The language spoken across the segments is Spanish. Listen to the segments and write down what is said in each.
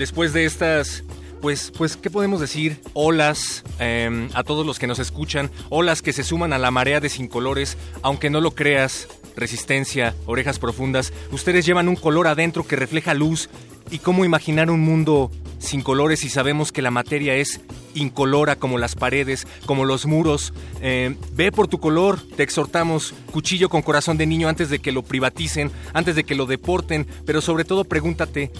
Después de estas pues, pues, ¿qué podemos decir? Olas em, a todos los que nos escuchan, olas que se suman a la marea de sin colores, aunque no lo creas, resistencia, orejas profundas, ustedes llevan un color adentro que refleja luz y cómo imaginar un mundo sin colores si sabemos que la materia es incolora como las paredes, como los muros. Em, ve por tu color, te exhortamos, cuchillo con corazón de niño antes de que lo privaticen, antes de que lo deporten, pero sobre todo pregúntate,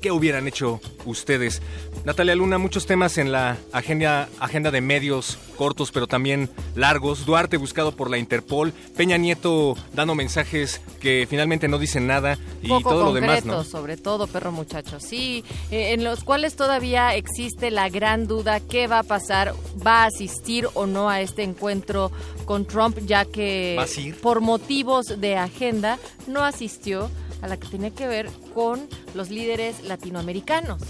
¿qué hubieran hecho ustedes? Natalia Luna, muchos temas en la agenda, agenda de medios cortos, pero también largos. Duarte buscado por la Interpol. Peña Nieto dando mensajes que finalmente no dicen nada y todo lo demás, ¿no? sobre todo, perro muchacho. Sí, eh, en los cuales todavía existe la gran duda qué va a pasar, va a asistir o no a este encuentro con Trump, ya que por motivos de agenda no asistió a la que tenía que ver con los líderes latinoamericanos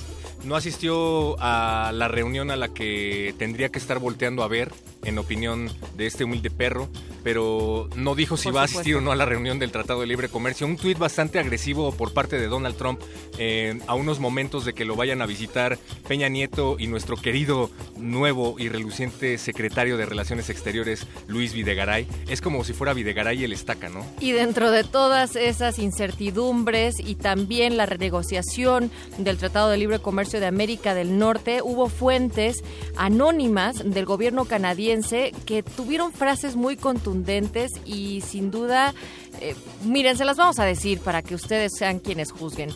no asistió a la reunión a la que tendría que estar volteando a ver, en opinión de este humilde perro, pero no dijo si va a asistir o no a la reunión del Tratado de Libre Comercio. Un tuit bastante agresivo por parte de Donald Trump eh, a unos momentos de que lo vayan a visitar Peña Nieto y nuestro querido nuevo y reluciente secretario de Relaciones Exteriores, Luis Videgaray. Es como si fuera Videgaray el estaca, ¿no? Y dentro de todas esas incertidumbres y también la renegociación del Tratado de Libre Comercio de América del Norte, hubo fuentes anónimas del gobierno canadiense que tuvieron frases muy contundentes y sin duda, eh, miren, se las vamos a decir para que ustedes sean quienes juzguen.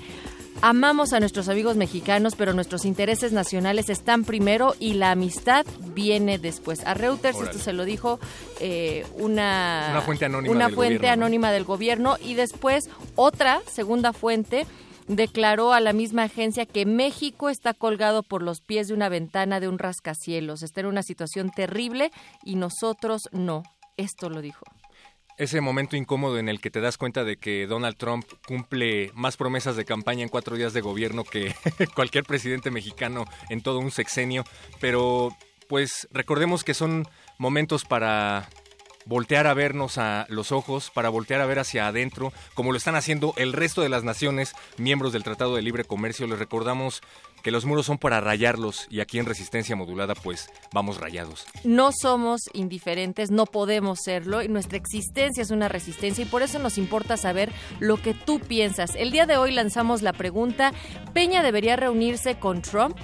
Amamos a nuestros amigos mexicanos, pero nuestros intereses nacionales están primero y la amistad viene después. A Reuters esto se lo dijo eh, una, una fuente, anónima, una del fuente gobierno, anónima del gobierno y después otra segunda fuente declaró a la misma agencia que México está colgado por los pies de una ventana de un rascacielos. Está en una situación terrible y nosotros no esto lo dijo. Ese momento incómodo en el que te das cuenta de que Donald Trump cumple más promesas de campaña en cuatro días de gobierno que cualquier presidente mexicano en todo un sexenio, pero pues recordemos que son momentos para voltear a vernos a los ojos, para voltear a ver hacia adentro, como lo están haciendo el resto de las naciones miembros del Tratado de Libre Comercio. Les recordamos que los muros son para rayarlos y aquí en Resistencia Modulada pues vamos rayados. No somos indiferentes, no podemos serlo y nuestra existencia es una resistencia y por eso nos importa saber lo que tú piensas. El día de hoy lanzamos la pregunta, ¿Peña debería reunirse con Trump?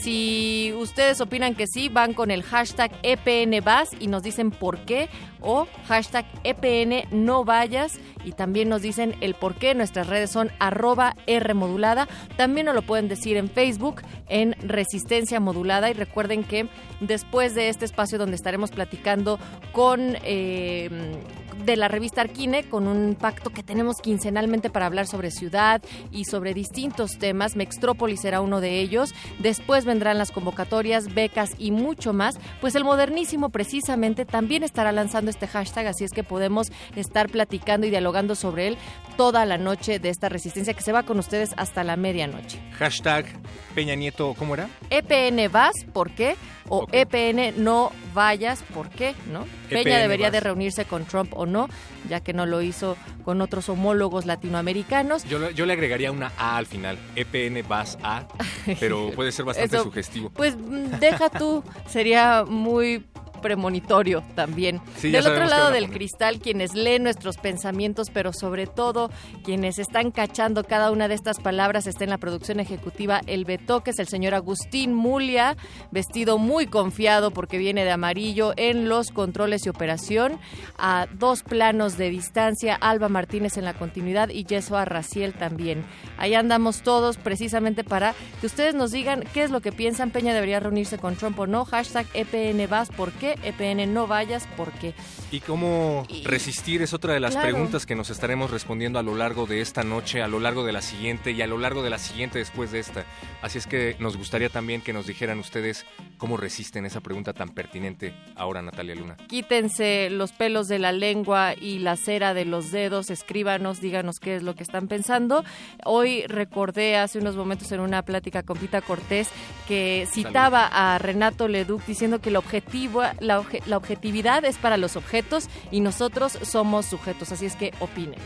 Si ustedes opinan que sí, van con el hashtag EPNVAS y nos dicen por qué o hashtag EPN no vayas y también nos dicen el por qué. Nuestras redes son arroba R. También nos lo pueden decir en Facebook en Resistencia Modulada y recuerden que después de este espacio donde estaremos platicando con... Eh, de la revista Arquine con un pacto que tenemos quincenalmente para hablar sobre ciudad y sobre distintos temas. Mextrópolis será uno de ellos. Después vendrán las convocatorias, becas y mucho más. Pues el modernísimo precisamente también estará lanzando este hashtag, así es que podemos estar platicando y dialogando sobre él toda la noche de esta resistencia que se va con ustedes hasta la medianoche. Hashtag Peña Nieto, ¿cómo era? EPN vas, ¿por qué? O EPN no vayas, ¿por qué? ¿No? Peña EPN debería vas. de reunirse con Trump o no, ya que no lo hizo con otros homólogos latinoamericanos. Yo, le- yo le agregaría una A al final, EPN vas A, pero puede ser bastante Eso, sugestivo. Pues deja tú, sería muy premonitorio también. del otro lado del cristal, quienes leen nuestros pensamientos, pero sobre todo quienes están cachando cada una de estas palabras, está en la producción ejecutiva El Beto, que es el señor Agustín Mulia, vestido muy confiado porque viene de amarillo en los controles y operación, a dos planos de distancia, Alba Martínez en la continuidad y Yesua Raciel también. Ahí andamos todos precisamente para que ustedes nos digan qué es lo que piensan. Peña debería reunirse con Trump o no. Hashtag EPN vas, ¿por qué? EPN no vayas, ¿por qué? Y cómo resistir es otra de las preguntas que nos estaremos respondiendo a lo largo de esta noche, a lo largo de la siguiente y a lo largo de la siguiente después de esta. Así es que nos gustaría también que nos dijeran ustedes cómo resisten esa pregunta tan pertinente ahora, Natalia Luna. Quítense los pelos de la lengua y la cera de los dedos, escríbanos, díganos qué es lo que están pensando. Hoy recordé hace unos momentos en una plática con Pita Cortés que citaba a Renato Leduc diciendo que el objetivo, la, objetividad es para los objetos y nosotros somos sujetos, así es que opinen.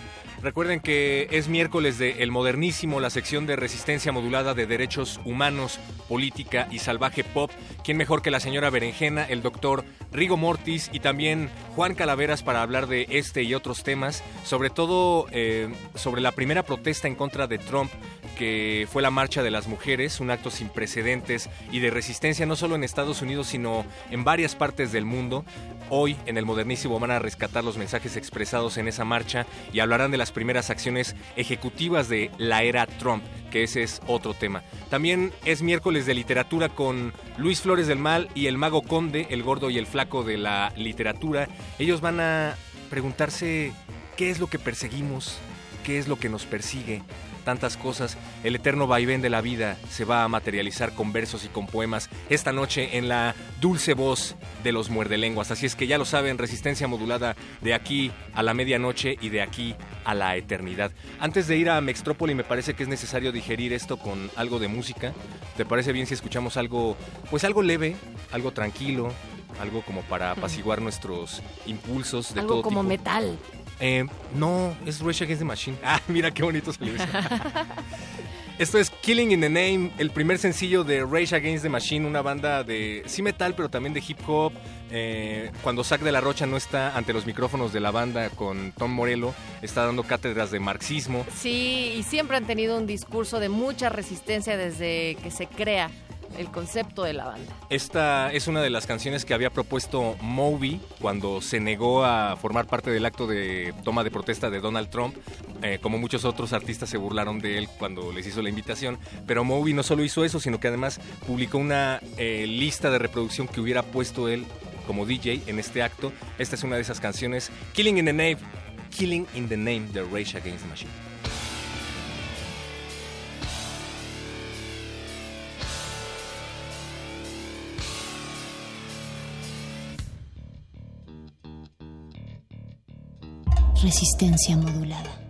Recuerden que es miércoles de El Modernísimo, la sección de resistencia modulada de derechos humanos, política y salvaje pop. ¿Quién mejor que la señora Berenjena, el doctor Rigo Mortis y también Juan Calaveras para hablar de este y otros temas? Sobre todo eh, sobre la primera protesta en contra de Trump que fue la Marcha de las Mujeres, un acto sin precedentes y de resistencia no solo en Estados Unidos, sino en varias partes del mundo. Hoy en el Modernísimo van a rescatar los mensajes expresados en esa marcha y hablarán de las primeras acciones ejecutivas de la era Trump, que ese es otro tema. También es miércoles de literatura con Luis Flores del Mal y el mago Conde, el gordo y el flaco de la literatura. Ellos van a preguntarse qué es lo que perseguimos, qué es lo que nos persigue, tantas cosas, el eterno vaivén de la vida se va a materializar con versos y con poemas esta noche en la dulce voz de los muerdelenguas. Así es que ya lo saben, resistencia modulada de aquí a la medianoche y de aquí a la eternidad. Antes de ir a Mextrópoli me parece que es necesario digerir esto con algo de música. ¿Te parece bien si escuchamos algo, pues algo leve, algo tranquilo, algo como para apaciguar nuestros impulsos de algo todo como metal. Eh, no, es Rage Against the Machine. Ah, mira qué bonito salió eso. Esto es Killing in the Name, el primer sencillo de Rage Against the Machine, una banda de sí metal, pero también de hip hop. Eh, cuando Zack de la Rocha no está ante los micrófonos de la banda con Tom Morello, está dando cátedras de marxismo. Sí, y siempre han tenido un discurso de mucha resistencia desde que se crea el concepto de la banda. Esta es una de las canciones que había propuesto Moby cuando se negó a formar parte del acto de toma de protesta de Donald Trump. Eh, como muchos otros artistas se burlaron de él cuando les hizo la invitación. Pero Moby no solo hizo eso, sino que además publicó una eh, lista de reproducción que hubiera puesto él como DJ en este acto. Esta es una de esas canciones, Killing in the Name, Killing in the Name de Rage Against the Machine. Resistencia modulada.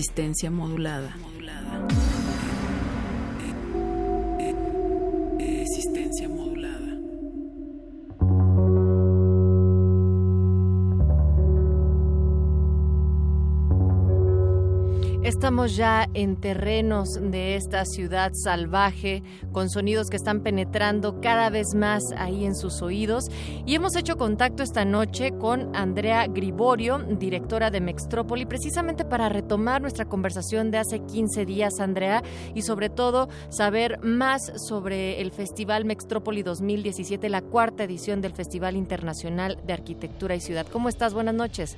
Resistencia modulada. Ya en terrenos de esta ciudad salvaje, con sonidos que están penetrando cada vez más ahí en sus oídos. Y hemos hecho contacto esta noche con Andrea Griborio, directora de Mextrópoli, precisamente para retomar nuestra conversación de hace 15 días, Andrea, y sobre todo saber más sobre el Festival Mextrópoli 2017, la cuarta edición del Festival Internacional de Arquitectura y Ciudad. ¿Cómo estás? Buenas noches.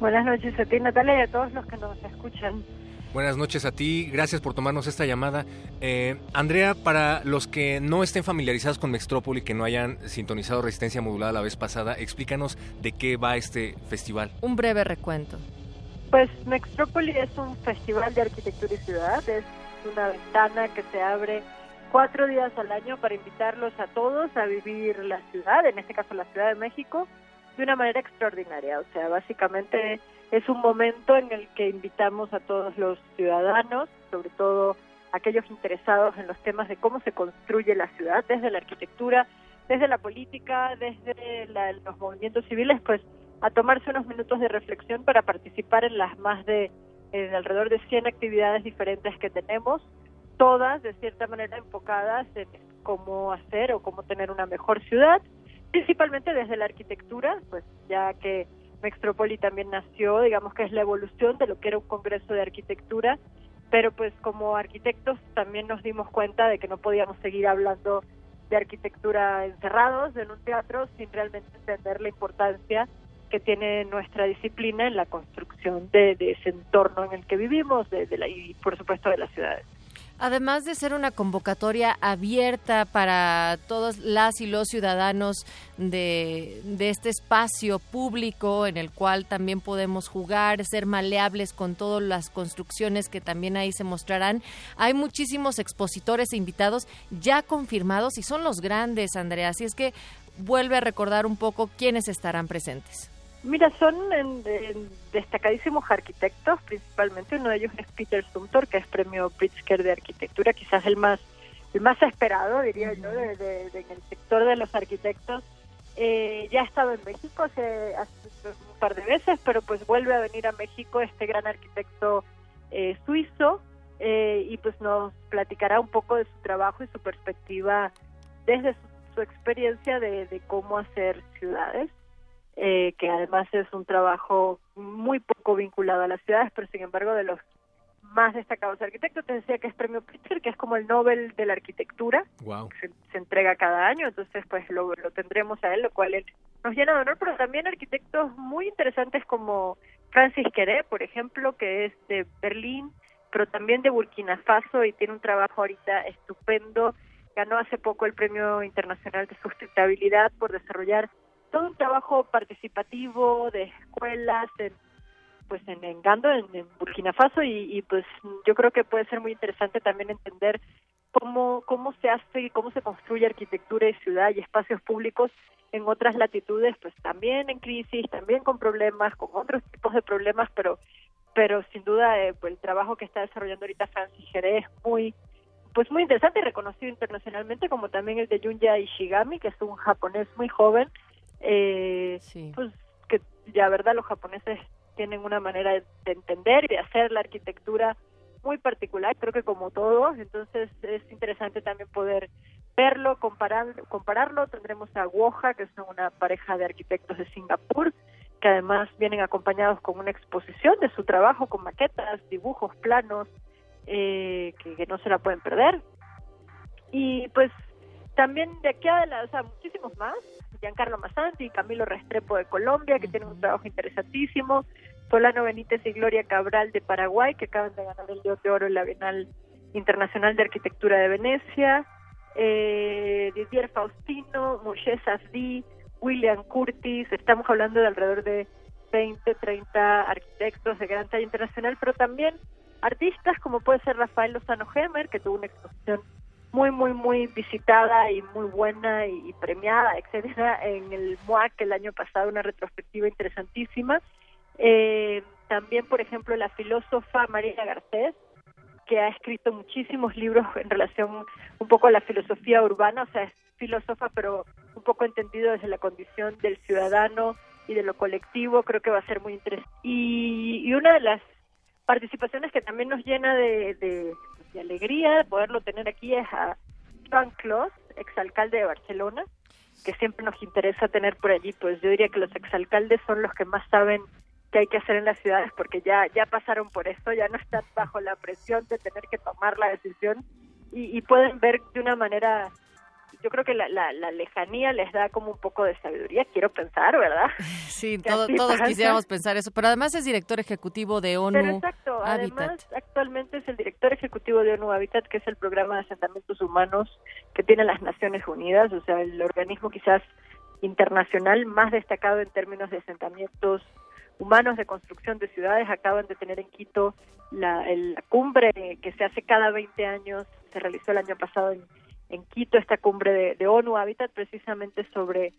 Buenas noches a ti, Natalia, y a todos los que nos escuchan. Buenas noches a ti, gracias por tomarnos esta llamada. Eh, Andrea, para los que no estén familiarizados con Mextrópoli, que no hayan sintonizado Resistencia Modulada la vez pasada, explícanos de qué va este festival. Un breve recuento. Pues Mextrópoli es un festival de arquitectura y ciudad, es una ventana que se abre cuatro días al año para invitarlos a todos a vivir la ciudad, en este caso la Ciudad de México, de una manera extraordinaria. O sea, básicamente es un momento en el que invitamos a todos los ciudadanos, sobre todo aquellos interesados en los temas de cómo se construye la ciudad, desde la arquitectura, desde la política, desde la- los movimientos civiles, pues a tomarse unos minutos de reflexión para participar en las más de en alrededor de 100 actividades diferentes que tenemos, todas de cierta manera enfocadas en cómo hacer o cómo tener una mejor ciudad, principalmente desde la arquitectura, pues ya que Mextrópoli también nació, digamos que es la evolución de lo que era un congreso de arquitectura, pero pues como arquitectos también nos dimos cuenta de que no podíamos seguir hablando de arquitectura encerrados en un teatro sin realmente entender la importancia que tiene nuestra disciplina en la construcción de, de ese entorno en el que vivimos de, de la, y por supuesto de las ciudades. Además de ser una convocatoria abierta para todos las y los ciudadanos de, de, este espacio público en el cual también podemos jugar, ser maleables con todas las construcciones que también ahí se mostrarán, hay muchísimos expositores e invitados ya confirmados y son los grandes, Andrea. Así es que vuelve a recordar un poco quiénes estarán presentes. Mira, son en, destacadísimos arquitectos, principalmente uno de ellos es Peter Sumter, que es premio Pritzker de arquitectura, quizás el más el más esperado, diría yo, de, en el sector de los arquitectos. Eh, ya ha estado en México hace, un par de veces, pero pues vuelve a venir a México este gran arquitecto eh, suizo eh, y pues nos platicará un poco de su trabajo y su perspectiva desde su, experiencia de cómo hacer ciudades. Eh, que además es un trabajo muy poco vinculado a las ciudades, pero sin embargo de los más destacados arquitectos. Te decía que es premio Pritzker, que es como el Nobel de la arquitectura, wow. que se, se, entrega cada año, entonces pues lo, lo, tendremos a él, lo cual él nos llena de honor, pero también arquitectos muy interesantes como Francis Queré, por ejemplo, que es de Berlín, pero también de Burkina Faso y tiene un trabajo ahorita estupendo. Ganó hace poco el Premio Internacional de Sustentabilidad por desarrollar todo un trabajo participativo de escuelas en pues en, Gando, en, en Burkina Faso y, y, pues yo creo que puede ser muy interesante también entender cómo cómo se hace y cómo se construye arquitectura y ciudad y espacios públicos en otras latitudes pues también en crisis también con problemas con otros tipos de problemas pero pero sin duda eh, pues, el trabajo que está desarrollando ahorita Francis Jerez es muy pues muy interesante y reconocido internacionalmente como también el de Junya Ishigami que es un japonés muy joven eh, sí. pues que ya verdad los japoneses tienen una manera de entender y de hacer la arquitectura muy particular, creo que como todos, entonces es interesante también poder verlo, comparar, compararlo. Tendremos a Woja, que son una pareja de arquitectos de Singapur, que además vienen acompañados con una exposición de su trabajo, con maquetas, dibujos, planos, eh, que, que, no se la pueden perder. Y pues también de aquí a la, o sea, muchísimos más, Giancarlo Massanti, Camilo Restrepo de Colombia, que tienen un trabajo interesantísimo, Solano Benítez y Gloria Cabral de Paraguay, que acaban de ganar el León de Oro en la Bienal Internacional de Arquitectura de Venecia, eh, Didier Faustino, Moshe Safdie, William Curtis, estamos hablando de alrededor de 20, 30 arquitectos de gran talla internacional, pero también artistas como puede ser Rafael Lozano Hemer, que tuvo una exposición muy, muy, muy visitada y muy buena y, premiada, etcétera, en el MOAC el año pasado, una retrospectiva interesantísima. Eh, también, por ejemplo, la filósofa María Garcés, que ha escrito muchísimos libros en relación un poco a la filosofía urbana, o sea, es filósofa, pero un poco entendido desde la condición del ciudadano y de lo colectivo, creo que va a ser muy interesante. Y, y una de las participaciones que también nos llena de, de, de alegría poderlo tener aquí es a Juan Clos, exalcalde de Barcelona, que siempre nos interesa tener por allí, pues yo diría que los exalcaldes son los que más saben qué hay que hacer en las ciudades porque ya ya pasaron por esto, ya no están bajo la presión de tener que tomar la decisión y, y pueden ver de una manera yo creo que la, la, la, lejanía les da como un poco de sabiduría, quiero pensar, ¿verdad? Sí, todo, todos pasa. quisiéramos pensar eso, pero además es director ejecutivo de ONU pero exacto, Habitat. además actualmente es el director ejecutivo de ONU Habitat, que es el programa de asentamientos humanos que tiene las Naciones Unidas, o sea, el organismo quizás internacional más destacado en términos de asentamientos humanos de construcción de ciudades. Acaban de tener en Quito la, el, la cumbre que se hace cada 20 años, se realizó el año pasado en en Quito esta cumbre de, ONU Habitat precisamente sobre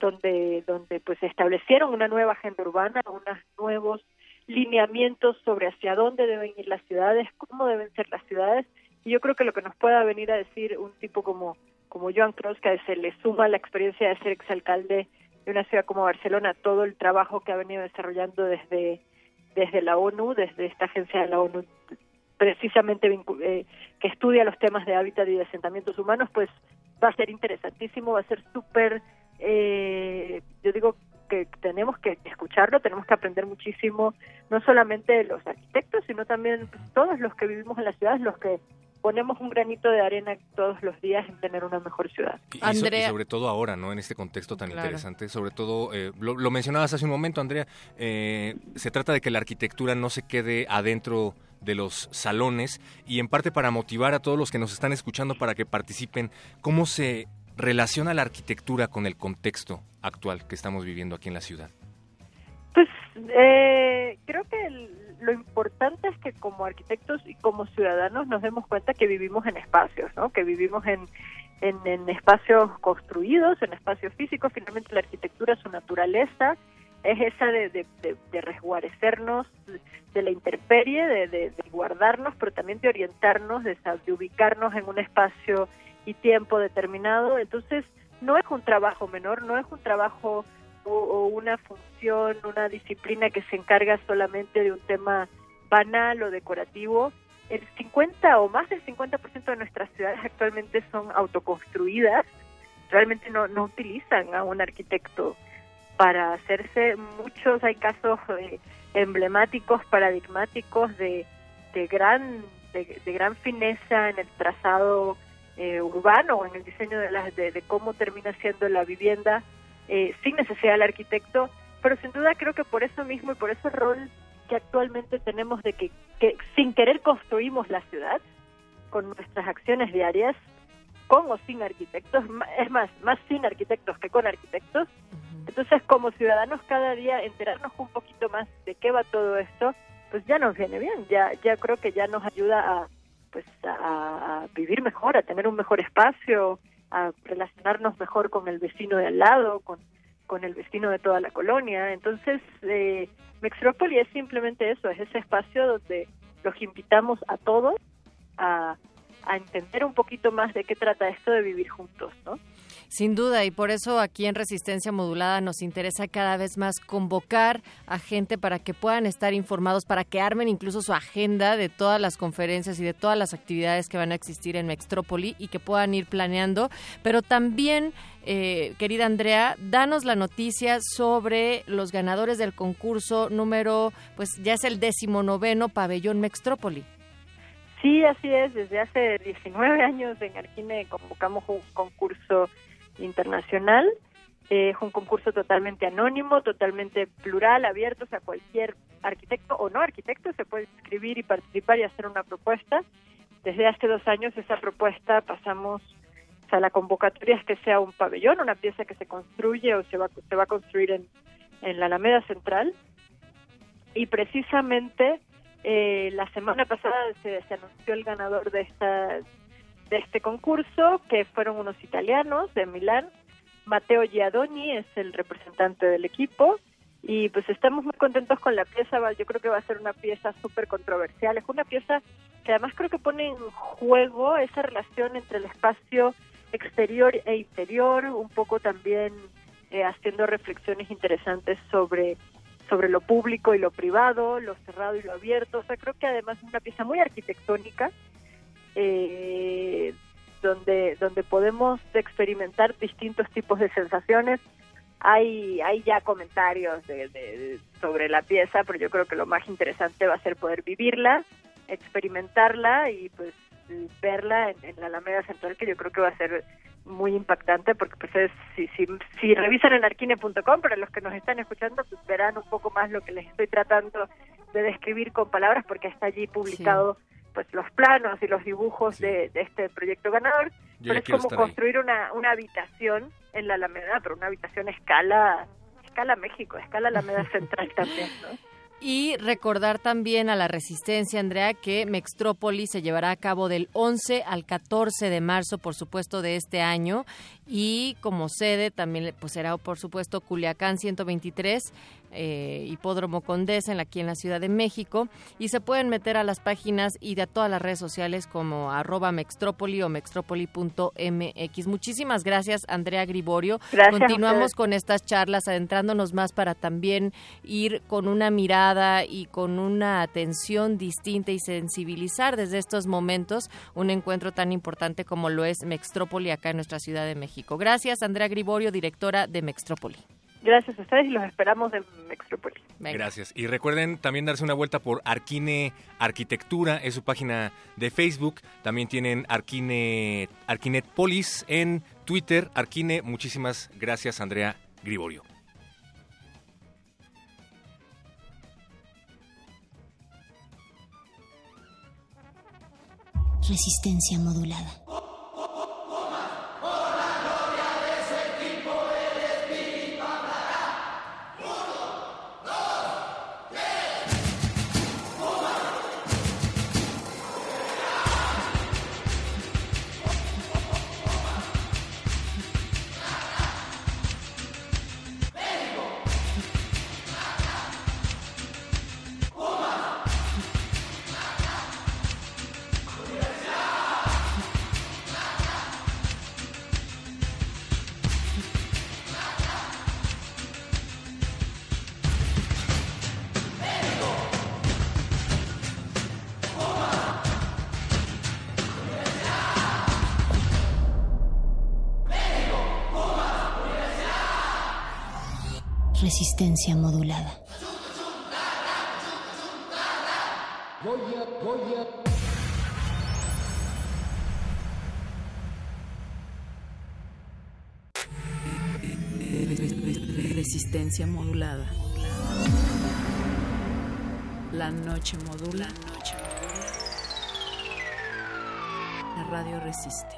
donde donde pues establecieron una nueva agenda urbana, unos nuevos lineamientos sobre hacia dónde deben ir las ciudades, cómo deben ser las ciudades. Y yo creo que lo que nos pueda venir a decir un tipo como como Joan Cross que se le suma la experiencia de ser exalcalde de una ciudad como Barcelona, todo el trabajo que ha venido desarrollando desde desde la ONU, desde esta agencia de la ONU precisamente eh, que estudia los temas de hábitat y de asentamientos humanos, pues va a ser interesantísimo, va a ser súper, eh, yo digo que tenemos que escucharlo, tenemos que aprender muchísimo, no solamente los arquitectos, sino también pues, todos los que vivimos en las ciudades, los que ponemos un granito de arena todos los días en tener una mejor ciudad. Y, Andrea, y sobre todo ahora, ¿no? En este contexto tan claro. interesante, sobre todo, eh, lo, lo, mencionabas hace un momento, Andrea, eh, se trata de que la arquitectura no se quede adentro de los salones y en parte para motivar a todos los que nos están escuchando para que participen, ¿cómo se relaciona la arquitectura con el contexto actual que estamos viviendo aquí en la ciudad? Pues eh, creo que lo importante es que como arquitectos y como ciudadanos nos demos cuenta que vivimos en espacios, ¿no? Que vivimos en, en, espacios construidos, en espacios físicos. Finalmente la arquitectura, su naturaleza es esa de, de, resguarecernos de la intemperie, de, guardarnos, pero también de orientarnos, de, de ubicarnos en un espacio y tiempo determinado. Entonces, no es un trabajo menor, no es un trabajo o, o, una función, una disciplina que se encarga solamente de un tema banal o decorativo. El 50 o más del 50% de nuestras ciudades actualmente son autoconstruidas, realmente no, no utilizan a un arquitecto para hacerse muchos, hay casos eh, emblemáticos, paradigmáticos de, de gran de, gran fineza en el trazado eh, urbano en el diseño de, la, de, de, cómo termina siendo la vivienda eh, sin necesidad del arquitecto, pero sin duda creo que por eso mismo y por ese rol que actualmente tenemos de que, que sin querer construimos la ciudad con nuestras acciones diarias, con o sin arquitectos, es más, más sin arquitectos que con arquitectos, entonces, como ciudadanos, cada día enterarnos un poquito más de qué va todo esto, pues ya nos viene bien, ya, ya creo que ya nos ayuda a, pues, a, vivir mejor, a tener un mejor espacio, a relacionarnos mejor con el vecino de al lado, con, con el vecino de toda la colonia. Entonces, eh, Mextrópoli es simplemente eso, es ese espacio donde los invitamos a todos a entender un poquito más de qué trata esto de vivir juntos, ¿no? Sin duda, y por eso aquí en Resistencia Modulada nos interesa cada vez más convocar a gente para que puedan estar informados, para que armen incluso su agenda de todas las conferencias y de todas las actividades que van a existir en Mextrópoli y que puedan ir planeando. Pero también, eh, querida Andrea, danos la noticia sobre los ganadores del concurso número, pues ya es el decimonoveno Pabellón Mextrópoli. Sí, así es. Desde hace 19 años en Arquine convocamos un concurso internacional. Eh, es un concurso totalmente anónimo, totalmente plural, abierto, o sea, cualquier arquitecto o no arquitecto se puede inscribir y participar y hacer una propuesta. Desde hace dos años esa propuesta pasamos, o sea, la convocatoria es que sea un pabellón, una pieza que se construye o se va, se va a construir en, en la Alameda Central. Y precisamente eh, la semana pasada se, se anunció el ganador de esta de este concurso, que fueron unos italianos de Milán. Matteo Giadoni es el representante del equipo y pues estamos muy contentos con la pieza. Yo creo que va a ser una pieza súper controversial. Es una pieza que además creo que pone en juego esa relación entre el espacio exterior e interior, un poco también eh, haciendo reflexiones interesantes sobre sobre lo público y lo privado, lo cerrado y lo abierto. O sea, creo que además es una pieza muy arquitectónica, eh, donde, donde podemos experimentar distintos tipos de sensaciones. Hay, hay ya comentarios de, de- sobre la pieza, pero yo creo que lo más interesante va a ser poder vivirla, experimentarla y pues verla en, la Alameda Central, que yo creo que va a ser muy impactante porque pues es, si, si, revisan en arquine.com, para los que nos están escuchando, pues verán un poco más lo que les estoy tratando de describir con palabras porque está allí publicado pues los planos y los dibujos de, de este proyecto ganador, Yo pero es como construir una, una habitación en la Alameda, pero una habitación a escala, escala México, a escala Alameda Central también, ¿no? Y recordar también a la Resistencia, Andrea, que Mextrópoli se llevará a cabo del 11 al 14 de marzo, por supuesto, de este año. Y como sede también pues será, por supuesto, Culiacán 123, eh, Hipódromo Condesa, en- aquí en la Ciudad de México. Y se pueden meter a las páginas y de a todas las redes sociales como arroba Mextrópoli o mextrópoli.mx. Muchísimas gracias, Andrea Griborio. Gracias Continuamos con estas charlas, adentrándonos más para también ir con una mirada y con una atención distinta y sensibilizar desde estos momentos un encuentro tan importante como lo es Mextrópoli acá en nuestra Ciudad de México. Gracias, Andrea Griborio, directora de Mextrópoli. Gracias a ustedes y los esperamos en Mextrópolis. Venga. Gracias. Y recuerden también darse una vuelta por Arquine Arquitectura, es su página de Facebook. También tienen Arquine, Arquinet Polis en Twitter. Arquine, muchísimas gracias, Andrea Griborio. Resistencia modulada. Resistencia modulada. Resistencia modulada. La noche modula. La radio resiste.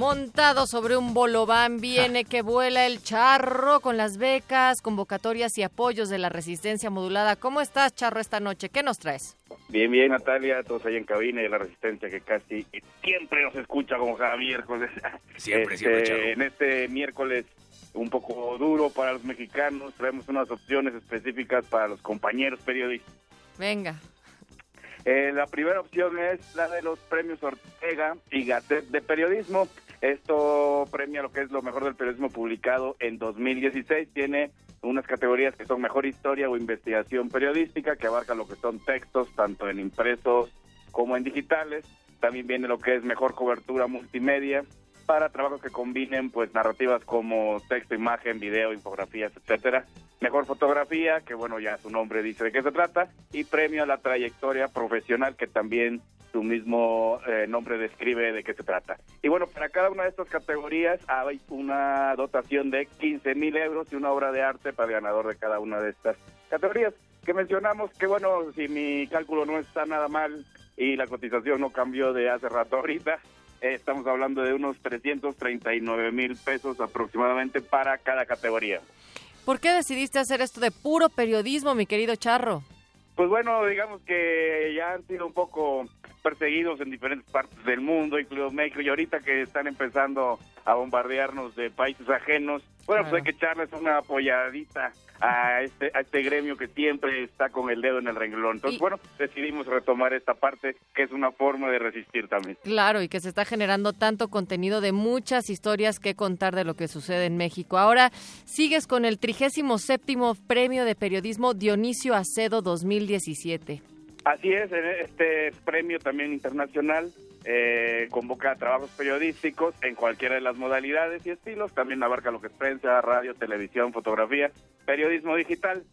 Montado sobre un bolobán viene que vuela el charro con las becas, convocatorias y apoyos de la resistencia modulada. ¿Cómo estás, charro, esta noche? ¿Qué nos traes? Bien, bien, Natalia, todos ahí en cabina y la resistencia que casi siempre nos escucha como cada miércoles. Siempre, Este, siempre, Charo. En este miércoles un poco duro para los mexicanos, traemos unas opciones específicas para los compañeros periodistas. Venga. Eh, la primera opción es la de los premios Ortega y Gasset de periodismo. Esto premia lo que es lo mejor del periodismo publicado en 2016. Tiene unas categorías que son mejor historia o investigación periodística, que abarca lo que son textos, tanto en impresos como en digitales. También viene lo que es mejor cobertura multimedia para trabajos que combinen pues narrativas como texto, imagen, video, infografías, etcétera. Mejor fotografía, que bueno, ya su nombre dice de qué se trata, y premio a la trayectoria profesional, que también su mismo eh, nombre describe de qué se trata. Y bueno, para cada una de estas categorías hay una dotación de 15 mil euros y una obra de arte para el ganador de cada una de estas categorías. Que mencionamos que bueno, si mi cálculo no está nada mal y la cotización no cambió de hace rato ahorita, estamos hablando de unos 339 mil pesos aproximadamente para cada categoría. ¿Por qué decidiste hacer esto de puro periodismo, mi querido Charro? Pues bueno, digamos que ya han sido un poco perseguidos en diferentes partes del mundo, incluido México, y ahorita que están empezando a bombardearnos de países ajenos, bueno, pues hay que echarles una apoyadita a este, a este gremio que siempre está con el dedo en el renglón. Entonces, bueno, decidimos retomar esta parte que es una forma de resistir también. Claro, y que se está generando tanto contenido de muchas historias que contar de lo que sucede en México. Ahora sigues con el 37 Premio de Periodismo Dionisio Acedo 2017. Así es, este premio también internacional eh, convoca trabajos periodísticos en cualquiera de las modalidades y estilos, también abarca lo que es prensa, radio, televisión, fotografía, periodismo digital.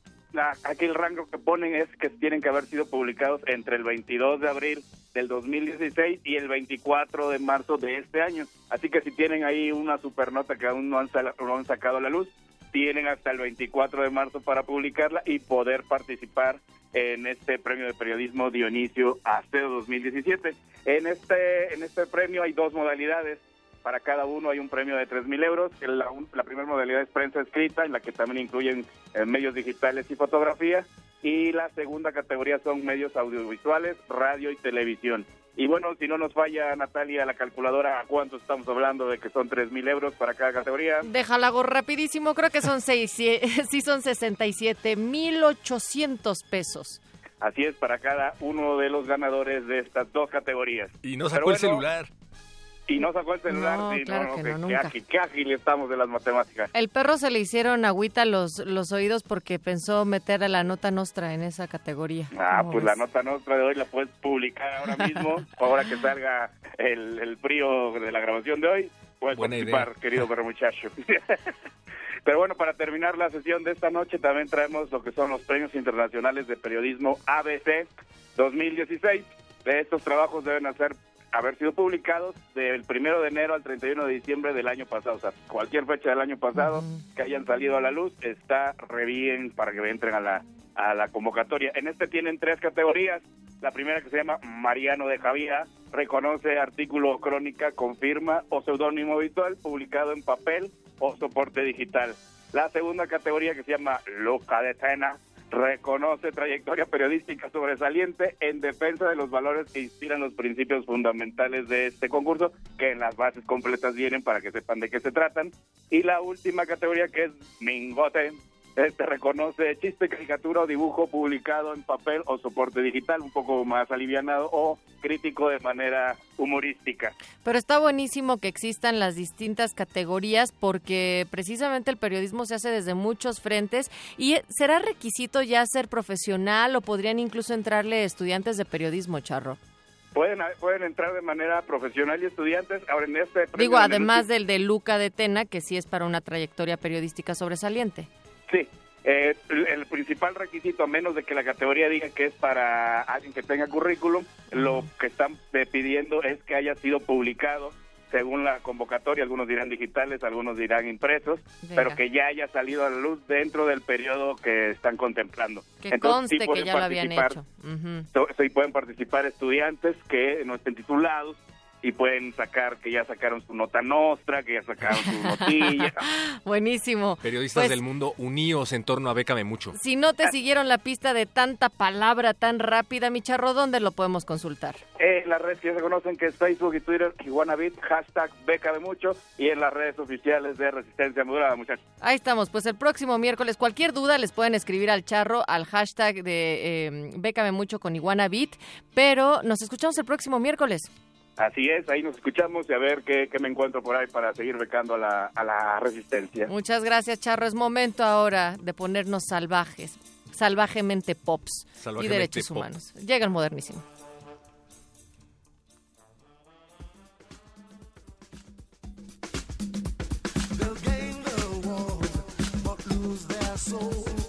Aquí el rango que ponen es que tienen que haber sido publicados entre el 22 de abril del 2016 y el 24 de marzo de este año. Así que si tienen ahí una supernota que aún no han, no han sacado a la luz, tienen hasta el 24 de marzo para publicarla y poder participar en este premio de periodismo Dionisio Acedo 2017. En este, en este premio hay dos modalidades. Para cada uno hay un premio de 3 mil euros. La, primera modalidad es prensa escrita, en la que también incluyen eh, medios digitales y fotografía. Y la segunda categoría son medios audiovisuales, radio y televisión. Y bueno, si no nos falla, Natalia, la calculadora, ¿a cuánto estamos hablando de que son 3 mil euros para cada categoría? Déjala hago rapidísimo, creo que son seis, sí son 67,800 pesos. Así es, para cada uno de los ganadores de estas dos categorías. Y no Pero sacó el bueno, celular. Y no sacó el celular, No, sí, claro que no, qué nunca. ágil, qué ágil estamos de las matemáticas. El perro se le hicieron agüita los, los oídos porque pensó meter a la nota nostra en esa categoría. Ah, ¿Cómo pues la nota nuestra de hoy la puedes publicar ahora mismo, ahora que salga el, el frío de la grabación de hoy. Puedes Buena participar, idea. querido perro muchacho. Pero bueno, para terminar la sesión de esta noche también traemos lo que son los premios internacionales de periodismo ABC 2016. De estos trabajos deben hacer haber sido publicados del primero de enero al 31 de diciembre del año pasado. O sea, cualquier fecha del año pasado que hayan salido a la luz está re bien para que entren a la, a la convocatoria. En este tienen tres categorías. La primera que se llama Mariano de Javier, reconoce artículo crónica, confirma o seudónimo habitual publicado en papel o soporte digital. La segunda categoría que se llama Loca de Tena, reconoce trayectoria periodística sobresaliente en defensa de los valores que inspiran los principios fundamentales de este concurso, que en las bases completas vienen para que sepan de qué se tratan. Y la última categoría que es Mingote, este reconoce chiste, caricatura o dibujo publicado en papel o soporte digital, un poco más alivianado o crítico de manera humorística. Pero está buenísimo que existan las distintas categorías porque precisamente el periodismo se hace desde muchos frentes y será requisito ya ser profesional o podrían incluso entrarle estudiantes de periodismo, Charro. Pueden, pueden entrar de manera profesional y estudiantes. Ahora, en este Digo, además del de Luca de Tena, que sí es para una trayectoria periodística sobresaliente. Sí, eh, el, el principal requisito, a menos de que la categoría diga que es para alguien que tenga currículum, lo que están eh, pidiendo es que haya sido publicado según la convocatoria, algunos dirán digitales, algunos dirán impresos, Venga. pero que ya haya salido a la luz dentro del periodo que están contemplando. Que Entonces, sí conste que pueden ya lo habían hecho. So- Sí, pueden participar estudiantes que no estén titulados, y pueden sacar que ya sacaron su nota nostra, que ya sacaron su notilla. Buenísimo. Periodistas Pues, del mundo uníos en torno a Bécame Mucho. Si no te siguieron la pista de tanta palabra tan rápida, mi charro, ¿dónde lo podemos consultar? En las redes que ya se conocen, que es Facebook y Twitter, Iguanabit, hashtag Beca de Mucho, y en las redes oficiales de Resistencia Modulada, muchachos. Ahí estamos, pues el próximo miércoles, cualquier duda les pueden escribir al charro, al hashtag de eh, Bécame Mucho con Iguana Beat, pero nos escuchamos el próximo miércoles. Así es, ahí nos escuchamos y a ver qué, qué me encuentro por ahí para seguir becando a la, a la Resistencia. Muchas gracias, charro. Es momento ahora de ponernos salvajes, salvajemente pops y derechos pop. humanos. Llega el modernísimo. They'll gain the world, but lose their soul.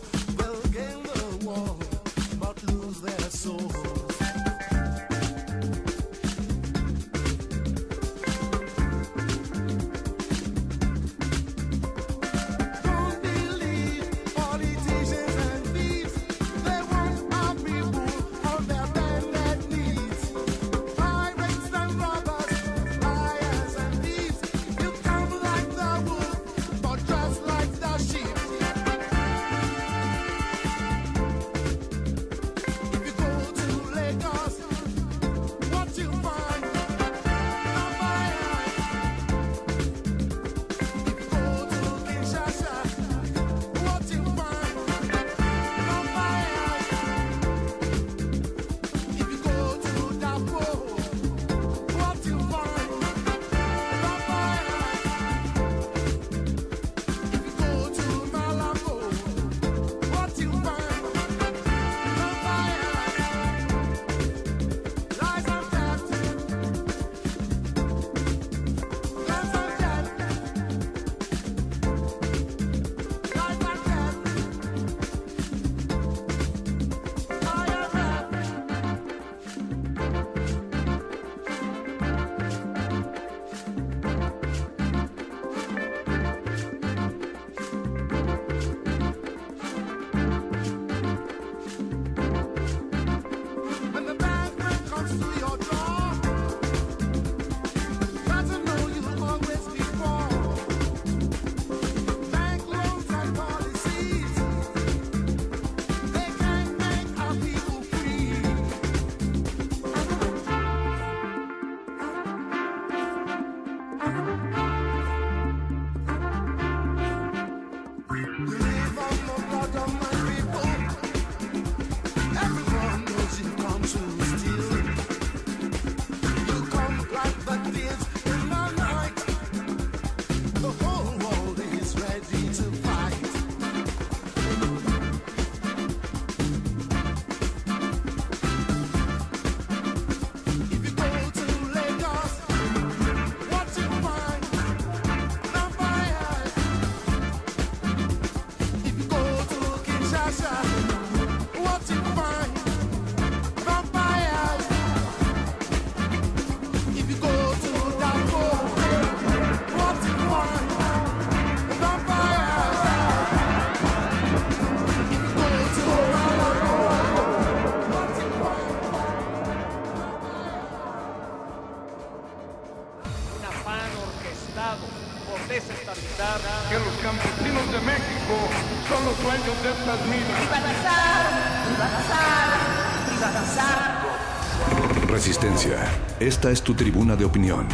Esta es tu tribuna de opinión.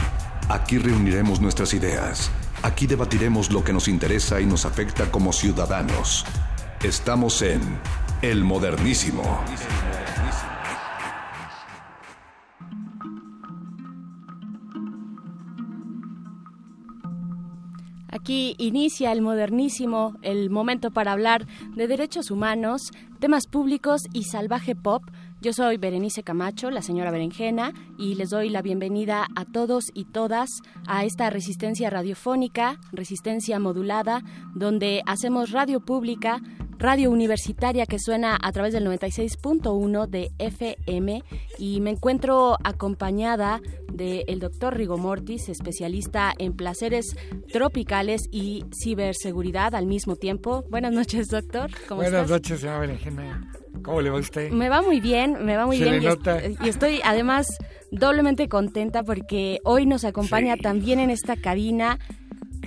Aquí reuniremos nuestras ideas. Aquí debatiremos lo que nos interesa y nos afecta como ciudadanos. Estamos en El Modernísimo. Aquí inicia el modernísimo, el momento para hablar de derechos humanos, temas públicos y salvaje pop. Yo soy Berenice Camacho, la señora Berenjena, y les doy la bienvenida a todos y todas a esta resistencia radiofónica, resistencia modulada, donde hacemos radio pública, radio universitaria que suena a través del 96.1 de FM y me encuentro acompañada del doctor Rigo Mortis, especialista en placeres tropicales y ciberseguridad al mismo tiempo. Buenas noches, doctor. ¿Cómo Buenas estás? noches, señora Berenjena. ¿Cómo le va a usted? Me va muy bien, me va muy Se bien. le y est- nota. Y, estoy además doblemente contenta porque hoy nos acompaña también en esta cabina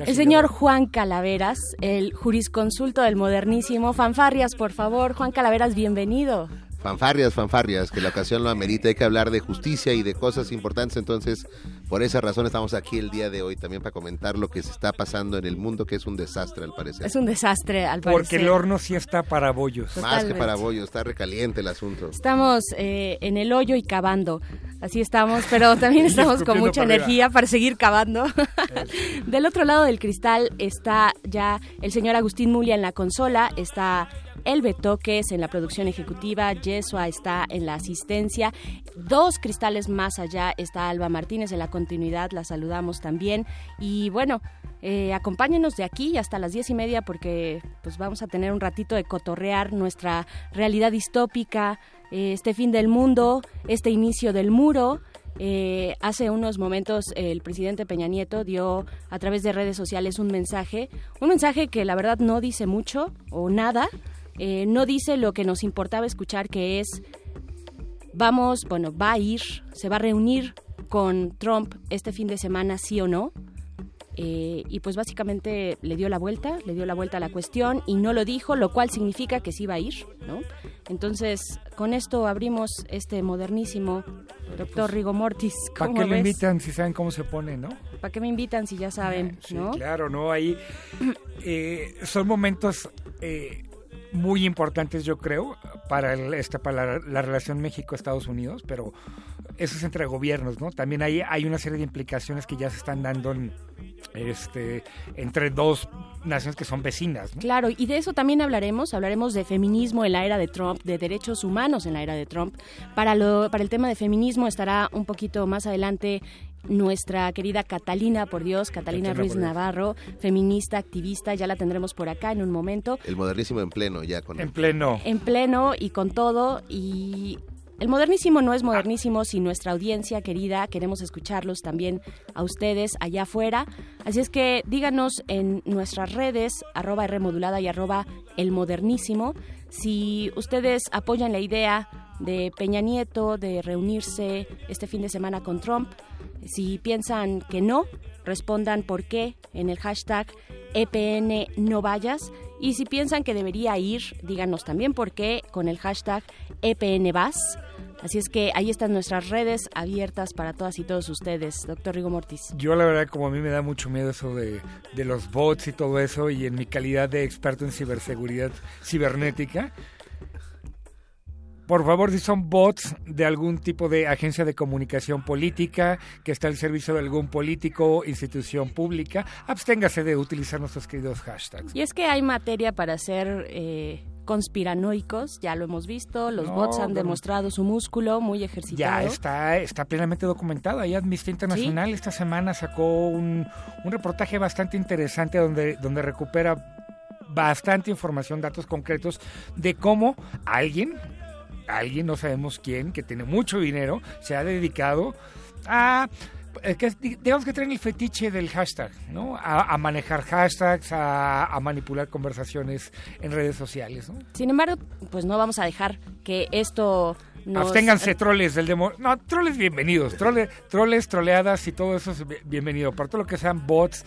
el señor Juan Calaveras, el jurisconsulto del modernísimo. Fanfarrias, por favor. Juan Calaveras, bienvenido. Fanfarrias, fanfarrias, que la ocasión lo amerita, hay que hablar de justicia y de cosas importantes, entonces por esa razón estamos aquí el día de hoy también para comentar lo que se está pasando en el mundo, que es un desastre al parecer. Es un desastre, al Porque parecer. el horno sí está para bollos. Más que para bollo, está recaliente el asunto. Estamos eh, en el hoyo y cavando. Así estamos, pero también estamos con mucha para arriba. energía para seguir cavando. del otro lado del cristal está ya el señor Agustín Mulia en la consola, está el Betoques en la producción ejecutiva, Yesua está en la asistencia, dos cristales más allá está Alba Martínez en la continuidad, la saludamos también. Y bueno, eh, acompáñenos de aquí hasta las diez y media porque pues vamos a tener un ratito de cotorrear nuestra realidad distópica, eh, este fin del mundo, este inicio del muro. Eh, hace unos momentos el presidente Peña Nieto dio a través de redes sociales un mensaje, un mensaje que la verdad no dice mucho o nada, no dice lo que nos importaba escuchar que es vamos, bueno, va a ir, se va a reunir con Trump este fin de semana, sí o no. Eh, y pues básicamente le dio la vuelta, le dio la vuelta a la cuestión y no lo dijo, lo cual significa que sí va a ir, ¿no? Entonces, con esto abrimos este modernísimo doctor Rigo Mortis. ¿Para ¿Cómo qué lo invitan si saben cómo se pone, no? ¿Para qué me invitan si ya saben, no? Claro, ¿no? Ahí eh, son momentos eh, muy importantes, yo creo, para, el- esta, para la, la relación México-Estados Unidos, pero eso es entre gobiernos, ¿no? También hay, hay una serie de implicaciones que ya se están dando en, este, entre dos naciones que son vecinas, ¿no? Claro, y de eso también hablaremos. Hablaremos de feminismo en la era de Trump, de derechos humanos en la era de Trump. Para, lo, para el tema de feminismo estará un poquito más adelante nuestra querida Catalina, por Dios, Catalina Catalina, Ruiz. Navarro, feminista, activista. Ya la tendremos por acá en un momento. El modernísimo en pleno ya con En pleno. En pleno y con todo. Y el modernísimo no es modernísimo sin nuestra audiencia querida. Queremos escucharlos también a ustedes allá afuera. Así es que díganos en nuestras redes, arroba R modulada y arroba el modernísimo, si ustedes apoyan la idea de Peña Nieto de reunirse este fin de semana con Trump. Si piensan que no, respondan por qué en el hashtag EPN no vayas. Y si piensan que debería ir, díganos también por qué con el hashtag EPN vas. Así es que ahí están nuestras redes abiertas para todas y todos ustedes, doctor Rigo Mortis. Yo la verdad como a mí me da mucho miedo eso de, de los bots y todo eso y en mi calidad de experto en ciberseguridad cibernética, por favor, si son bots de algún tipo de agencia de comunicación política que está al servicio de algún político o institución pública, absténgase de utilizar nuestros queridos hashtags. Y es que hay materia para ser eh, conspiranoicos, ya lo hemos visto, los No, bots han demostrado su músculo muy ejercitado. Ya está, está plenamente documentado. Ahí Amnistía Internacional esta semana sacó un, un reportaje bastante interesante donde, donde recupera bastante información, datos concretos de cómo alguien, alguien, no sabemos quién, que tiene mucho dinero, se ha dedicado a... que digamos que traen el fetiche del hashtag, ¿no? A, a manejar hashtags, a, a manipular conversaciones en redes sociales, ¿no? Sin embargo, pues no vamos a dejar que esto nos... Absténganse troles del demonio. No, troles bienvenidos. Trole, troles, troleadas y todo eso es bi- bienvenido. Para todo lo que sean bots,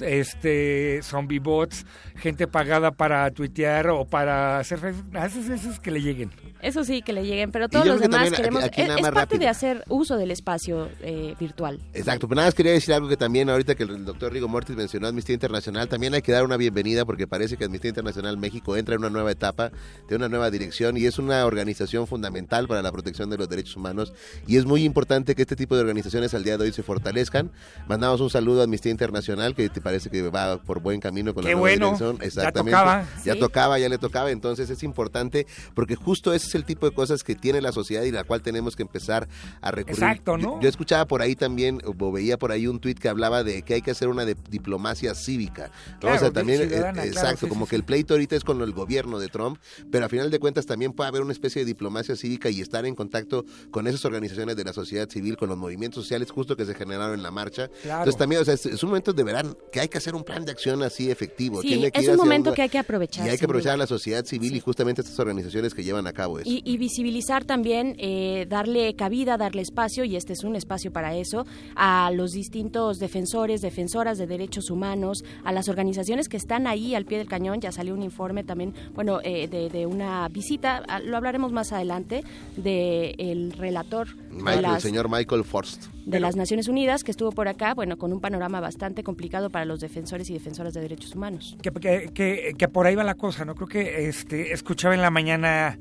este, zombie bots, gente pagada para tuitear o para hacer a esos, que le lleguen. Eso sí, que le lleguen, pero todos los que demás también queremos... aquí es parte rápido. de hacer uso del espacio eh, virtual. Exacto, pero nada más quería decir algo que también ahorita que el doctor Rigo Mortis mencionó Amnistía Internacional, también hay que dar una bienvenida porque parece que Amnistía Internacional México entra en una nueva etapa, de una nueva dirección y es una organización fundamental para la protección de los derechos humanos y es muy importante que este tipo de organizaciones al día de hoy se fortalezcan. Mandamos un saludo a Amnistía Internacional que te parece que va por buen camino con Qué la nueva bueno, dirección. ya Exactamente. tocaba. Ya Sí. tocaba, ya le tocaba, entonces es importante porque justo ese es el tipo de cosas que tiene la sociedad y la cual tenemos que empezar a recurrir. Exacto, ¿no? yo escuchaba por ahí también, o veía por ahí un tuit que hablaba de que hay que hacer una de- diplomacia cívica. ¿no? Claro, o sea, también, eh, claro, exacto, sí, como sí, que el pleito ahorita es con el gobierno de Trump, pero a final de cuentas también puede haber una especie de diplomacia cívica y estar en contacto con esas organizaciones de la sociedad civil, con los movimientos sociales justo que se generaron en la marcha. Claro. Entonces también, o sea, es, es un momento de verán que hay que hacer un plan de acción así efectivo. Sí, Tiene que es ir un momento que hay que aprovechar. Y hay que aprovechar a la sociedad civil y justamente estas organizaciones que llevan a cabo eso. Y, y visibilizar también, eh, darle cabida, darle espacio, y este es un espacio para eso, a los distintos defensores, defensoras de derechos humanos, a las organizaciones que están ahí al pie del cañón. Ya salió un informe también, bueno, eh, de, de una visita, ah, lo hablaremos más adelante, del relator de Michael, el señor Michael Forst. de las Naciones Unidas, que estuvo por acá, bueno, con un panorama bastante complicado para los defensores y defensoras de derechos humanos. que, que, que- que por ahí va la cosa, ¿no? Creo que este, escuchaba en la mañana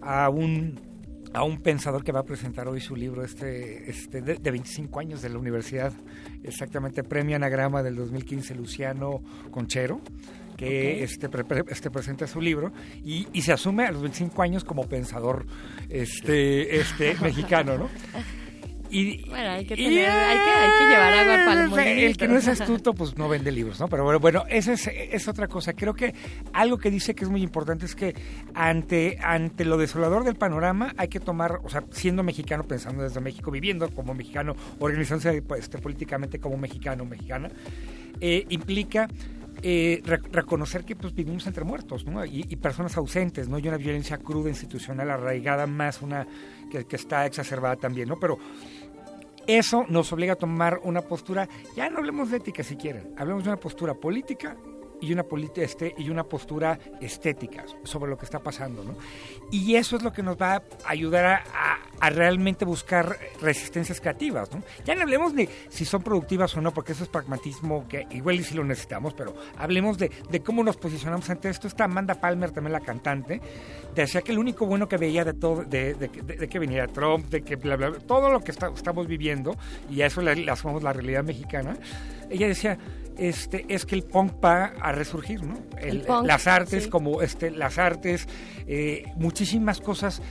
a un a un pensador que va a presentar hoy su libro este, este de, de 25 años de la universidad, exactamente premio Anagrama del 2015, Luciano Conchero, que este, pre- pre- este presenta su libro y, y se asume a los 25 años como pensador este, este mexicano, ¿no? Y, Bueno, hay que, y, tener, hay que, hay que llevar agua para el el molinito. que no es astuto, pues no vende libros, ¿no? Pero bueno, bueno esa es, es otra cosa. Creo que algo que dice que es muy importante es que ante, ante lo desolador del panorama hay que tomar, o sea, siendo mexicano, pensando desde México, viviendo como mexicano, organizándose pues, este, políticamente como mexicano o mexicana, eh, implica eh, re- reconocer que pues vivimos entre muertos ¿no? y, y personas ausentes, ¿no? Y una violencia cruda, institucional, arraigada, más una que, que está exacerbada también, ¿no? Pero eso nos obliga a tomar una postura, ya no hablemos de ética si quieren, hablemos de una postura política y una, este, y una postura estética sobre lo que está pasando. ¿no? Y eso es lo que nos va a ayudar a, a- a realmente buscar resistencias creativas. ¿no? Ya no hablemos de si son productivas o no, porque eso es pragmatismo que igual y sí lo necesitamos, pero hablemos de, de cómo nos posicionamos ante esto. Está Amanda Palmer, también la cantante, decía que el único bueno que veía de todo, de, de- de que viniera Trump, de que bla, bla, bla, todo lo que está- estamos viviendo, y a eso le, le asumamos la realidad mexicana, ella decía, este, es que el punk va a resurgir, ¿no? El punk, las artes, sí. como este, las artes, eh, muchísimas cosas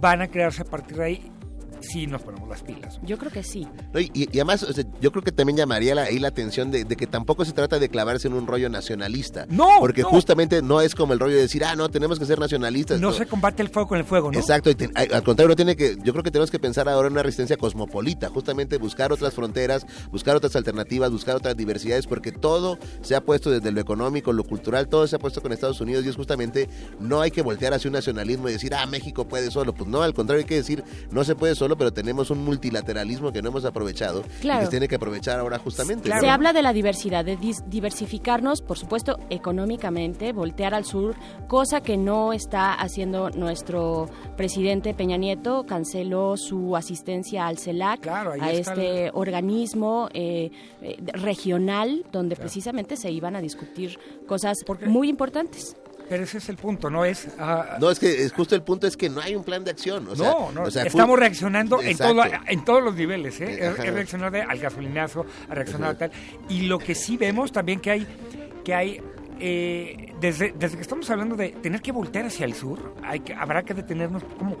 van a crearse a partir de ahí si nos ponemos las pilas. Yo creo que sí. No, y, y además, o sea, yo creo que también llamaría la- ahí la atención de, de que tampoco se trata de clavarse en un rollo nacionalista. No, Porque no. justamente no es como el rollo de decir, ah, no, tenemos que ser nacionalistas. No se combate el fuego con el fuego, ¿no? Exacto, y te- al contrario, tiene que, yo creo que tenemos que pensar ahora en una resistencia cosmopolita, justamente buscar otras fronteras, buscar otras alternativas, buscar otras diversidades, porque todo se ha puesto desde lo económico, lo cultural, todo se ha puesto con Estados Unidos y es justamente no hay que voltear hacia un nacionalismo y decir, ah, México puede solo. Pues no, al contrario, hay que decir, no se puede solo, pero tenemos un multilateralismo que no hemos aprovechado y Claro. que se tiene que aprovechar ahora justamente. Se ¿no? habla de la diversidad, de diversificarnos, por supuesto, económicamente, voltear al sur, cosa que no está haciendo nuestro presidente Peña Nieto, canceló su asistencia al CELAC, a este organismo eh, eh, regional, donde precisamente se iban a discutir cosas muy importantes. Pero ese es el punto, ¿no? Es... ah, No, es que es justo el punto es que no hay un plan de acción. O sea, no, no, o sea, estamos ju- reaccionando en, todo, en todos los niveles, ¿eh? Ajá. Reaccionar de- al gasolinazo, a reaccionar a tal. Y lo que sí vemos también que hay, que hay eh, desde, desde que estamos hablando de tener que voltear hacia el sur, hay que, habrá que detenernos como...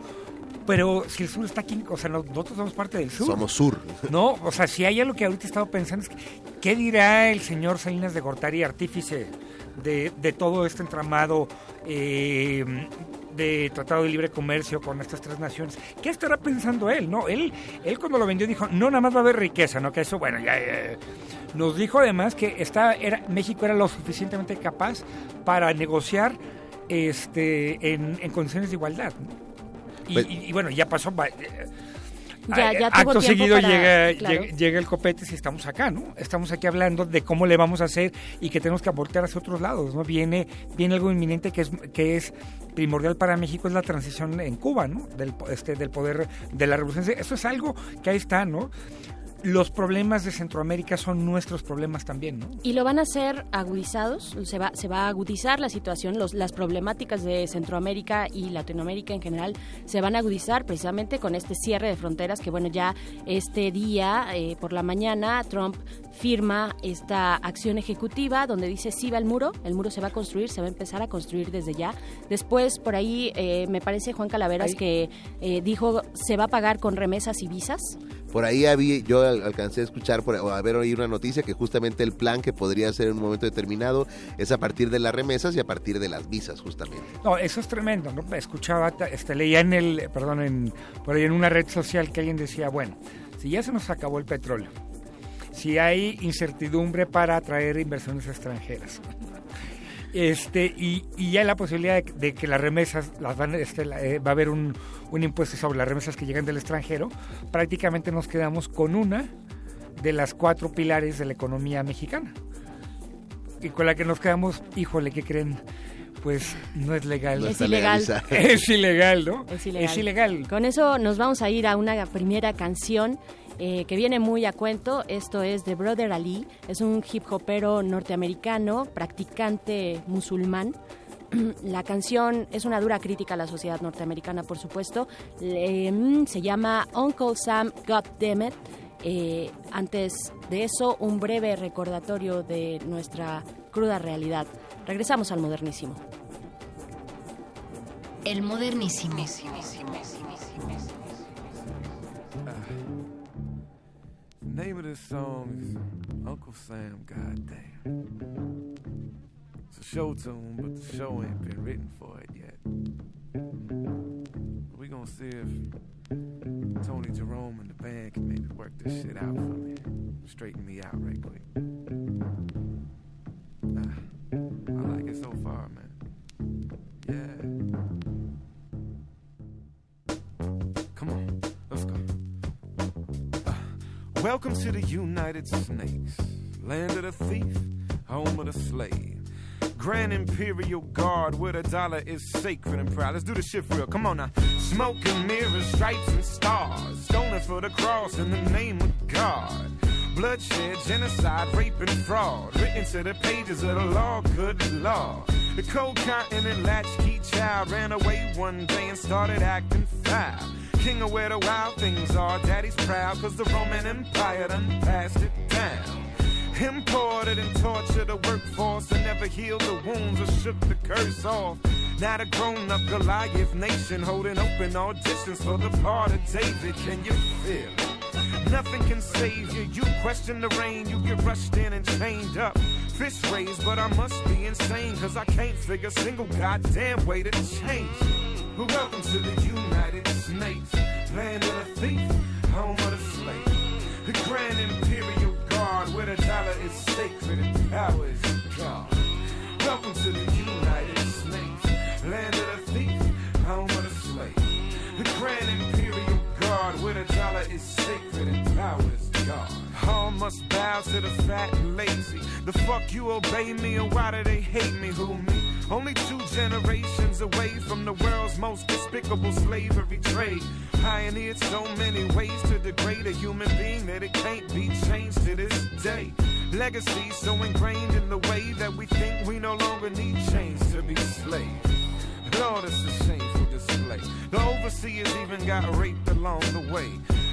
Pero si el sur está aquí, o sea, no- nosotros somos parte del sur. Somos sur. No, o sea, si hay algo que ahorita he estado pensando es que, ¿qué dirá el señor Salinas de Gortari, artífice de, de todo este entramado eh, de Tratado de Libre Comercio con estas tres naciones? ¿Qué estará pensando él? No, él, él cuando lo vendió dijo, no, nada más va a haber riqueza, ¿no? Que eso, bueno, ya... ya- nos dijo además que está, era, México era lo suficientemente capaz para negociar este, en, en condiciones de igualdad. ¿no? Y, Pues- y- y bueno, ya pasó... va- Ya- ya tuvo Acto seguido para- llega, claro. llega, llega el copete si estamos acá, ¿no? Estamos aquí hablando de cómo le vamos a hacer y que tenemos que aportar hacia otros lados, ¿no? Viene, viene algo inminente que es, que es primordial para México, es la transición en Cuba, ¿no? Del, este, del poder de la revolución. Eso es algo que ahí está, ¿no? Los problemas de Centroamérica son nuestros problemas también, ¿no? Y lo van a hacer agudizados, se va, se va a agudizar la situación, los, las problemáticas de Centroamérica y Latinoamérica en general se van a agudizar precisamente con este cierre de fronteras que bueno, ya este día eh, por la mañana Trump firma esta acción ejecutiva donde dice sí va el muro, el muro se va a construir, se va a empezar a construir desde ya. Después por ahí eh, me parece Juan Calaveras Ahí. que eh, dijo se va a pagar con remesas y visas. Por ahí había, yo al- alcancé a escuchar por, o a ver oír una noticia que justamente el plan que podría ser en un momento determinado es a partir de las remesas y a partir de las visas, justamente. No, eso es tremendo, ¿no? Escuchaba, este, leía en el, perdón, en, por ahí en una red social que alguien decía, bueno, si ya se nos acabó el petróleo, si hay incertidumbre para atraer inversiones extranjeras. Este, y, y ya la posibilidad de, de que las remesas, las van, este, la- eh, va a haber un, un impuesto sobre las remesas que llegan del extranjero, prácticamente nos quedamos con una de las cuatro pilares de la economía mexicana. Y con la que nos quedamos, híjole, ¿qué creen? Pues no es legal. No Es ilegal. Es ilegal, ¿no? Es ilegal. Es ilegal. Con eso nos vamos a ir a una primera canción eh, que viene muy a cuento. Esto es de Brother Ali. Es un hip hopero norteamericano, practicante musulmán. La canción es una dura crítica a la sociedad norteamericana, por supuesto. Mm, se llama Uncle Sam God. Eh, antes de eso, un breve recordatorio de nuestra cruda realidad. Regresamos al modernísimo. El modernísimo. The name of this song is Uncle Sam, goddamn. It's a show tune, but the show ain't been written for it yet. We gonna see if Tony Jerome and the band can maybe work this shit out for me. Straighten me out right quick. Ah, I like it so far, man. Yeah. Welcome to the United Snakes, land of the thief, home of the slave. Grand Imperial Guard, where the dollar is sacred and proud. Let's do the shit real. Come on now. Smoke and mirrors, stripes and stars. Stoning for the cross in the name of God. Bloodshed, genocide, rape, and fraud. Written to the pages of the law, good law. The cold continent latchkey child ran away one day and started acting foul. King of where the wild things are, daddy's proud, cause the Roman Empire done passed it down. Imported and tortured the workforce and never healed the wounds or shook the curse off. Now the grown up Goliath nation holding open auditions for the part of David. Can you feel it? Nothing can save you. You question the rain, you get rushed in and chained up. Fish raised, but I must be insane, cause I can't figure a single goddamn way to change. Welcome to the United Snakes, land of the thief, home of the slave. The Grand Imperial Guard, where the dollar is sacred and power is God. Welcome to the where is sacred and power is God. All must bow to the fat and lazy. The fuck you obey me, and why do they hate me? Who me? Only two generations away from the world's most despicable slavery trade. Pioneered so many ways to degrade a human being that it can't be changed to this day. Legacy so ingrained in the way that we think we no longer need chains to be slaves. Lord, it's a shameful display. The overseers even got raped along the way.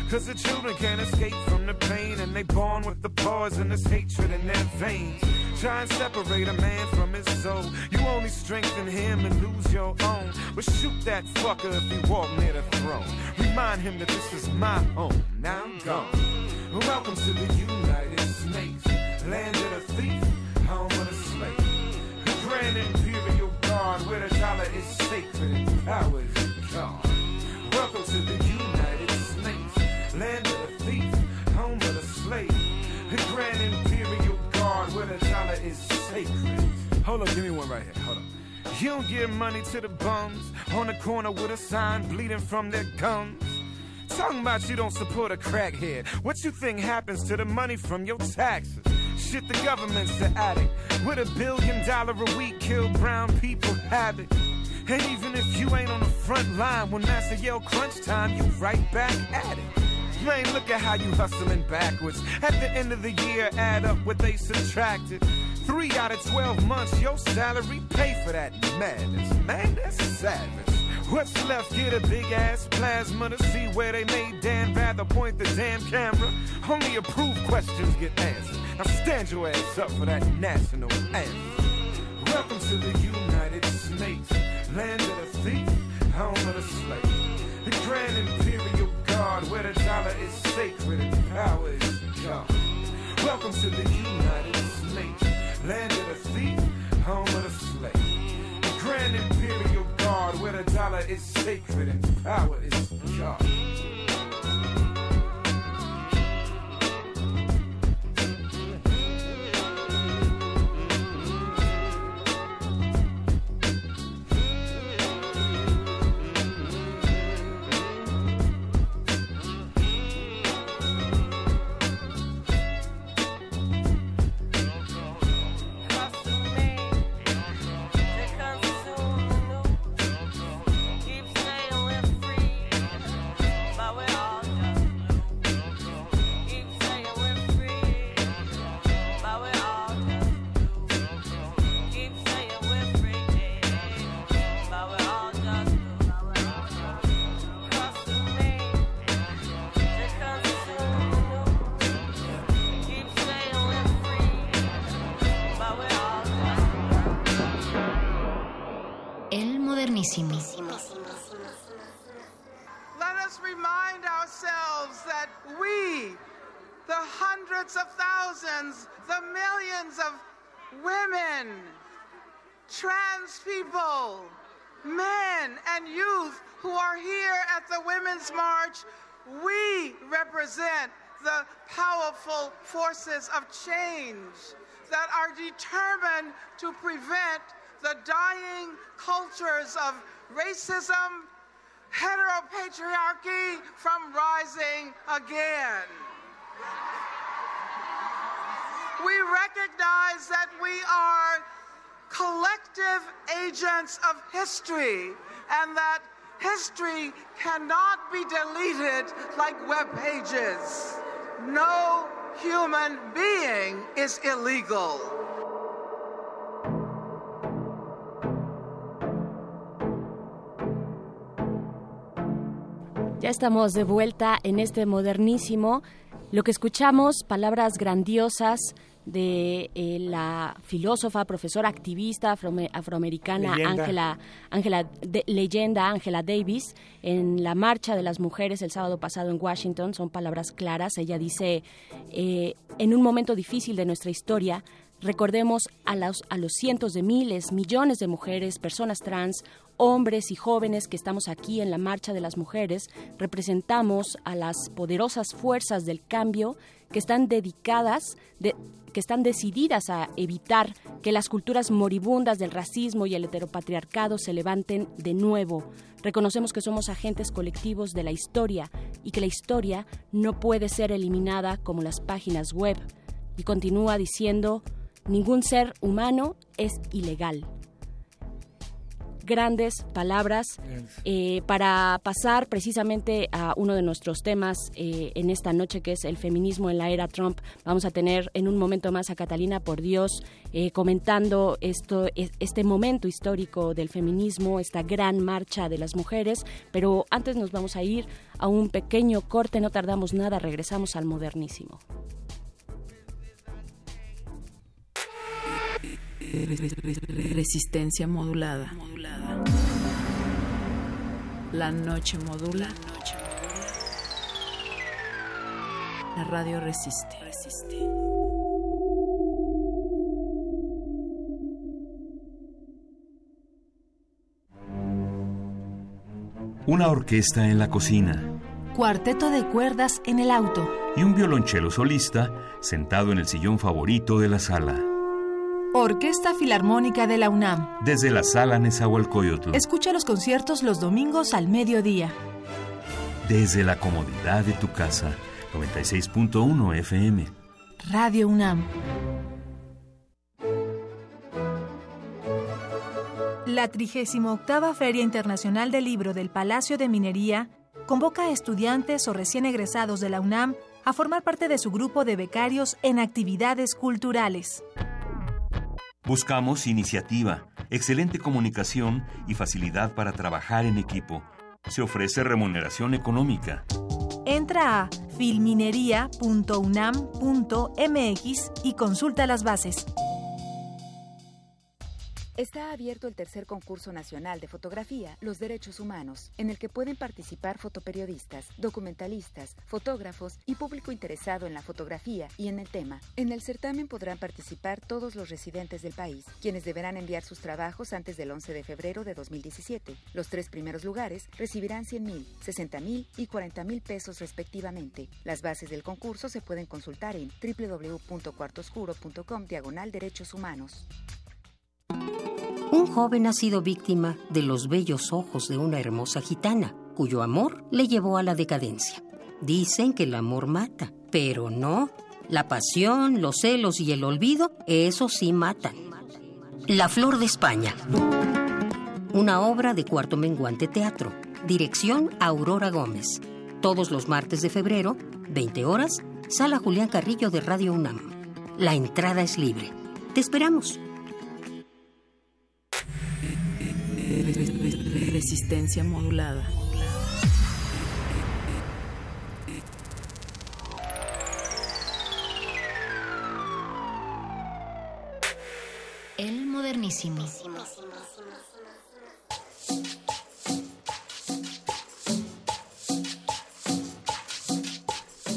Cause the children can't escape from the pain and they born with the poisonous hatred in their veins. Try and separate a man from his soul. You only strengthen him and lose your own. But shoot that fucker if he walk near the throne. Remind him that this is my home. Now I'm gone. Welcome to the United States, land of the thief, home of the slave. Imperial Guard, where the dollar is sacred and power is God. Welcome to the United Snakes, land of the thief, home of the slave. The Grand Imperial Guard, where the dollar is sacred. Hold up, give me one right here. Hold up. You don't give money to the bums on the corner with a sign bleeding from their gums. Talking about you don't support a crackhead. What you think happens to the money from your taxes? Shit, the government's the addict. With a billion dollar a week, kill brown people habit. And even if you ain't on the front line, when Master yell crunch time, you right back at it. Man, look at how you hustling backwards. At the end of the year, add up what they subtracted. Three out of 12 months, your salary pay for that madness. Man, that's savage. What's left? Get a big ass plasma to see where they made Dan rather point the damn camera. Only approved questions get answered. Now stand your ass up for that national anthem. Welcome to the United States, land of the thief, home of the slave. The Grand Imperial Guard, where the dollar is sacred and power is God. Welcome to the United States, land of the thief, home of the Where the dollar is sacred and power is God. Us remind ourselves that we, the hundreds of thousands, the millions of women, trans people, men, and youth who are here at the Women's March, we represent the powerful forces of change that are determined to prevent the dying cultures of racism, heteropatriarchy from rising again. We recognize that we are collective agents of history and that history cannot be deleted like web pages. No human being is illegal. Ya estamos de vuelta en este modernísimo. Lo que escuchamos, palabras grandiosas de eh, la filósofa, profesora activista afro- afroamericana. Ángela Ángela leyenda Ángela Davis en la marcha de las mujeres el sábado pasado en Washington son palabras claras ella dice eh, en un momento difícil de nuestra historia recordemos a los a los cientos de miles millones de mujeres personas trans hombres y jóvenes que estamos aquí en la marcha de las mujeres representamos a las poderosas fuerzas del cambio que están dedicadas de- que están decididas a evitar que las culturas moribundas del racismo y el heteropatriarcado se levanten de nuevo. Reconocemos que somos agentes colectivos de la historia y que la historia no puede ser eliminada como las páginas web. Y continúa diciendo, ningún ser humano es ilegal grandes palabras eh, para pasar precisamente a uno de nuestros temas eh, en esta noche que es el feminismo en la era Trump. Vamos a tener en un momento más a Catalina por Dios eh, comentando esto, es- este momento histórico del feminismo, esta gran marcha de las mujeres, pero antes nos vamos a ir a un pequeño corte, no tardamos nada, regresamos al modernísimo. Resistencia modulada. La noche modula. La radio resiste. Una orquesta en la cocina Cuarteto de cuerdas en el auto. y un violonchelo solista sentado en el sillón favorito de la sala. Orquesta Filarmónica de la UNAM. Desde la sala Nezahualcóyotl, Escucha los conciertos los domingos al mediodía. desde la comodidad de tu casa. 96.1 FM. Radio UNAM. La 38 Feria Internacional del Libro del Palacio de Minería convoca a estudiantes o recién egresados de la UNAM a formar parte de su grupo de becarios en actividades culturales. Buscamos iniciativa, excelente comunicación y facilidad para trabajar en equipo. Se ofrece remuneración económica. Entra a filminería.unam.mx y consulta las bases. Está abierto el tercer concurso nacional de fotografía, Los Derechos Humanos, en el que pueden participar fotoperiodistas, documentalistas, fotógrafos y público interesado en la fotografía y en el tema. En el certamen podrán participar todos los residentes del país, quienes deberán enviar sus trabajos antes del 11 de febrero de 2017. Los tres primeros lugares recibirán 100 mil, 60 mil y 40 mil pesos respectivamente. Las bases del concurso se pueden consultar en www.cuartoscuro.com diagonal derechos humanos. Un joven ha sido víctima de los bellos ojos de una hermosa gitana, cuyo amor le llevó a la decadencia. Dicen que el amor mata, pero no. La pasión, los celos y el olvido, eso sí matan. La Flor de España. Una obra de Cuarto Menguante Teatro. Dirección Aurora Gómez. Todos los martes de febrero, 20 horas, Sala Julián Carrillo de Radio UNAM. La entrada es libre. Te esperamos. Resistencia modulada. El modernísimo.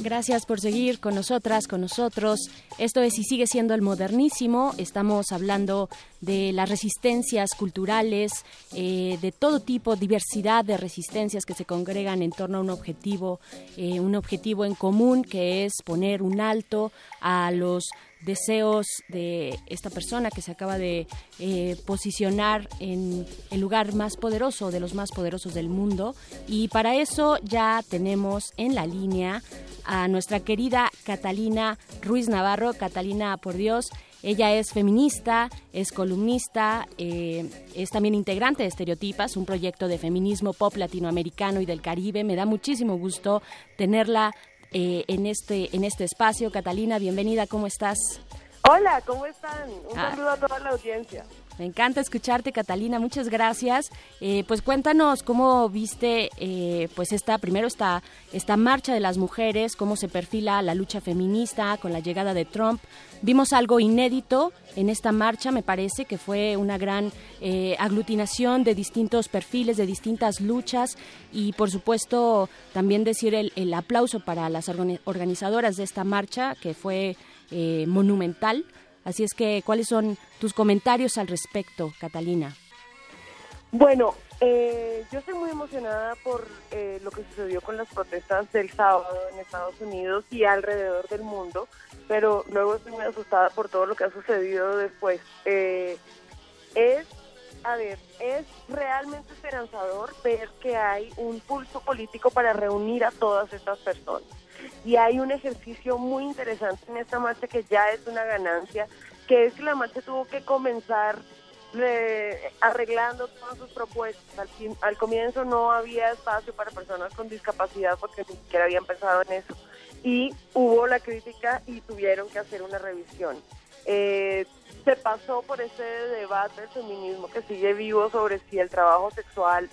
Gracias por seguir con nosotras, con nosotros. Esto es y sigue siendo el modernísimo. Estamos hablando de las resistencias culturales, eh, de todo tipo, diversidad de resistencias que se congregan en torno a un objetivo, eh, un objetivo en común que es poner un alto a los deseos de esta persona que se acaba de eh, posicionar en el lugar más poderoso, de los más poderosos del mundo. Y para eso ya tenemos en la línea a nuestra querida Catalina Ruiz Navarro. Catalina, por Dios, ella es feminista, es columnista, eh, es también integrante de Estereotipas, un proyecto de feminismo pop latinoamericano y del Caribe. Me da muchísimo gusto tenerla eh, en, este, en este espacio. Catalina, bienvenida, ¿cómo estás? Hola, ¿cómo están? Un Ah. saludo a toda la audiencia. Me encanta escucharte, Catalina. Muchas gracias. Eh, pues cuéntanos cómo viste, eh, pues esta primero esta esta marcha de las mujeres, cómo se perfila la lucha feminista con la llegada de Trump. Vimos algo inédito en esta marcha, me parece que fue una gran eh, aglutinación de distintos perfiles, de distintas luchas y, por supuesto, también decir el, el aplauso para las organi- organizadoras de esta marcha, que fue eh, monumental. Así es que, ¿cuáles son tus comentarios al respecto, Catalina? Bueno, eh, yo estoy muy emocionada por eh, lo que sucedió con las protestas del sábado en Estados Unidos y alrededor del mundo, pero luego estoy muy asustada por todo lo que ha sucedido después. Eh, es, a ver, es realmente esperanzador ver que hay un pulso político para reunir a todas estas personas. Y hay un ejercicio muy interesante en esta marcha que ya es una ganancia, que es que la marcha tuvo que comenzar eh, arreglando todas sus propuestas. Al, comienzo no había espacio para personas con discapacidad porque ni siquiera habían pensado en eso. Y hubo la crítica y tuvieron que hacer una revisión. Eh, se pasó por ese debate del feminismo que sigue vivo sobre si el trabajo sexual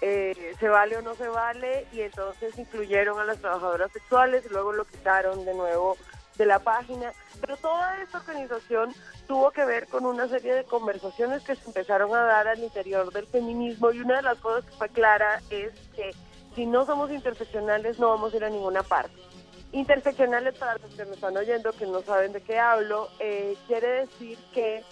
eh, se vale o no se vale y entonces incluyeron a las trabajadoras sexuales luego lo quitaron de nuevo de la página. Pero toda esta organización tuvo que ver con una serie de conversaciones que se empezaron a dar al interior del feminismo y una de las cosas que fue clara es que si no somos interseccionales no vamos a ir a ninguna parte. Interseccionales, para los que me están oyendo que no saben de qué hablo, eh, quiere decir que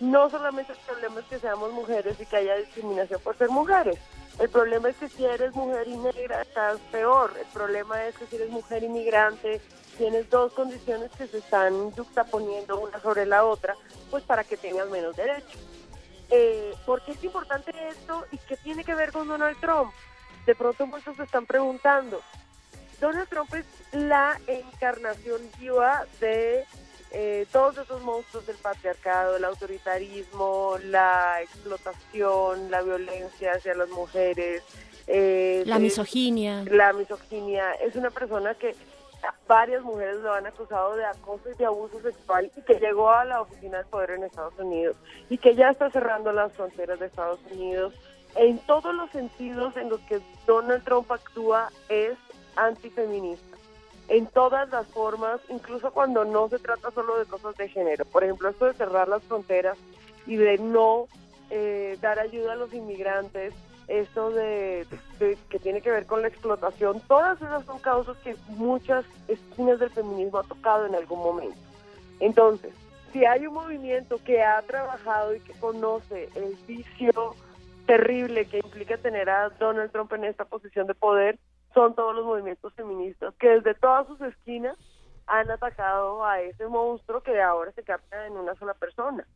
no solamente el problema es que seamos mujeres y que haya discriminación por ser mujeres. El problema es que si eres mujer y negra estás peor. El problema es que si eres mujer inmigrante tienes dos condiciones que se están juxtaponiendo una sobre la otra, pues para que tengas menos derechos. Eh, ¿Por qué es importante esto y qué tiene que ver con Donald Trump? De pronto muchos se están preguntando. Donald Trump es la encarnación viva de eh, todos esos monstruos del patriarcado, el autoritarismo, la explotación, la violencia hacia las mujeres. eh, La misoginia. La misoginia. Es una persona que varias mujeres lo han acusado de acoso y de abuso sexual y que llegó a la oficina del poder en Estados Unidos y que ya está cerrando las fronteras de Estados Unidos. En todos los sentidos en los que Donald Trump actúa es antifeminista. En todas las formas, incluso cuando no se trata solo de cosas de género. Por ejemplo, esto de cerrar las fronteras y de no eh, dar ayuda a los inmigrantes, esto de, de- que tiene que ver con la explotación, todas esas son causas que muchas esquinas del feminismo ha tocado en algún momento. Entonces, si hay un movimiento que ha trabajado y que conoce el vicio terrible que implica tener a Donald Trump en esta posición de poder, son todos los movimientos feministas que desde todas sus esquinas han atacado a ese monstruo que ahora se capta en una sola persona.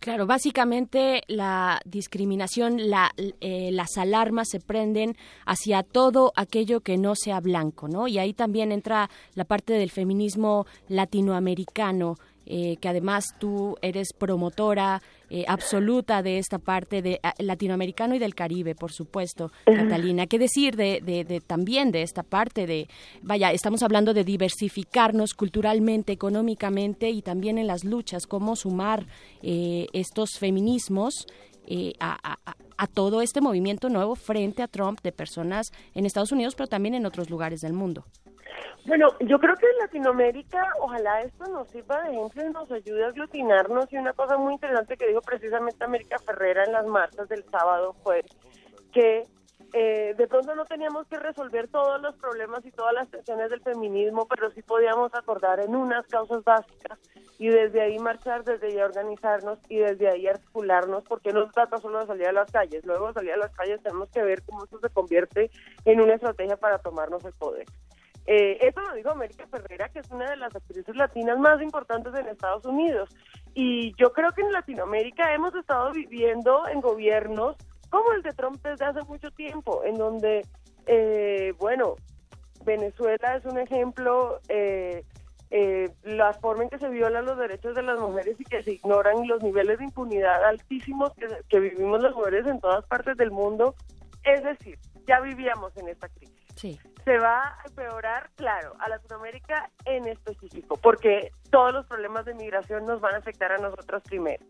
Claro, básicamente la discriminación, la, eh, las alarmas se prenden hacia todo aquello que no sea blanco, ¿no? Y ahí también entra la parte del feminismo latinoamericano, eh, que además tú eres promotora eh, absoluta de esta parte de ah, latinoamericano y del Caribe, por supuesto, Catalina. ¿Qué decir de, de- de también de esta parte de, vaya, estamos hablando de diversificarnos culturalmente, económicamente y también en las luchas, cómo sumar eh, estos feminismos eh, a, a- a- a todo este movimiento nuevo frente a Trump de personas en Estados Unidos, pero también en otros lugares del mundo. Bueno, yo creo que en Latinoamérica, ojalá esto nos sirva de ejemplo y nos ayude a aglutinarnos. Y una cosa muy interesante que dijo precisamente América Ferrera en las marchas del sábado fue que eh, de pronto no teníamos que resolver todos los problemas y todas las tensiones del feminismo, pero sí podíamos acordar en unas causas básicas y desde ahí marchar, desde ahí organizarnos y desde ahí articularnos, porque no se trata solo de salir a las calles, luego de salir a las calles tenemos que ver cómo eso se convierte en una estrategia para tomarnos el poder. Eh, eso lo dijo América Ferreira, que es una de las actrices latinas más importantes en Estados Unidos. Y yo creo que en Latinoamérica hemos estado viviendo en gobiernos como el de Trump desde hace mucho tiempo, en donde, eh, bueno, Venezuela es un ejemplo, eh, eh, la forma en que se violan los derechos de las mujeres y que se ignoran los niveles de impunidad altísimos que, que vivimos las mujeres en todas partes del mundo. Es decir, ya vivíamos en esta crisis. Sí. Se va a empeorar, claro, a Latinoamérica en específico, porque todos los problemas de migración nos van a afectar a nosotros primero.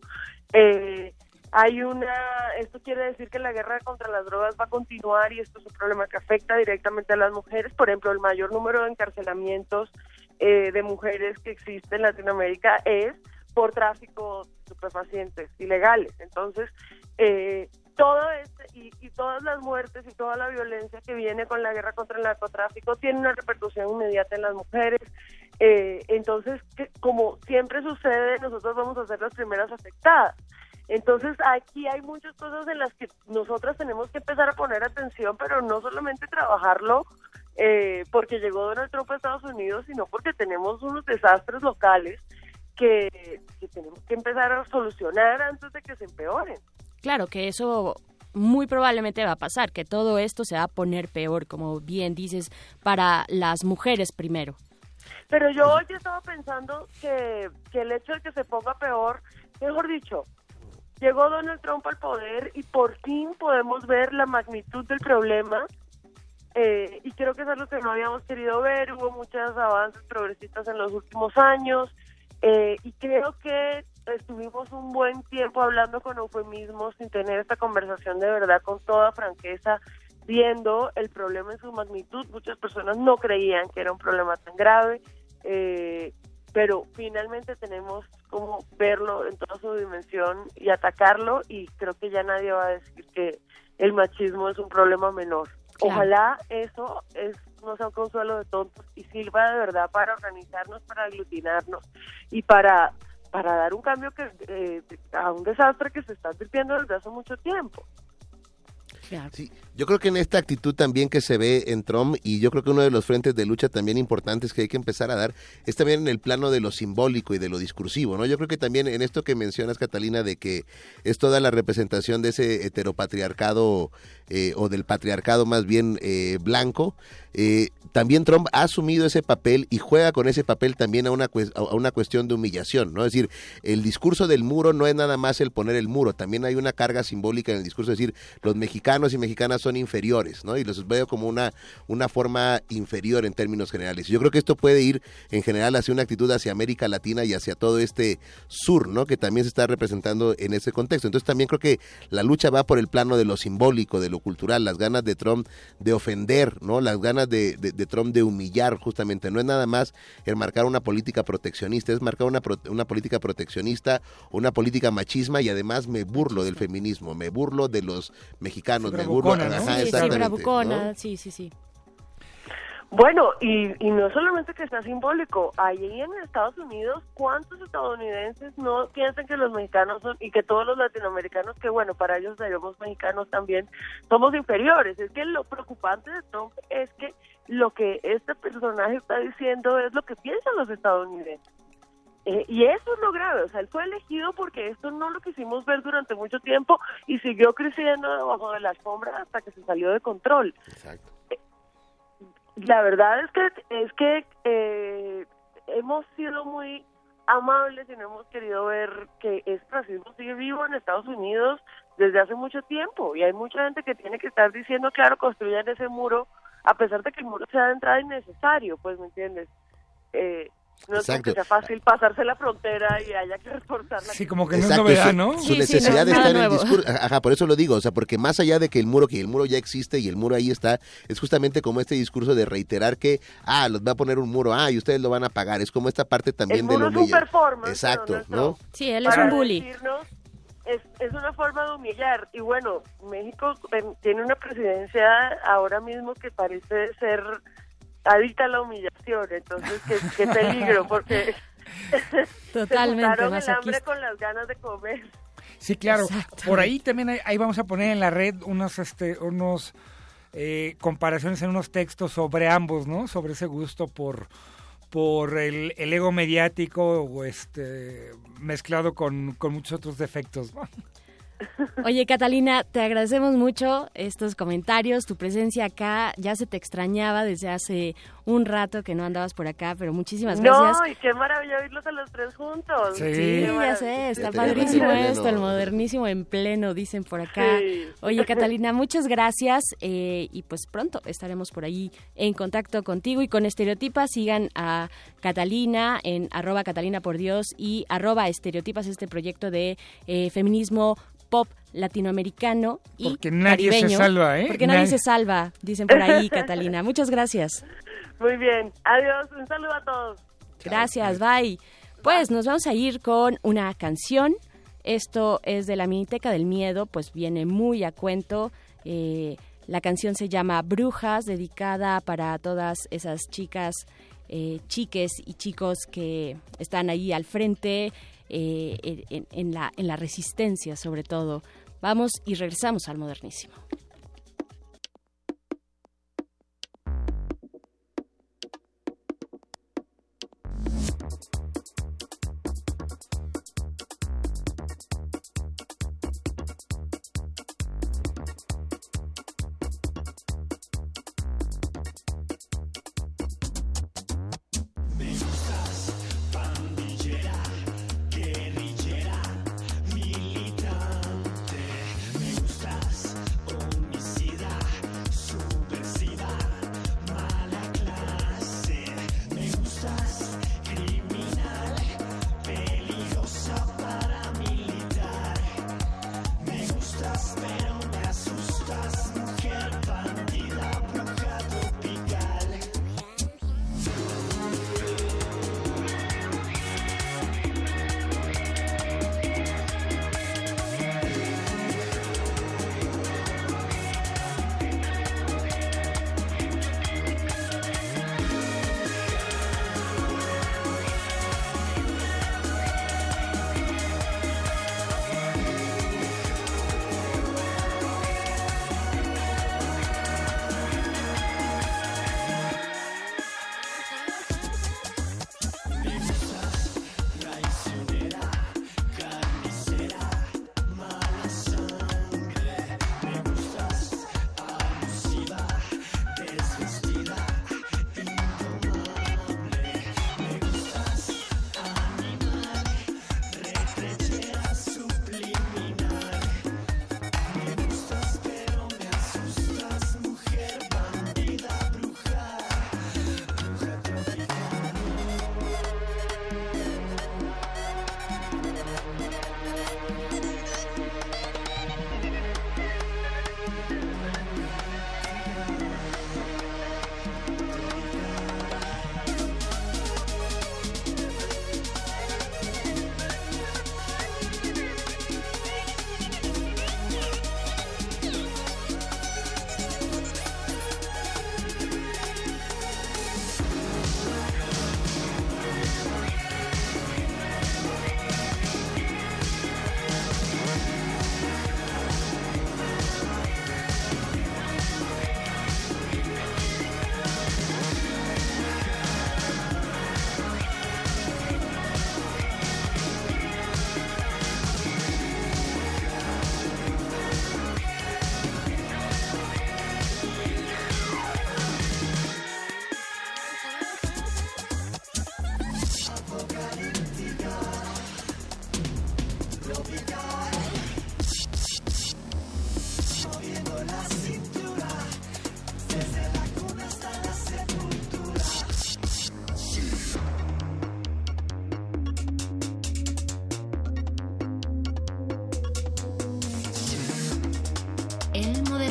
Eh, hay una, esto quiere decir que la guerra contra las drogas va a continuar y esto es un problema que afecta directamente a las mujeres. Por ejemplo, el mayor número de encarcelamientos eh, de mujeres que existe en Latinoamérica es por tráfico de estupefacientes ilegales. Entonces, eh, todo este y, y todas las muertes y toda la violencia que viene con la guerra contra el narcotráfico tiene una repercusión inmediata en las mujeres. Eh, entonces, que- como siempre sucede, nosotros vamos a ser las primeras afectadas. Entonces, aquí hay muchas cosas en las que nosotras tenemos que empezar a poner atención, pero no solamente trabajarlo eh, porque llegó Donald Trump a Estados Unidos, sino porque tenemos unos desastres locales que, que tenemos que empezar a solucionar antes de que se empeoren. Claro que eso muy probablemente va a pasar, que todo esto se va a poner peor, como bien dices, para las mujeres primero. Pero yo hoy estaba pensando que, que el hecho de que se ponga peor, mejor dicho, llegó Donald Trump al poder y por fin podemos ver la magnitud del problema. eh, y creo que eso es lo que no habíamos querido ver. Hubo muchos avances progresistas en los últimos años. eh, y creo que estuvimos un buen tiempo hablando con eufemismos sin tener esta conversación de verdad con toda franqueza viendo el problema en su magnitud. Muchas personas no creían que era un problema tan grave, eh, pero finalmente tenemos como verlo en toda su dimensión y atacarlo y creo que ya nadie va a decir que el machismo es un problema menor. Claro. Ojalá eso es no sea un consuelo de tontos y sirva de verdad para organizarnos, para aglutinarnos y para para dar un cambio que eh, a un desastre que se está advirtiendo desde hace mucho tiempo. Sí, yo creo que en esta actitud también que se ve en Trump y yo creo que uno de los frentes de lucha también importantes que hay que empezar a dar es también en el plano de lo simbólico y de lo discursivo, ¿no? Yo creo que también en esto que mencionas, Catalina, de que es toda la representación de ese heteropatriarcado eh, o del patriarcado más bien eh, blanco, eh, también Trump ha asumido ese papel y juega con ese papel también a una, a una cuestión de humillación, ¿no? Es decir, el discurso del muro no es nada más el poner el muro, también hay una carga simbólica en el discurso, es decir, los mexicanos y mexicanas son inferiores, ¿no? Y los veo como una, una forma inferior en términos generales. Yo creo que esto puede ir en general hacia una actitud hacia América Latina y hacia todo este sur, ¿no? Que también se está representando en ese contexto. Entonces también creo que la lucha va por el plano de lo simbólico, de lo cultural, las ganas de Trump de ofender, ¿no? Las ganas de, de- de Trump de humillar justamente. No es nada más el marcar una política proteccionista, es marcar una, una política proteccionista, una política machisma y además me burlo del feminismo, me burlo de los mexicanos, me burlo... ¿no? Ajá, sí, sí, exactamente, bravucona, ¿no? sí, sí, sí. Bueno, y, y no solamente que sea simbólico, ahí en Estados Unidos, ¿cuántos estadounidenses no piensan que los mexicanos son, y que todos los latinoamericanos, que bueno, para ellos seremos mexicanos también, somos inferiores? Es que lo preocupante de Trump es que lo que este personaje está diciendo es lo que piensan los estadounidenses. Eh, y eso es lo grave, o sea, él fue elegido porque esto no lo quisimos ver durante mucho tiempo y siguió creciendo debajo de la alfombra hasta que se salió de control. La verdad es que es que eh, hemos sido muy amables y no hemos querido ver que este racismo sigue vivo en Estados Unidos desde hace mucho tiempo y hay mucha gente que tiene que estar diciendo, claro, construyan ese muro a pesar de que el muro sea de entrada innecesario, pues, ¿me entiendes? Eh, no es como Exacto. que sea fácil pasarse la frontera y haya que reforzar la Sí, como que no es novedad, su, ¿no? su Sí, sí, necesidad no, de estar en el discurso, ajá, por eso lo digo, o sea, porque más allá de que el muro, que el muro ya existe y el muro ahí está, es justamente como este discurso de reiterar que, ah, los va a poner un muro, ah, y ustedes lo van a pagar, es como esta parte también El de muro lo es un performance, Exacto, no es ¿no? Sí, él es Para un bully. decirnos- es, es una forma de humillar. Y bueno, México tiene una presidencia ahora mismo que parece ser adicta a la humillación. Entonces, qué, qué peligro, porque Totalmente se juntaron el hambre con las ganas de comer. Sí, claro. Por ahí también hay- ahí vamos a poner en la red unos, este, unos eh, comparaciones en unos textos sobre ambos, ¿no? Sobre ese gusto por por el, el ego mediático o este mezclado con, con muchos otros defectos. ¿no? Oye, Catalina, te agradecemos mucho estos comentarios, tu presencia acá. Ya se te extrañaba desde hace un rato que no andabas por acá, pero muchísimas gracias. No, y qué maravilla oírlos a los tres juntos. Sí, Qué ya sé, está padrísimo esto, el modernísimo en pleno, dicen por acá. Sí. Oye, Catalina, muchas gracias eh, y pues pronto estaremos por ahí en contacto contigo y con Estereotipas. Sigan a Catalina en arroba Catalina por Dios y arroba Estereotipas, este proyecto de eh, feminismo pop latinoamericano y Porque nadie se salva, ¿eh? Porque nadie Nadie. se salva, dicen por ahí, Catalina. Muchas gracias. Muy bien. Adiós. Un saludo a todos. Gracias, bye. Pues nos vamos a ir con una canción. Esto es de la Miniteca del Miedo, pues viene muy a cuento. Eh, la canción se llama Brujas, dedicada para todas esas chicas, eh, chiques y chicos que están ahí al frente, eh, en, en la, en la resistencia sobre todo. Vamos y regresamos al modernísimo.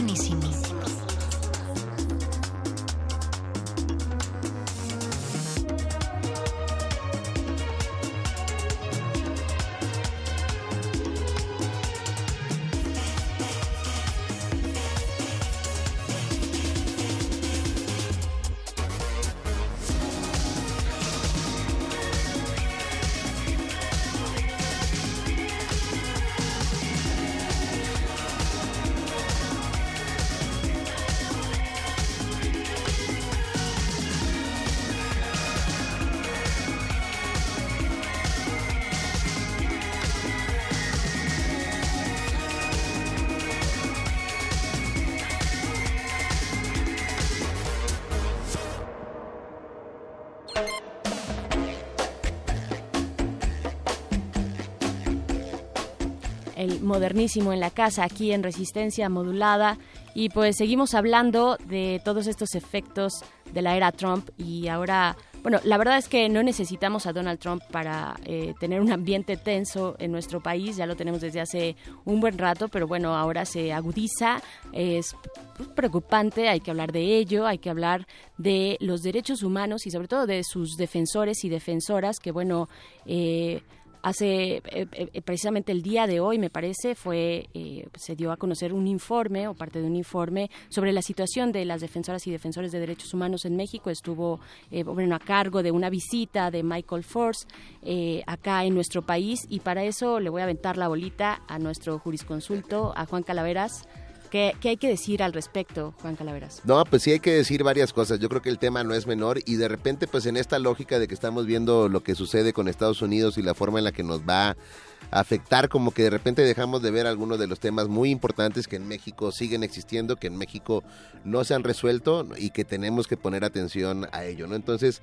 buenísimo. El modernísimo en la casa, aquí en Resistencia Modulada. Y pues seguimos hablando de todos estos efectos de la era Trump y ahora bueno, la verdad es que no necesitamos a Donald Trump para eh, tener un ambiente tenso en nuestro país, ya lo tenemos desde hace un buen rato, pero bueno, ahora se agudiza, es preocupante, hay que hablar de ello, hay que hablar de los derechos humanos y sobre todo de sus defensores y defensoras que bueno, eh, hace eh, eh, precisamente el día de hoy me parece fue eh, se dio a conocer un informe o parte de un informe sobre la situación de las defensoras y defensores de derechos humanos en México. Estuvo bueno a cargo de una visita de Michael Force acá en nuestro país. Y para eso le voy a aventar la bolita a nuestro jurisconsulto a Juan Calaveras ¿Qué, hay que decir al respecto, Juan Calaveras? No, pues sí hay que decir varias cosas. Yo creo que el tema no es menor y de repente, pues en esta lógica de que estamos viendo lo que sucede con Estados Unidos y la forma en la que nos va a afectar, como que de repente dejamos de ver algunos de los temas muy importantes que en México siguen existiendo, que en México no se han resuelto y que tenemos que poner atención a ello, ¿no? Entonces,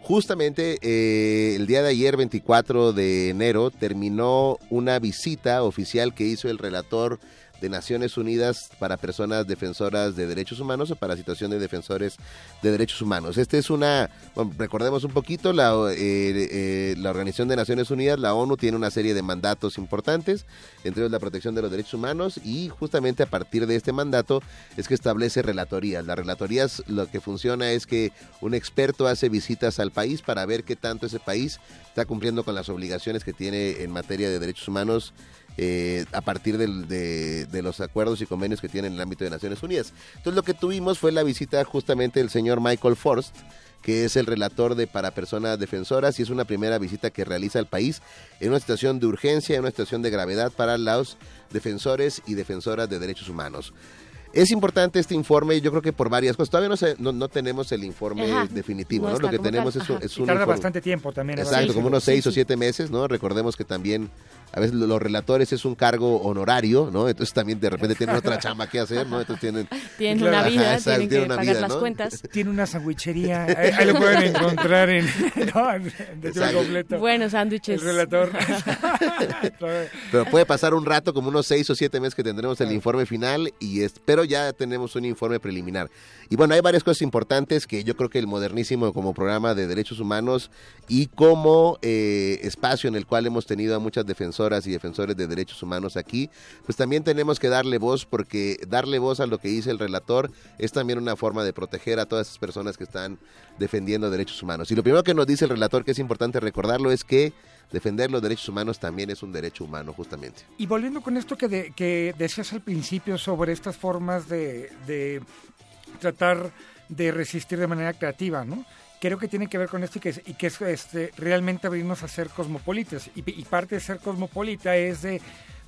justamente eh, el día de ayer, 24 de enero, terminó una visita oficial que hizo el relator de Naciones Unidas para personas defensoras de derechos humanos o para situación de defensores de derechos humanos. Este es una, recordemos un poquito, la, eh, eh, la Organización de Naciones Unidas, la ONU, tiene una serie de mandatos importantes, entre ellos la protección de los derechos humanos y justamente a partir de este mandato es que establece relatorías. Las relatorías lo que funciona es que un experto hace visitas al país para ver qué tanto ese país está cumpliendo con las obligaciones que tiene en materia de derechos humanos eh, a partir de, los acuerdos y convenios que tienen en el ámbito de Naciones Unidas. Entonces lo que tuvimos fue la visita justamente del señor Michael Forst, que es el relator de para personas defensoras y es una primera visita que realiza el país en una situación de urgencia, en una situación de gravedad para los defensores y defensoras de derechos humanos. Es importante este informe, yo creo que por varias cosas. Todavía no, no, tenemos el informe definitivo, ¿no? Lo que tenemos es, es, un... Tarda bastante tiempo también. Exacto, como unos seis o siete meses, ¿no? Recordemos que también a veces los relatores es un cargo honorario, ¿no? Entonces también de repente tienen otra chamba que hacer, ¿no? Entonces tienen... Tienen una vida, tienen que pagar las cuentas. Tiene una sandwichería, ahí, lo pueden encontrar en... ¿no? completo. Buenos sándwiches. El relator. Pero puede pasar un rato, como unos seis o siete meses que tendremos el informe final, y es, pero ya tenemos un informe preliminar. Y bueno, hay varias cosas importantes que yo creo que el modernísimo como programa de derechos humanos y como eh, espacio en el cual hemos tenido a muchas defensoras y defensores de derechos humanos aquí, pues también tenemos que darle voz porque darle voz a lo que dice el relator es también una forma de proteger a todas esas personas que están defendiendo derechos humanos. Y lo primero que nos dice el relator, que es importante recordarlo, es que defender los derechos humanos también es un derecho humano, justamente. Y volviendo con esto que, que decías al principio sobre estas formas de, de tratar de resistir de manera creativa, ¿no? Creo que tiene que ver con esto y que, y que es este, realmente abrirnos a ser cosmopolitas. Y, y parte de ser cosmopolita es de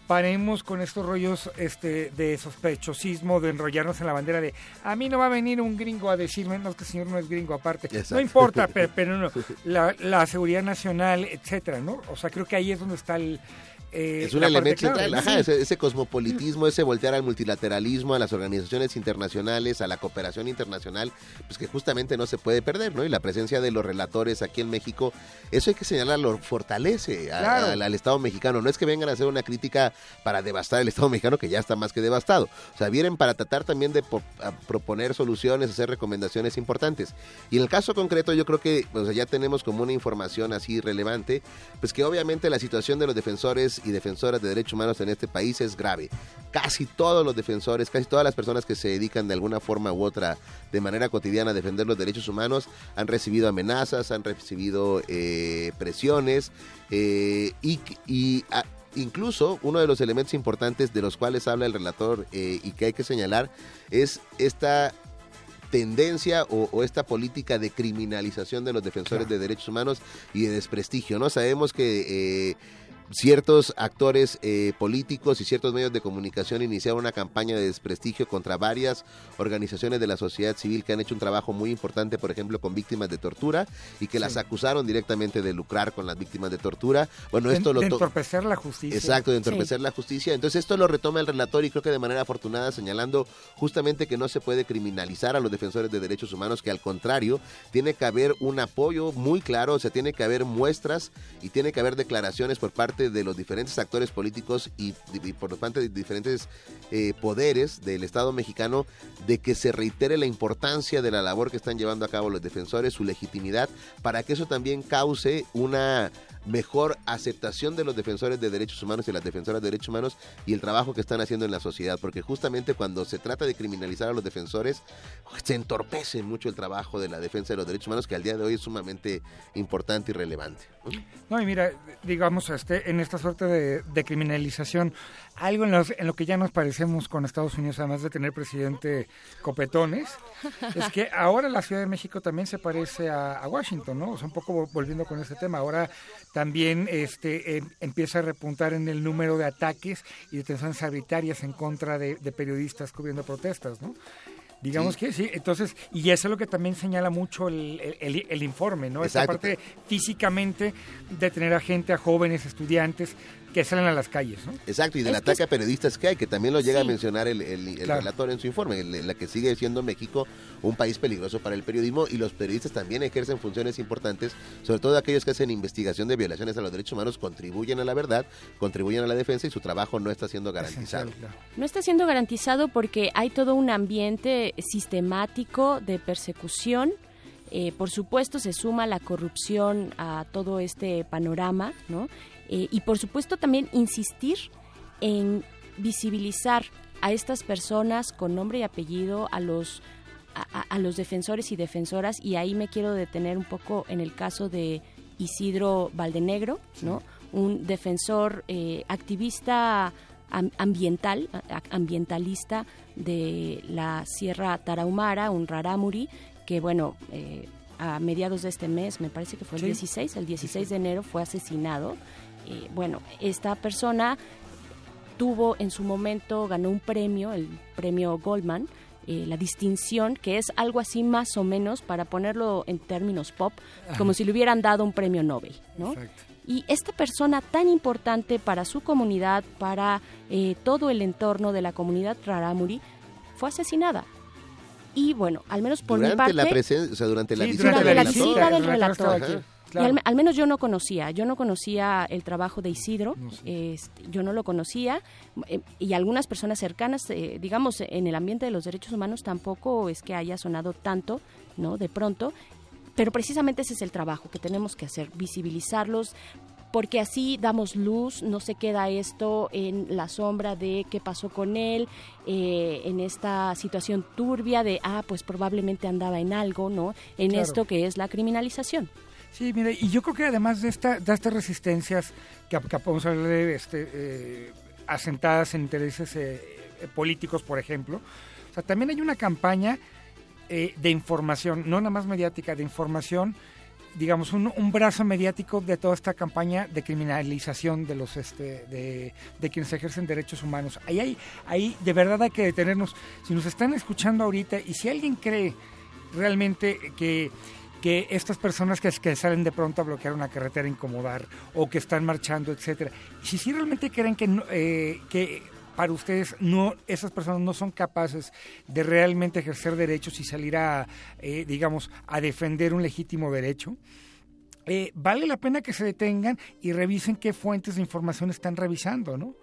paremos con estos rollos este, de sospechosismo, de enrollarnos en la bandera de a mí no va a venir un gringo a decirme, no, que el señor no es gringo aparte. No importa, pero, pero no, la, la, seguridad nacional, etcétera, ¿no? O sea, creo que ahí es donde está el, eh, es un elemento central, ese, cosmopolitismo, ese voltear al multilateralismo, a las organizaciones internacionales, a la cooperación internacional, pues que justamente no se puede perder, ¿no? Y la presencia de los relatores aquí en México, eso hay que señalarlo, fortalece al Estado mexicano. No es que vengan a hacer una crítica para devastar el Estado mexicano, que ya está más que devastado. O sea, vienen para tratar también de proponer soluciones, hacer recomendaciones importantes. Y en el caso concreto, yo creo que ya tenemos como una información así relevante, pues que obviamente la situación de los defensores y defensoras de derechos humanos en este país es grave. Casi todos los defensores, casi todas las personas que se dedican de alguna forma u otra de manera cotidiana a defender los derechos humanos han recibido amenazas, han recibido eh, presiones eh, y, incluso uno de los elementos importantes de los cuales habla el relator eh, y que hay que señalar es esta tendencia o, esta política de criminalización de los defensores de derechos humanos y de desprestigio, ¿no? Sabemos que ciertos actores eh, políticos y ciertos medios de comunicación iniciaron una campaña de desprestigio contra varias organizaciones de la sociedad civil que han hecho un trabajo muy importante, por ejemplo, con víctimas de tortura y que las acusaron directamente de lucrar con las víctimas de tortura. Bueno, esto lo de entorpecer la justicia. Exacto, de entorpecer la justicia. Entonces esto lo retoma el relator y creo que de manera afortunada señalando justamente que no se puede criminalizar a los defensores de derechos humanos, que al contrario tiene que haber un apoyo muy claro, o sea, tiene que haber muestras y tiene que haber declaraciones por parte de los diferentes actores políticos y, y por parte de diferentes eh, poderes del Estado mexicano de que se reitere la importancia de la labor que están llevando a cabo los defensores, su legitimidad, para que eso también cause una mejor aceptación de los defensores de derechos humanos y las defensoras de derechos humanos y el trabajo que están haciendo en la sociedad, porque justamente cuando se trata de criminalizar a los defensores, se entorpece mucho el trabajo de la defensa de los derechos humanos, que al día de hoy es sumamente importante y relevante. No, y mira, digamos, este, en esta suerte de, de criminalización, algo en, los- en lo que ya nos parecemos con Estados Unidos, además de tener presidente copetones, es que ahora la Ciudad de México también se parece a, a Washington, ¿no? O sea, un poco vol- volviendo con este tema, ahora también este, em- empieza a repuntar en el número de ataques y detenciones arbitrarias en contra de, de periodistas cubriendo protestas, ¿no? Digamos Sí. que sí, entonces, y eso es lo que también señala mucho el, el- el- informe, ¿no? Esta Exacto. parte físicamente de tener a gente, a jóvenes, estudiantes, que salen a las calles, ¿no? Exacto, y del Es que ataque a periodistas que hay, que también lo llega Sí. a mencionar el, el, el Claro. relator en su informe, en en la que sigue siendo México un país peligroso para el periodismo y los periodistas también ejercen funciones importantes, sobre todo aquellos que hacen investigación de violaciones a los derechos humanos, contribuyen a la verdad, contribuyen a la defensa y su trabajo no está siendo garantizado. No está siendo garantizado porque hay todo un ambiente sistemático de persecución. Eh, por supuesto, se suma la corrupción a todo este panorama, ¿no? Eh, y por supuesto también insistir en visibilizar a estas personas con nombre y apellido, a los a, los defensores y defensoras, y ahí me quiero detener un poco en el caso de Isidro Valdenegro, ¿no? Un defensor eh, activista am- ambiental, ambientalista de la Sierra Tarahumara, un rarámuri, que bueno, eh, a mediados de este mes, me parece que fue el Sí. 16, el 16 de enero fue asesinado. Eh, bueno, esta persona tuvo en su momento, ganó un premio, el premio Goldman, eh, la distinción, que es algo así más o menos, para ponerlo en términos pop, como Ajá. si le hubieran dado un premio Nobel, ¿no? Y esta persona tan importante para su comunidad, para eh, todo el entorno de la comunidad Rarámuri, fue asesinada. Y bueno, al menos por mi parte... la presencia, o sea, durante la Sí, visita durante del la relator. visita del relator. Ajá. Y al, al menos yo no conocía, yo no conocía el trabajo de Isidro, este, yo no lo conocía eh, y algunas personas cercanas, eh, digamos, en el ambiente de los derechos humanos tampoco es que haya sonado tanto, ¿no? De pronto, pero precisamente ese es el trabajo que tenemos que hacer, visibilizarlos, porque así damos luz, no se queda esto en la sombra de qué pasó con él, eh, en esta situación turbia de, ah, pues probablemente andaba en algo, ¿no? En Claro. esto que es la criminalización. Sí, mire, y yo creo que además de, esta, de estas resistencias que, que podemos hablar de este, eh, asentadas en intereses eh, eh, políticos, por ejemplo, o sea, también hay una campaña de información, no nada más mediática, de información, digamos, un, un brazo mediático de toda esta campaña de criminalización de los este, de, de quienes ejercen derechos humanos. Ahí, hay, ahí de verdad hay que detenernos. Si nos están escuchando ahorita y si alguien cree realmente que que estas personas que, salen de pronto a bloquear una carretera, incomodar o que están marchando, etcétera, si sí realmente creen que, eh, que para ustedes no esas personas no son capaces de realmente ejercer derechos y salir a, eh, digamos, a defender un legítimo derecho, eh, vale la pena que se detengan y revisen qué fuentes de información están revisando, ¿no?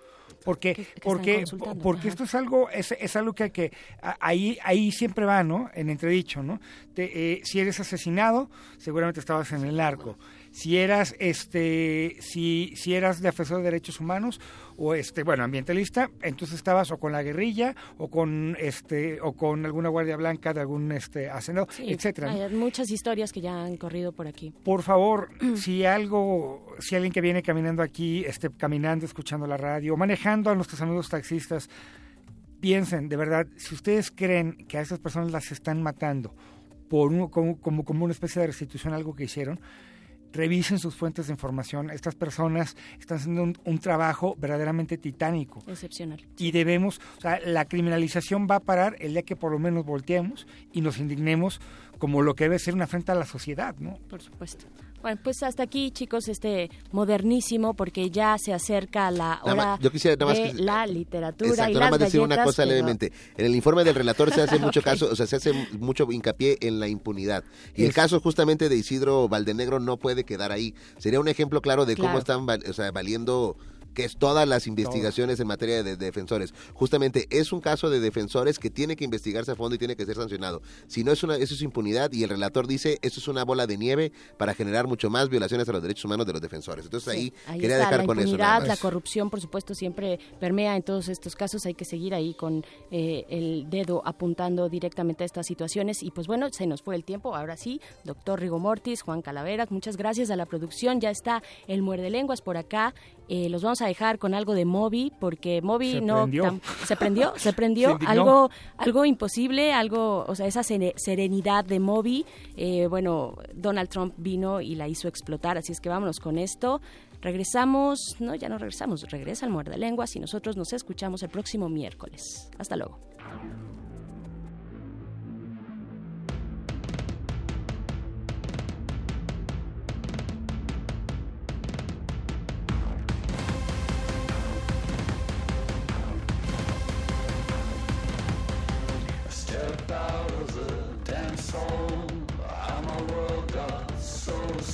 Porque, porque, porque ajá. esto es algo, es, es algo que, que ahí, ahí siempre va, ¿no? En entredicho, ¿no? Te- eh, si eres asesinado, seguramente estabas en el narco. Si eras, este, si, si eras defensor de derechos humanos o este, bueno, ambientalista, entonces estabas o con la guerrilla o con, este, o con alguna guardia blanca de algún, este, hacendado, Sí, etcétera. Hay muchas historias que ya han corrido por aquí. Por favor, si algo, si alguien que viene caminando aquí, este, caminando, escuchando la radio, manejando a nuestros amigos taxistas, piensen, de verdad, si ustedes creen que a esas personas las están matando por un- como, como, como una especie de restitución algo que hicieron, revisen sus fuentes de información. Estas personas están haciendo un, un trabajo verdaderamente titánico. Excepcional. Y debemos, o sea, la criminalización va a parar el día que por lo menos volteemos y nos indignemos como lo que debe ser una afrenta a la sociedad, ¿no? Por supuesto. Bueno, pues hasta aquí, chicos, este modernísimo, porque ya se acerca la Nada hora más- yo quisiera nada más de que- la literatura Exacto, y nada las más decir una cosa pero- levemente. En el informe del relator se hace mucho caso, o sea, se hace mucho hincapié en la impunidad. Y el caso justamente de Isidro Valdenegro no puede quedar ahí. Sería un ejemplo claro de cómo están o sea, valiendo que es todas las investigaciones en materia de defensores. Justamente es un caso de defensores que tiene que investigarse a fondo y tiene que ser sancionado. Si no es una, eso es impunidad y el relator dice eso es una bola de nieve para generar mucho más violaciones a los derechos humanos de los defensores. Entonces Sí, ahí, ahí quería está, dejar la con eso. más. la corrupción, por supuesto, siempre permea en todos estos casos. Hay que seguir ahí con eh, el dedo apuntando directamente a estas situaciones. Y pues bueno, se nos fue el tiempo. Ahora sí, doctor Rigo Mortis, Juan Calaveras, muchas gracias a la producción. Ya está el muerde lenguas por acá. Eh, los vamos a dejar con algo de Moby, porque Moby Se no prendió. tam- se prendió, se prendió Se algo, algo imposible, algo, o sea, esa sere- serenidad de Moby. eh, bueno, Donald Trump vino y la hizo explotar, así es que vámonos con esto. Regresamos, no, ya no regresamos, regresa el muerde lenguas y nosotros nos escuchamos el próximo miércoles. Hasta luego.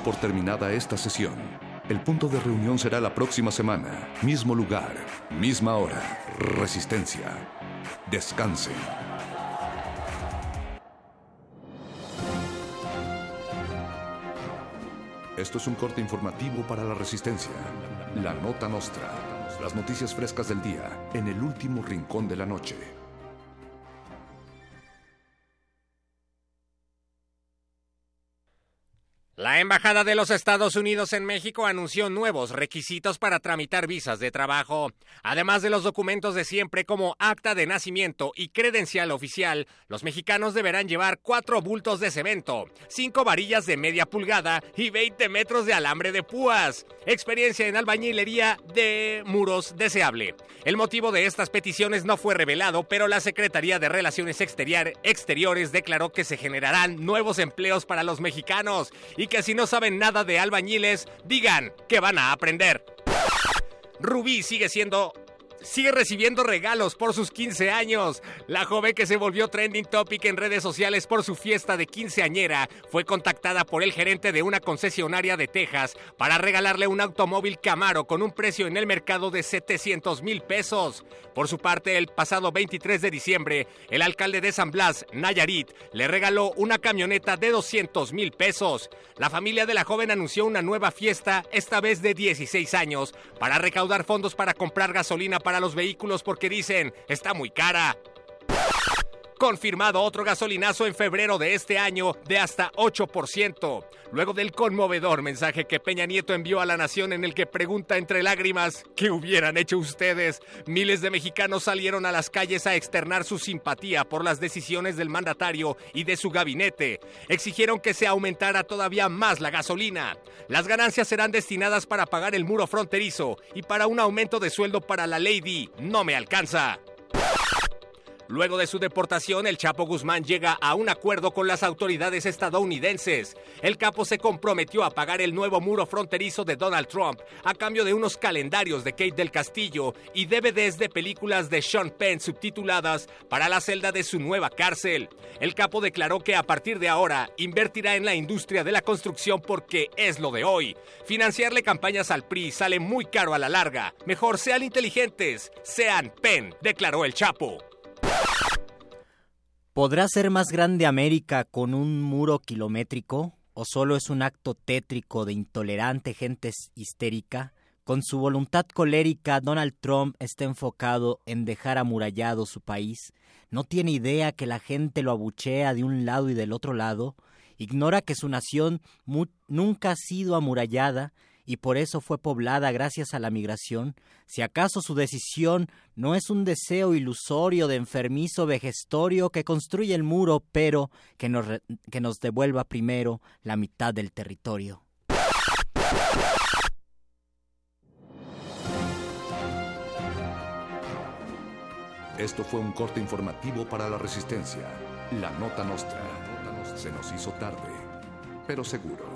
Por terminada esta sesión. El punto de reunión será la próxima semana. Mismo lugar, misma hora. Resistencia. Descansen. Esto es un corte informativo para la Resistencia. La Nota Nostra. Las noticias frescas del día en el último rincón de la noche. La Embajada de los Estados Unidos en México anunció nuevos requisitos para tramitar visas de trabajo. Además de los documentos de siempre como acta de nacimiento y credencial oficial, los mexicanos deberán llevar cuatro bultos de cemento, cinco varillas de media pulgada y 20 metros de alambre de púas. Experiencia en albañilería de muros deseable. El motivo de estas peticiones no fue revelado, pero la Secretaría de Relaciones Exterior- Exteriores declaró que se generarán nuevos empleos para los mexicanos y que si no saben nada de albañiles, digan que van a aprender. Rubí sigue siendo sigue recibiendo regalos por sus 15 años. La joven que se volvió trending topic en redes sociales por su fiesta de quinceañera fue contactada por el gerente de una concesionaria de Texas para regalarle un automóvil Camaro con un precio en el mercado de 700 mil pesos. Por su parte, el pasado 23 de diciembre, el alcalde de San Blas, Nayarit, le regaló una camioneta de 200 mil pesos. La familia de la joven anunció una nueva fiesta, esta vez de 16 años, para recaudar fondos para comprar gasolina para los vehículos porque dicen, está muy cara. Confirmado otro gasolinazo en febrero de este año de hasta 8%. Luego del conmovedor mensaje que Peña Nieto envió a la nación en el que pregunta entre lágrimas, ¿qué hubieran hecho ustedes? Miles de mexicanos salieron a las calles a externar su simpatía por las decisiones del mandatario y de su gabinete. Exigieron que se aumentara todavía más la gasolina. Las ganancias serán destinadas para pagar el muro fronterizo y para un aumento de sueldo para la Lady. No me alcanza. Luego de su deportación, el Chapo Guzmán llega a un acuerdo con las autoridades estadounidenses. El capo se comprometió a pagar el nuevo muro fronterizo de Donald Trump a cambio de unos calendarios de Kate del Castillo y DVDs de películas de Sean Penn subtituladas para la celda de su nueva cárcel. El capo declaró que a partir de ahora invertirá en la industria de la construcción porque es lo de hoy. Financiarle campañas al PRI sale muy caro a la larga. Mejor sean inteligentes, sean Penn, declaró el Chapo. ¿Podrá ser más grande América con un muro kilométrico? ¿O solo es un acto tétrico de intolerante gente histérica? Con su voluntad colérica, Donald Trump está enfocado en dejar amurallado su país. No tiene idea que la gente lo abuchea de un lado y del otro lado. Ignora que su nación nunca ha sido amurallada y por eso fue poblada gracias a la migración, si acaso su decisión no es un deseo ilusorio de enfermizo vejestorio que construye el muro, pero que nos, que nos devuelva primero la mitad del territorio. Esto fue un corte informativo para la resistencia. La nota nostra. Se nos hizo tarde, pero seguro.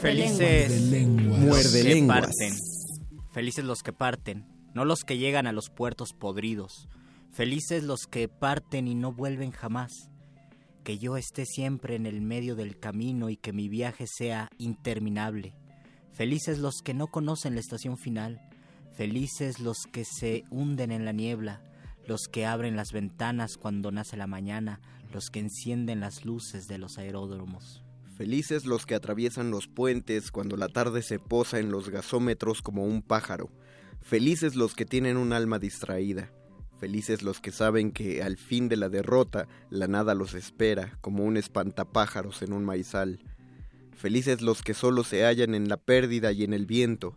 Felices Muerde que lenguas. parten. Felices los que parten, no los que llegan a los puertos podridos. Felices los que parten y no vuelven jamás. Que yo esté siempre en el medio del camino y que mi viaje sea interminable. Felices los que no conocen la estación final. Felices los que se hunden en la niebla. Los que abren las ventanas cuando nace la mañana. Los que encienden las luces de los aeródromos. Felices los que atraviesan los puentes cuando la tarde se posa en los gasómetros como un pájaro. Felices los que tienen un alma distraída. Felices los que saben que al fin de la derrota la nada los espera como un espantapájaros en un maizal. Felices los que solo se hallan en la pérdida y en el viento.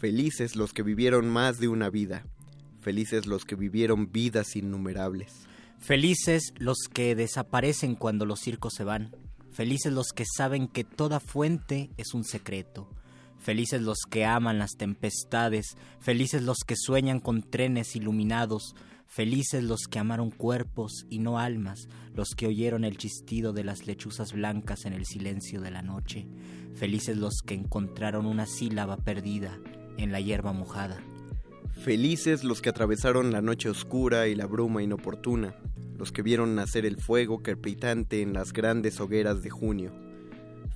Felices los que vivieron más de una vida. Felices los que vivieron vidas innumerables. Felices los que desaparecen cuando los circos se van. Felices los que saben que toda fuente es un secreto. Felices los que aman las tempestades. Felices los que sueñan con trenes iluminados. Felices los que amaron cuerpos y no almas, los que oyeron el chistido de las lechuzas blancas en el silencio de la noche. Felices los que encontraron una sílaba perdida en la hierba mojada. Felices los que atravesaron la noche oscura y la bruma inoportuna, los que vieron nacer el fuego crepitante en las grandes hogueras de junio.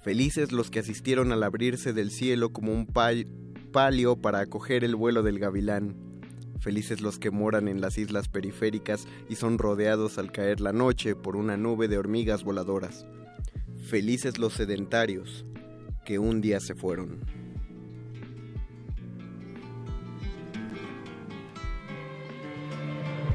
Felices los que asistieron al abrirse del cielo como un pal- palio para acoger el vuelo del gavilán. Felices los que moran en las islas periféricas y son rodeados al caer la noche por una nube de hormigas voladoras. Felices los sedentarios que un día se fueron.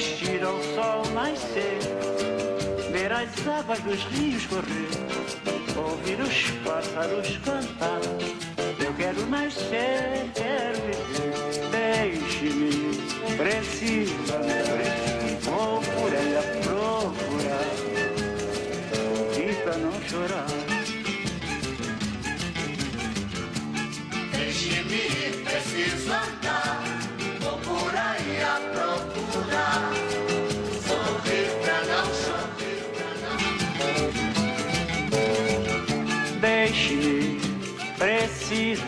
assistir ao sol nascer, ver as águas dos rios correr, ouvir os pássaros cantar. Eu quero nascer, quero viver, deixe-me, preciso andar, vou por aí a procurar, e pra não chorar. Deixe-me, preciso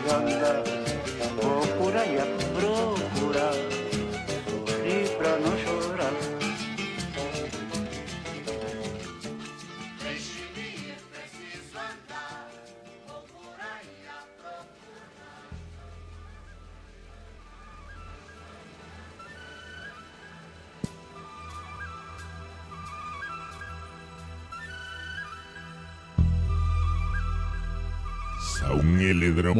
Krishna.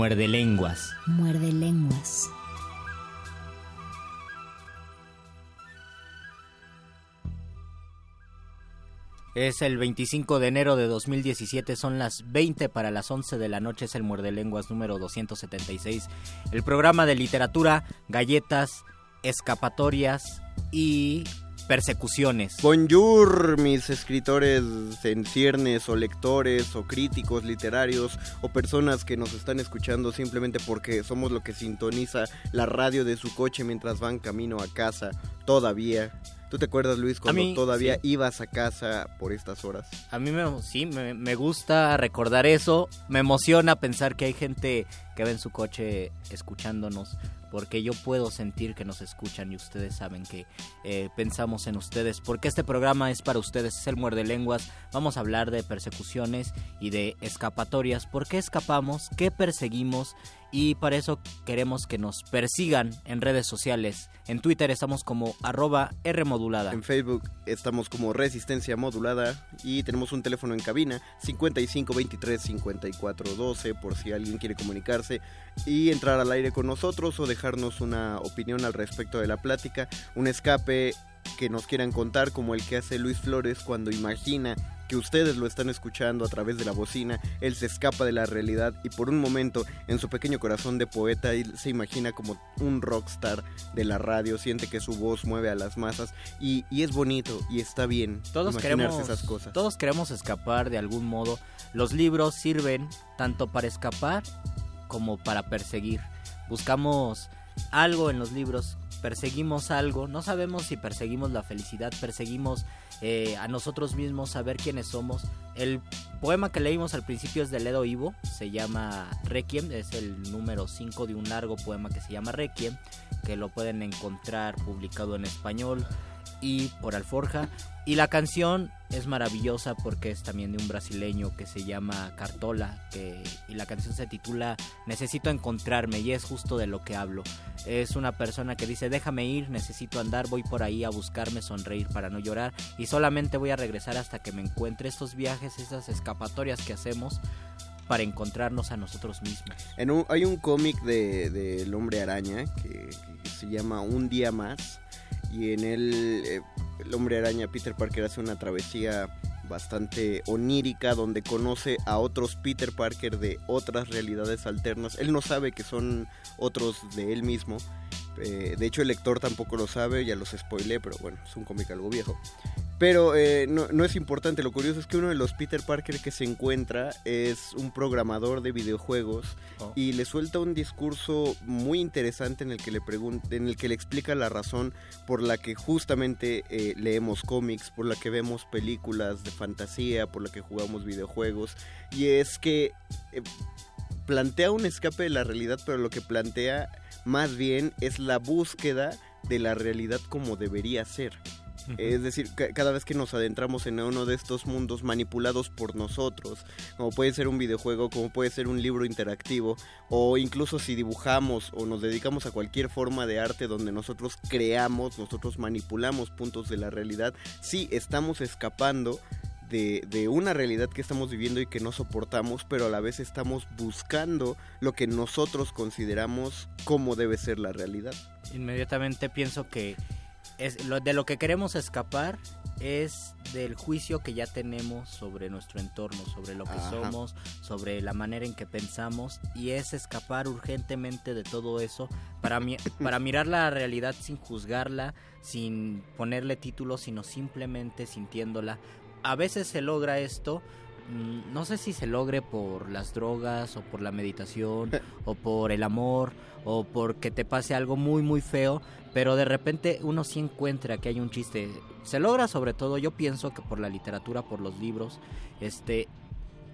Muerde lenguas. Muerde lenguas. Es el 25 de enero de 2017, son las 20 para las 11 de la noche, es el Muerde Lenguas número 276. El programa de literatura, galletas, escapatorias y persecuciones. Bonjour, mis escritores en ciernes o lectores o críticos literarios o personas que nos están escuchando simplemente porque somos lo que sintoniza la radio de su coche mientras van camino a casa todavía. ¿Tú te acuerdas, Luis, cuando mí, todavía sí. ibas a casa por estas horas? A mí me, sí, me, me gusta recordar eso. Me emociona pensar que hay gente que va en su coche escuchándonos. Porque yo puedo sentir que nos escuchan y ustedes saben que eh, pensamos en ustedes. Porque este programa es para ustedes, es el Muerde Lenguas. Vamos a hablar de persecuciones y de escapatorias. ¿Por qué escapamos? ¿Qué perseguimos? Y para eso queremos que nos persigan en redes sociales. En Twitter estamos como arroba Rmodulada. En Facebook estamos como Resistencia Modulada y tenemos un teléfono en cabina 55 23 54 12 por si alguien quiere comunicarse y entrar al aire con nosotros o dejarnos una opinión al respecto de la plática, un escape que nos quieran contar como el que hace Luis Flores cuando imagina que ustedes lo están escuchando a través de la bocina, él se escapa de la realidad y por un momento en su pequeño corazón de poeta él se imagina como un rockstar de la radio, siente que su voz mueve a las masas y, y es bonito y está bien Todos imaginarse queremos, esas cosas. todos queremos escapar de algún modo. Los libros sirven tanto para escapar como para perseguir. Buscamos algo en los libros, perseguimos algo, no sabemos si perseguimos la felicidad, perseguimos eh, a nosotros mismos, saber quiénes somos. El poema que leímos al principio es de Ledo Ivo, se llama Requiem, es el número 5 de un largo poema que se llama Requiem, que lo pueden encontrar publicado en español y por Alforja. Y la canción es maravillosa porque es también de un brasileño que se llama Cartola y la canción se titula Necesito encontrarme y es justo de lo que hablo. Es una persona que dice déjame ir, necesito andar, voy por ahí a buscarme, sonreír para no llorar y solamente voy a regresar hasta que me encuentre estos viajes, esas escapatorias que hacemos para encontrarnos a nosotros mismos. Hay un cómic de, de El Hombre Araña que se llama Un Día Más y en él eh, el Hombre Araña Peter Parker hace una travesía bastante onírica donde conoce a otros Peter Parker de otras realidades alternas. Él no sabe que son otros de él mismo Eh, de hecho, el lector tampoco lo sabe, ya los spoilé, pero bueno, es un cómic algo viejo. Pero eh, no, no es importante, lo curioso es que uno de los Peter Parker que se encuentra es un programador de videojuegos Oh. y le suelta un discurso muy interesante en el que le pregunta, en el que le explica la razón por la que justamente eh, leemos cómics, por la que vemos películas de fantasía, por la que jugamos videojuegos y es que eh, plantea un escape de la realidad, pero lo que plantea más bien es la búsqueda de la realidad como debería ser. Es decir, ca- cada vez que nos adentramos en uno de estos mundos manipulados por nosotros, como puede ser un videojuego, como puede ser un libro interactivo, o incluso si dibujamos o nos dedicamos a cualquier forma de arte donde nosotros creamos, nosotros manipulamos puntos de la realidad, sí estamos escapando de, de una realidad que estamos viviendo y que no soportamos, pero a la vez estamos buscando lo que nosotros consideramos como debe ser la realidad. Inmediatamente pienso que es lo, de lo que queremos escapar es del juicio que ya tenemos sobre nuestro entorno, sobre lo que Ajá. somos, sobre la manera en que pensamos y es escapar urgentemente de todo eso para, mi- para mirar la realidad sin juzgarla, sin ponerle títulos, sino simplemente sintiéndola. A veces se logra esto, no sé si se logre por las drogas o por la meditación o por el amor o porque te pase algo muy muy feo, pero de repente uno sí encuentra que hay un chiste. Se logra sobre todo, yo pienso que por la literatura, por los libros, este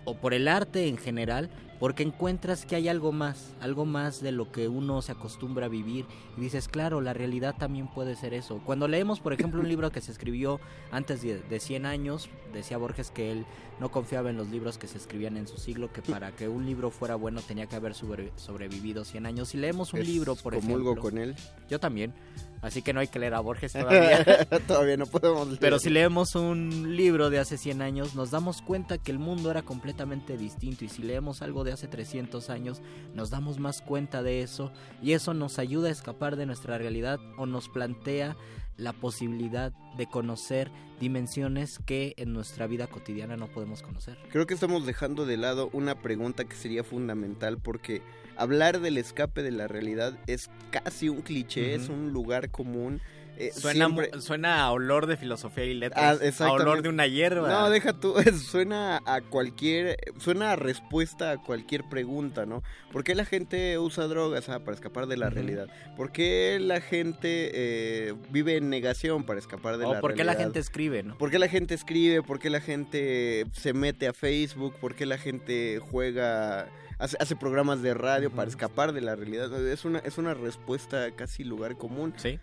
o por el arte en general, porque encuentras que hay algo más, algo más de lo que uno se acostumbra a vivir y dices, claro, la realidad también puede ser eso. Cuando leemos, por ejemplo, un libro que se escribió antes de, de 100 años, decía Borges que él no confiaba en los libros que se escribían en su siglo, que para que un libro fuera bueno tenía que haber sobre- sobrevivido 100 años. Si leemos un Es- libro, por comulgo ejemplo... con él. Yo también. Así que no hay que leer a Borges todavía. Todavía no podemos leer. Pero si leemos un libro de hace 100 años, nos damos cuenta que el mundo era completamente distinto. Y si leemos algo de hace 300 años, nos damos más cuenta de eso. Y eso nos ayuda a escapar de nuestra realidad o nos plantea la posibilidad de conocer dimensiones que en nuestra vida cotidiana no podemos conocer. Creo que estamos dejando de lado una pregunta que sería fundamental porque hablar del escape de la realidad es casi un cliché, es un lugar común. eh, Suena, siempre- mu- suena a olor de filosofía y Ah, letras. a exactamente. olor de una hierba. No, deja tú, suena a cualquier, suena a respuesta a cualquier pregunta, ¿no? ¿Por qué la gente usa drogas ah, para escapar de la realidad? ¿Por qué la gente eh, vive en negación para escapar de la por qué la realidad? gente escribe, ¿no? ¿Por qué la gente escribe? ¿Por qué la gente se mete a Facebook? ¿Por qué la gente juega, hace, hace programas de radio para escapar de la realidad? Es una, es una respuesta casi lugar común. Sí.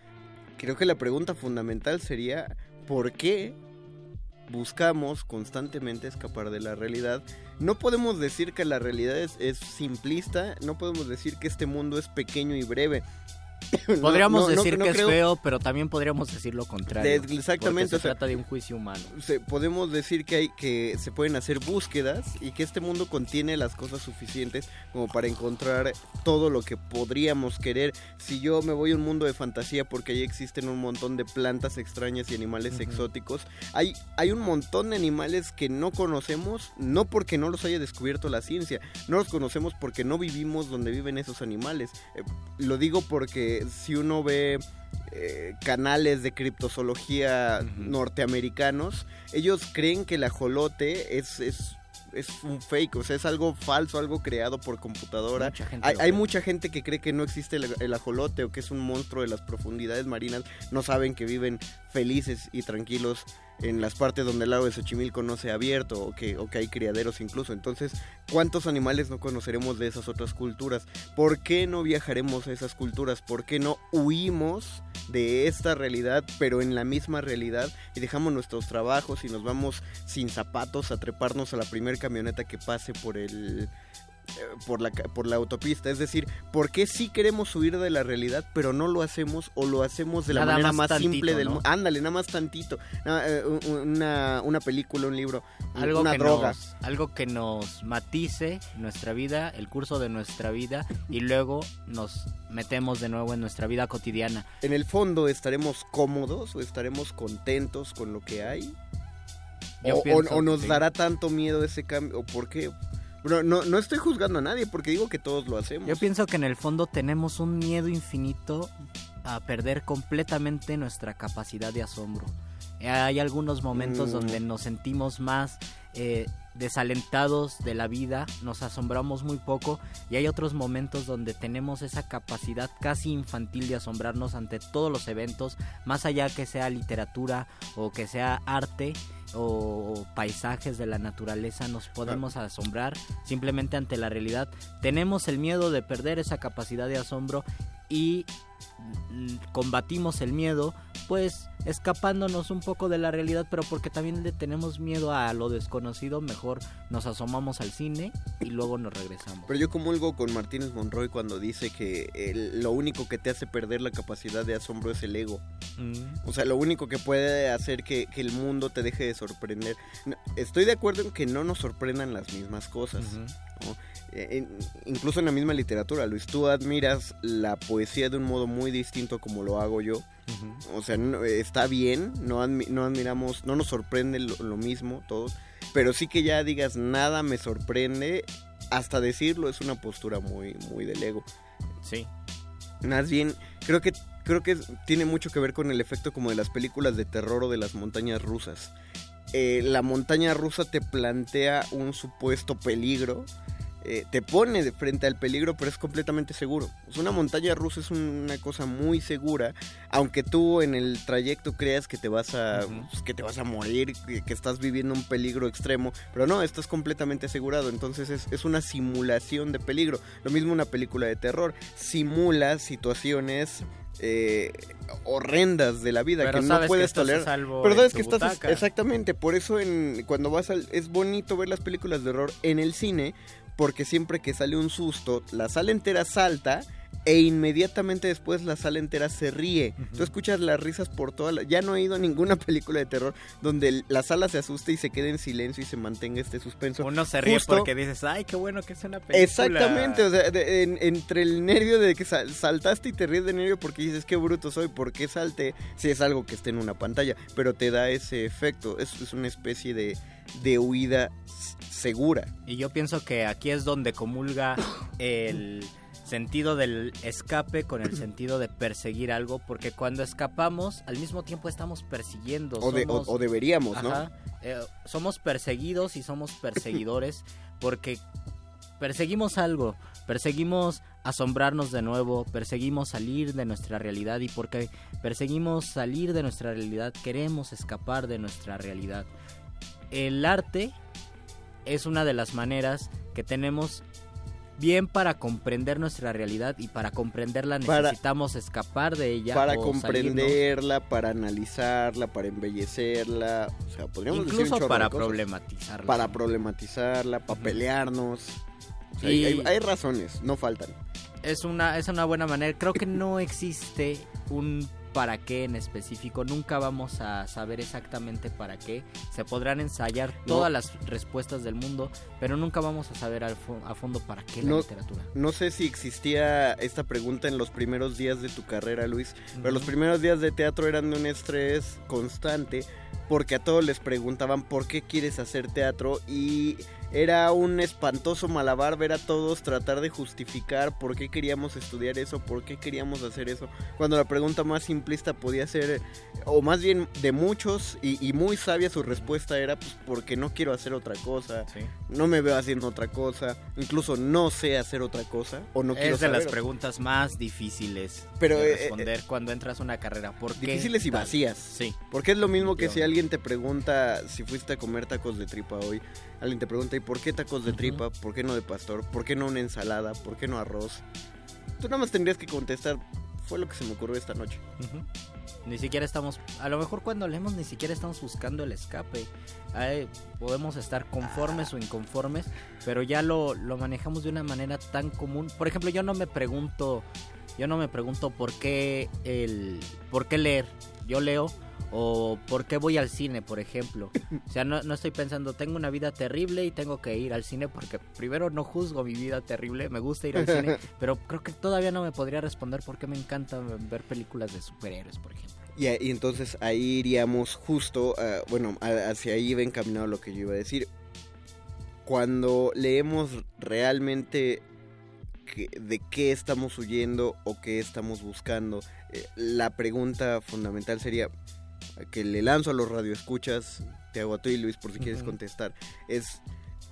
Creo que la pregunta fundamental sería, ¿por qué buscamos constantemente escapar de la realidad? No podemos decir que la realidad es, es simplista, no podemos decir que este mundo es pequeño y breve. Podríamos no, no, decir no que creo- es feo, pero también podríamos decir lo contrario. De- exactamente, o se sea, trata de un juicio humano. se- podemos decir que hay que se pueden hacer búsquedas y que este mundo contiene las cosas suficientes como para encontrar todo lo que podríamos querer. Si yo me voy a un mundo de fantasía porque ahí existen un montón de plantas extrañas y animales exóticos, hay hay un montón de animales que no conocemos, no porque no los haya descubierto la ciencia, no los conocemos porque no vivimos donde viven esos animales. Eh, lo digo porque si uno ve eh, canales de criptozoología norteamericanos, ellos creen que el ajolote es, es, es un fake, o sea, es algo falso, algo creado por computadora. Mucha gente hay mucha gente que cree que no existe el, el ajolote o que es un monstruo de las profundidades marinas, no saben que viven felices y tranquilos en las partes donde el lago de Xochimilco no se ha abierto o que, o que hay criaderos incluso. Entonces, ¿cuántos animales no conoceremos de esas otras culturas? ¿Por qué no viajaremos a esas culturas? ¿Por qué no huimos de esta realidad, pero en la misma realidad y dejamos nuestros trabajos y nos vamos sin zapatos a treparnos a la primer camioneta que pase por el por la, por la autopista. Es decir, ¿por qué sí queremos huir de la realidad, pero no lo hacemos o lo hacemos de la Nada manera más simple del ¿no? mundo? Ándale, nada más tantito. Eh, un- una, una película, un libro, Algo una que droga. Nos, algo que nos matice nuestra vida, el curso de nuestra vida, y luego nos metemos de nuevo en nuestra vida cotidiana. En el fondo, ¿estaremos cómodos o estaremos contentos con lo que hay? O, o- nos sí. dará tanto miedo ese cambio? ¿O por qué? Bueno, no, no estoy juzgando a nadie porque digo que todos lo hacemos. Yo pienso que en el fondo tenemos un miedo infinito a perder completamente nuestra capacidad de asombro. Eh, Hay algunos momentos Mm. donde nos sentimos más eh, desalentados de la vida, nos asombramos muy poco y hay otros momentos donde tenemos esa capacidad casi infantil de asombrarnos ante todos los eventos, más allá que sea literatura o que sea arte o, paisajes de la naturaleza, nos podemos asombrar simplemente ante la realidad. Tenemos el miedo de perder esa capacidad de asombro y combatimos el miedo pues escapándonos un poco de la realidad pero porque también le tenemos miedo a lo desconocido mejor nos asomamos al cine y luego nos regresamos Pero yo comulgo con Martínez Monroy cuando dice que el- lo único que te hace perder la capacidad de asombro es el ego. Mm. O sea, lo único que puede hacer que, que el mundo te deje de sorprender. Estoy de acuerdo en que no nos sorprendan las mismas cosas. ¿no? Eh, en- incluso en la misma literatura, Luis, tú admiras la poesía de un modo muy distinto como lo hago yo. O sea, no- está bien, no, admi- no admiramos, no nos sorprende lo, lo mismo todos, pero sí que ya digas nada me sorprende, hasta decirlo es una postura muy, muy del ego. Sí. Más bien, creo que creo que tiene mucho que ver con el efecto como de las películas de terror o de las montañas rusas. Eh, la montaña rusa te plantea un supuesto peligro, eh, te pone de frente al peligro, pero es completamente seguro. Una montaña rusa es una cosa muy segura, aunque tú en el trayecto creas que te vas a, pues, que te vas a morir, que, que estás viviendo un peligro extremo, pero no, estás completamente asegurado. Entonces es, es una simulación de peligro. Lo mismo una película de terror, simula situaciones eh, horrendas de la vida Pero que no que puedes tolerar. salvo Pero sabes que estás exactamente, por eso en cuando vas al es bonito ver las películas de horror en el cine porque siempre que sale un susto, la sala entera salta e inmediatamente después la sala entera se ríe. Tú escuchas las risas por toda la... Ya no he ido a ninguna película de terror donde la sala se asuste y se quede en silencio y se mantenga este suspenso. uno se ríe Justo- porque dices ay qué bueno que es una película Exactamente, o sea, de- en- entre el nervio de que sal- saltaste y te ríes de nervio porque dices qué bruto soy, ¿por qué salté? Si es algo que esté en una pantalla, pero te da ese efecto, es, es una especie de, de huida segura. Y yo pienso que aquí es donde comulga el sentido del escape con el sentido de perseguir algo, porque cuando escapamos, al mismo tiempo estamos persiguiendo. O de- o- somos- o deberíamos, ¿no? Eh, somos perseguidos y somos perseguidores porque perseguimos algo, perseguimos asombrarnos de nuevo, perseguimos salir de nuestra realidad y porque perseguimos salir de nuestra realidad, queremos escapar de nuestra realidad. El arte es una de las maneras que tenemos bien para comprender nuestra realidad y para comprenderla Para- necesitamos escapar de ella para salirnos. comprenderla, para analizarla, para embellecerla, o sea, podríamos decir un Incluso para de cosas. problematizarla. Para problematizarla, para pelearnos. O sea, Y- hay, hay razones, no faltan. es una es una buena manera. Creo que no existe un para qué en específico. Nunca vamos a saber exactamente para qué. Se podrán ensayar No. todas las respuestas del mundo, pero nunca vamos a saber al a fondo para qué la No, literatura. no sé si existía esta pregunta en los primeros días de tu carrera, Luis, pero los primeros días de teatro eran de un estrés constante porque a todos les preguntaban por qué quieres hacer teatro y era un espantoso malabar ver a todos tratar de justificar por qué queríamos estudiar eso, por qué queríamos hacer eso, cuando la pregunta más simplista podía ser, o más bien de muchos y, y muy sabia su respuesta era pues porque no quiero hacer otra cosa, no me veo haciendo otra cosa, incluso no sé hacer otra cosa o no quiero es de las preguntas más difíciles Pero, de eh, responder cuando entras a una carrera. ¿Por qué Difíciles y tal? vacías. Sí. Porque es lo mismo que si alguien te pregunta si fuiste a comer tacos de tripa hoy. Alguien te pregunta, ¿y por qué tacos de tripa? ¿Por qué no de pastor? ¿Por qué no una ensalada? ¿Por qué no arroz? Tú nada más tendrías que contestar, fue lo que se me ocurrió esta noche. Ni siquiera estamos, a lo mejor cuando leemos ni siquiera estamos buscando el escape. Podemos estar conformes o inconformes, pero ya lo, lo manejamos de una manera tan común. Por ejemplo, yo no me pregunto, yo no me pregunto por qué el, por qué leer. Yo leo o por qué voy al cine, por ejemplo. O sea, no, no estoy pensando, tengo una vida terrible y tengo que ir al cine porque primero no juzgo mi vida terrible, me gusta ir al cine, pero creo que todavía no me podría responder por qué me encanta ver películas de superhéroes, por ejemplo. Y, y entonces ahí iríamos justo, ah, bueno, hacia ahí iba encaminado lo que yo iba a decir. Cuando leemos realmente de qué estamos huyendo o qué estamos buscando. Eh, la pregunta fundamental sería que le lanzo a los radioescuchas, te hago a ti Luis por si quieres contestar, es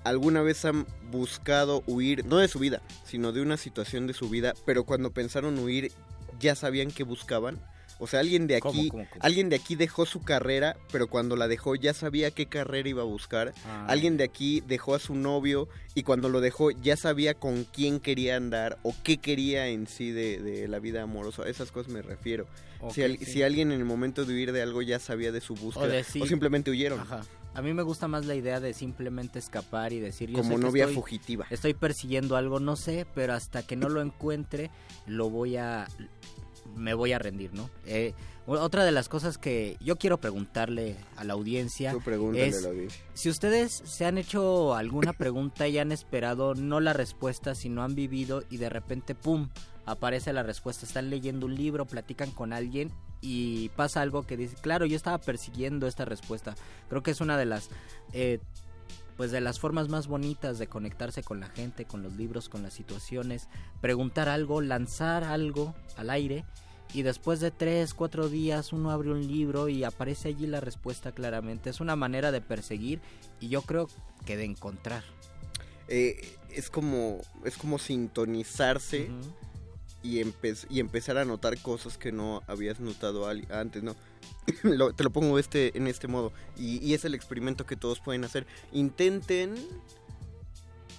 ¿alguna vez han buscado huir, no de su vida, sino de una situación de su vida, pero cuando pensaron huir ya sabían qué buscaban? O sea, alguien de ¿Cómo, aquí, cómo, cómo? alguien de aquí dejó su carrera, pero cuando la dejó ya sabía qué carrera iba a buscar. Ah. Alguien de aquí dejó a su novio y cuando lo dejó ya sabía con quién quería andar o qué quería en sí de, de la vida amorosa. A esas cosas me refiero. Si, al- sí. si alguien en el momento de huir de algo ya sabía de su búsqueda o, de sí. simplemente huyeron. Ajá. A mí me gusta más la idea de simplemente escapar y decir yo Como sé que novia estoy- fugitiva. Estoy persiguiendo algo, no sé, pero hasta que no lo encuentre, lo voy a me voy a rendir, ¿no? Eh, otra de las cosas que yo quiero preguntarle a la audiencia Tú es a la audiencia. si ustedes se han hecho alguna pregunta y han esperado no la respuesta, sino han vivido y de repente pum aparece la respuesta. Están leyendo un libro, platican con alguien y pasa algo que dice, claro, yo estaba persiguiendo esta respuesta. Creo que es una de las eh, pues de las formas más bonitas de conectarse con la gente, con los libros, con las situaciones, preguntar algo, lanzar algo al aire y después de tres, cuatro días uno abre un libro y aparece allí la respuesta claramente. Es una manera de perseguir y yo creo que de encontrar. Eh, es como es como sintonizarse y, empe- y empezar a notar cosas que no habías notado antes, ¿no? Lo- te lo pongo este en este modo y, y es el experimento que todos pueden hacer. Intenten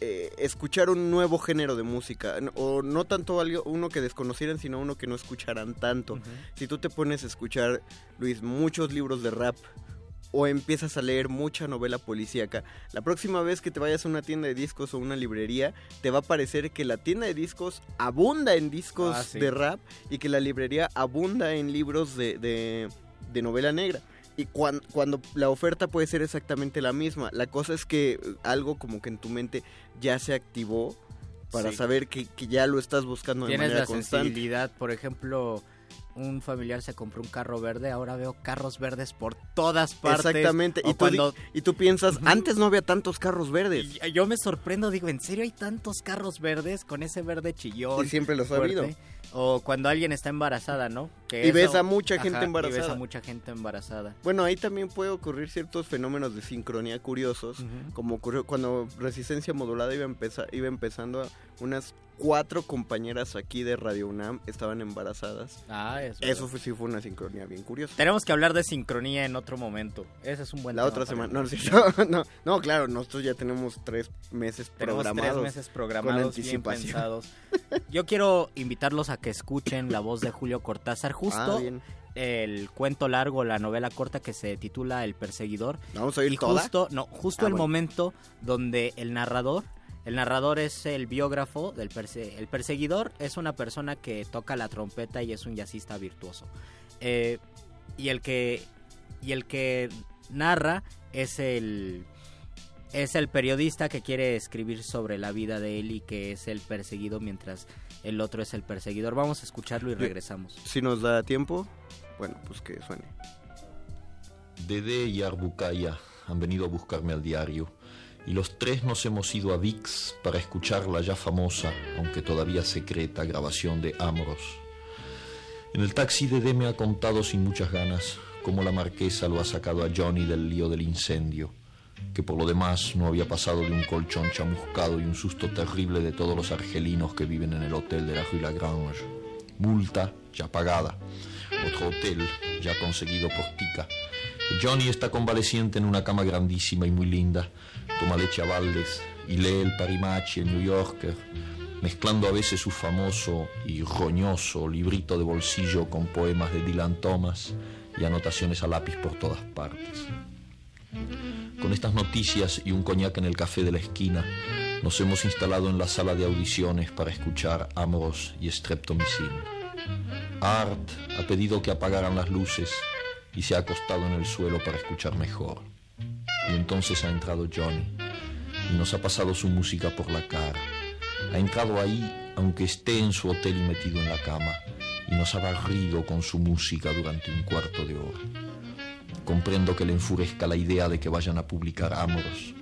eh, escuchar un nuevo género de música o no tanto algo uno que desconocieran sino uno que no escucharan tanto. Si tú te pones a escuchar Luis muchos libros de rap o empiezas a leer mucha novela policíaca, la próxima vez que te vayas a una tienda de discos o una librería, te va a parecer que la tienda de discos abunda en discos Ah, sí. de rap y que la librería abunda en libros de, de- de novela negra. Y cuan- cuando la oferta puede ser exactamente la misma, la cosa es que algo como que en tu mente ya se activó para Sí. saber que, que ya lo estás buscando de Tienes manera la constante. sensibilidad, por ejemplo, un familiar se compró un carro verde, ahora veo carros verdes por todas partes. Exactamente, O y tú, cuando y tú piensas, antes no había tantos carros verdes. Y yo me sorprendo, digo, ¿en serio hay tantos carros verdes con ese verde chillón? Y siempre los ha habido. O cuando alguien está embarazada, ¿no? Que Y ves a mucha gente Y ves embarazada. a mucha gente embarazada. Bueno, ahí también puede ocurrir ciertos fenómenos de sincronía curiosos, como ocurrió cuando Resistencia Modulada iba, empeza- iba empezando, a- unas cuatro compañeras aquí de Radio UNAM estaban embarazadas. Ah, eso. Eso fue- sí fue una sincronía bien curiosa. Tenemos que hablar de sincronía en otro momento. Ese es un buen La tema otra semana, no, hablar. sí, no, no, no, claro, nosotros ya tenemos tres meses Tenemos programados. tres meses programados, con bien pensados. Yo quiero invitarlos a que escuchen la voz de Julio Cortázar, justo Ah, bien. el cuento largo, la novela corta que se titula El Perseguidor. Vamos a oír y toda? justo, no, justo Ah, el bueno. momento donde el narrador, el narrador es el biógrafo del perse- el perseguidor es una persona que toca la trompeta y es un jazzista virtuoso. Eh, y el que y el que narra es el es el periodista que quiere escribir sobre la vida de él y que es el perseguido mientras el otro es el perseguidor. Vamos a escucharlo y regresamos. Si nos da tiempo, bueno, pues que suene. Dede y Arbucaya han venido a buscarme al diario y los tres nos hemos ido a VIX para escuchar la ya famosa, aunque todavía secreta, grabación de Amoros. En el taxi Dede me ha contado sin muchas ganas cómo la marquesa lo ha sacado a Johnny del lío del incendio, que por lo demás no había pasado de un colchón chamuscado y un susto terrible de todos los argelinos que viven en el hotel de la Rue Lagrange. Multa ya pagada. Otro hotel ya conseguido por Tica. Johnny está convaleciente en una cama grandísima y muy linda. Toma leche a baldes y lee el Parimachi, el New Yorker, mezclando a veces su famoso y roñoso librito de bolsillo con poemas de Dylan Thomas y anotaciones a lápiz por todas partes. Con estas noticias y un coñac en el café de la esquina, nos hemos instalado en la sala de audiciones para escuchar Amoros y Streptomycin. Art ha pedido que apagaran las luces y se ha acostado en el suelo para escuchar mejor. Y entonces ha entrado Johnny y nos ha pasado su música por la cara. Ha entrado ahí aunque esté en su hotel y metido en la cama y nos ha barrido con su música durante un cuarto de hora. Comprendo que le enfurezca la idea de que vayan a publicar Amoros,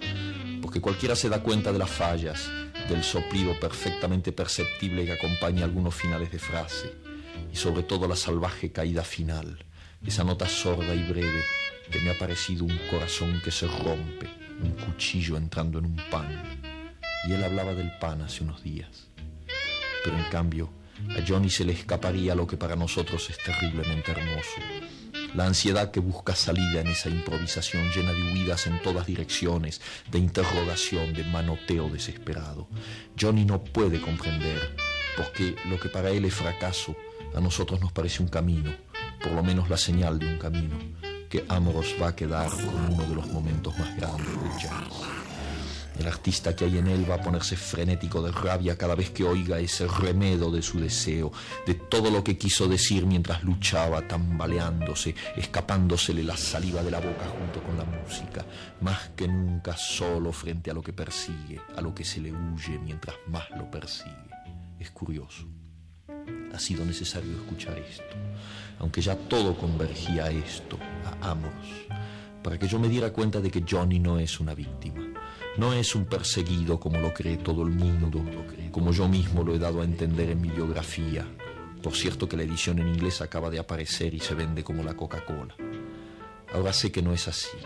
porque cualquiera se da cuenta de las fallas, del soplido perfectamente perceptible que acompaña algunos finales de frase, y sobre todo la salvaje caída final, esa nota sorda y breve que me ha parecido un corazón que se rompe, un cuchillo entrando en un pan. Y él hablaba del pan hace unos días. Pero en cambio, a Johnny se le escaparía lo que para nosotros es terriblemente hermoso. La ansiedad que busca salida en esa improvisación llena de huidas en todas direcciones, de interrogación, de manoteo desesperado. Johnny no puede comprender, porque lo que para él es fracaso, a nosotros nos parece un camino, por lo menos la señal de un camino, que Amoros va a quedar como uno de los momentos más grandes del jazz. El artista que hay en él va a ponerse frenético de rabia cada vez que oiga ese remedo de su deseo, de todo lo que quiso decir mientras luchaba, tambaleándose, escapándosele la saliva de la boca junto con la música, más que nunca solo frente a lo que persigue, a lo que se le huye mientras más lo persigue. Es curioso. Ha sido necesario escuchar esto, aunque ya todo convergía a esto, a Amos, para que yo me diera cuenta de que Johnny no es una víctima no es un perseguido como lo cree todo el mundo, como yo mismo lo he dado a entender en mi biografía. Por cierto que la edición en inglés acaba de aparecer y se vende como la Coca-Cola. Ahora sé que no es así,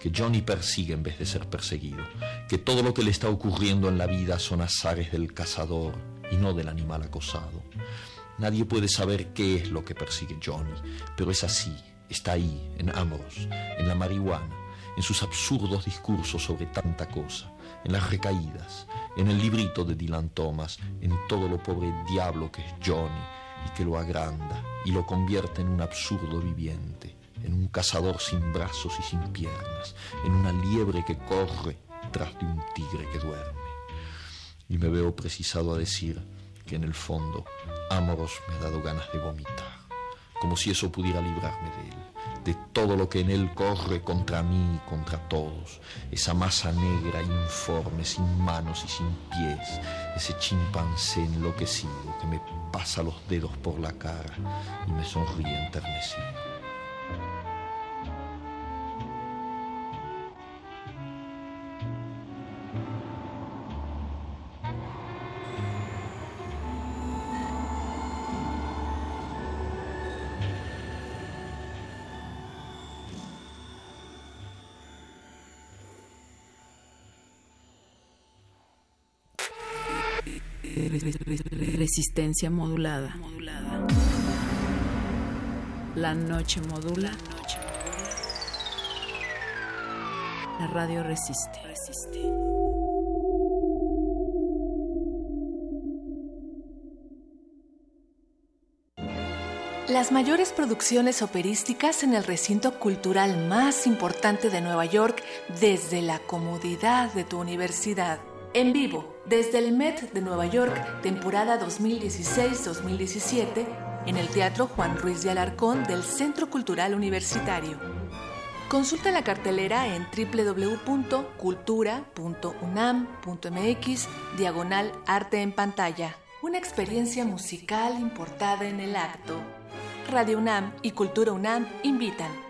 que Johnny persigue en vez de ser perseguido, que todo lo que le está ocurriendo en la vida son azares del cazador y no del animal acosado. Nadie puede saber qué es lo que persigue Johnny, pero es así, está ahí, en Ambrose, en la marihuana en sus absurdos discursos sobre tanta cosa, en las recaídas, en el librito de Dylan Thomas, en todo lo pobre diablo que es Johnny y que lo agranda y lo convierte en un absurdo viviente, en un cazador sin brazos y sin piernas, en una liebre que corre tras de un tigre que duerme. Y me veo precisado a decir que en el fondo Amoros me ha dado ganas de vomitar, como si eso pudiera librarme de él de todo lo que en él corre contra mí y contra todos, esa masa negra, informe, sin manos y sin pies, ese chimpancé enloquecido que me pasa los dedos por la cara y me sonríe enternecido. Resistencia modulada. La noche modula. La radio resiste. Las mayores producciones operísticas en el recinto cultural más importante de Nueva York desde la comodidad de tu universidad. En vivo, desde el Met de Nueva York, temporada 2016-2017, en el Teatro Juan Ruiz de Alarcón del Centro Cultural Universitario. Consulta la cartelera en www.cultura.unam.mx, diagonal arte en pantalla. Una experiencia musical importada en el acto. Radio UNAM y Cultura UNAM invitan.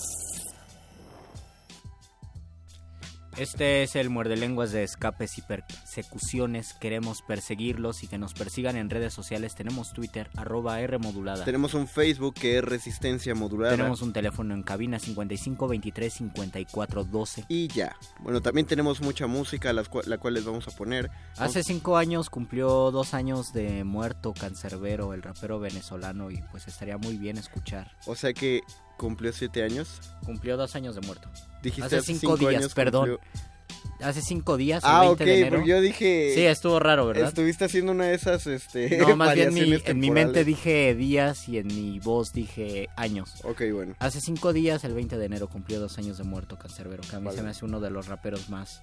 Este es el muerde lenguas de escapes y persecuciones. Queremos perseguirlos y que nos persigan en redes sociales. Tenemos Twitter, arroba R modulada. Tenemos un Facebook que es Resistencia Modulada. Tenemos un teléfono en cabina 55 23 54 12. Y ya. Bueno, también tenemos mucha música, la cual, la cual les vamos a poner. Hace cinco años cumplió dos años de muerto Cancerbero, el rapero venezolano, y pues estaría muy bien escuchar. O sea que cumplió siete años. Cumplió dos años de muerto. Dijiste hace cinco, días, perdón. cumplió- Hace cinco días, el Ah, 20 ok, de enero. porque yo dije... Sí, estuvo raro, ¿verdad? Estuviste haciendo una de esas, este... No, más bien mi- en mi mente dije días y en mi voz dije años. Ok, bueno. Hace cinco días, el 20 de enero, cumplió dos años de muerto Cancerbero, que a mí Vale. se me hace uno de los raperos más,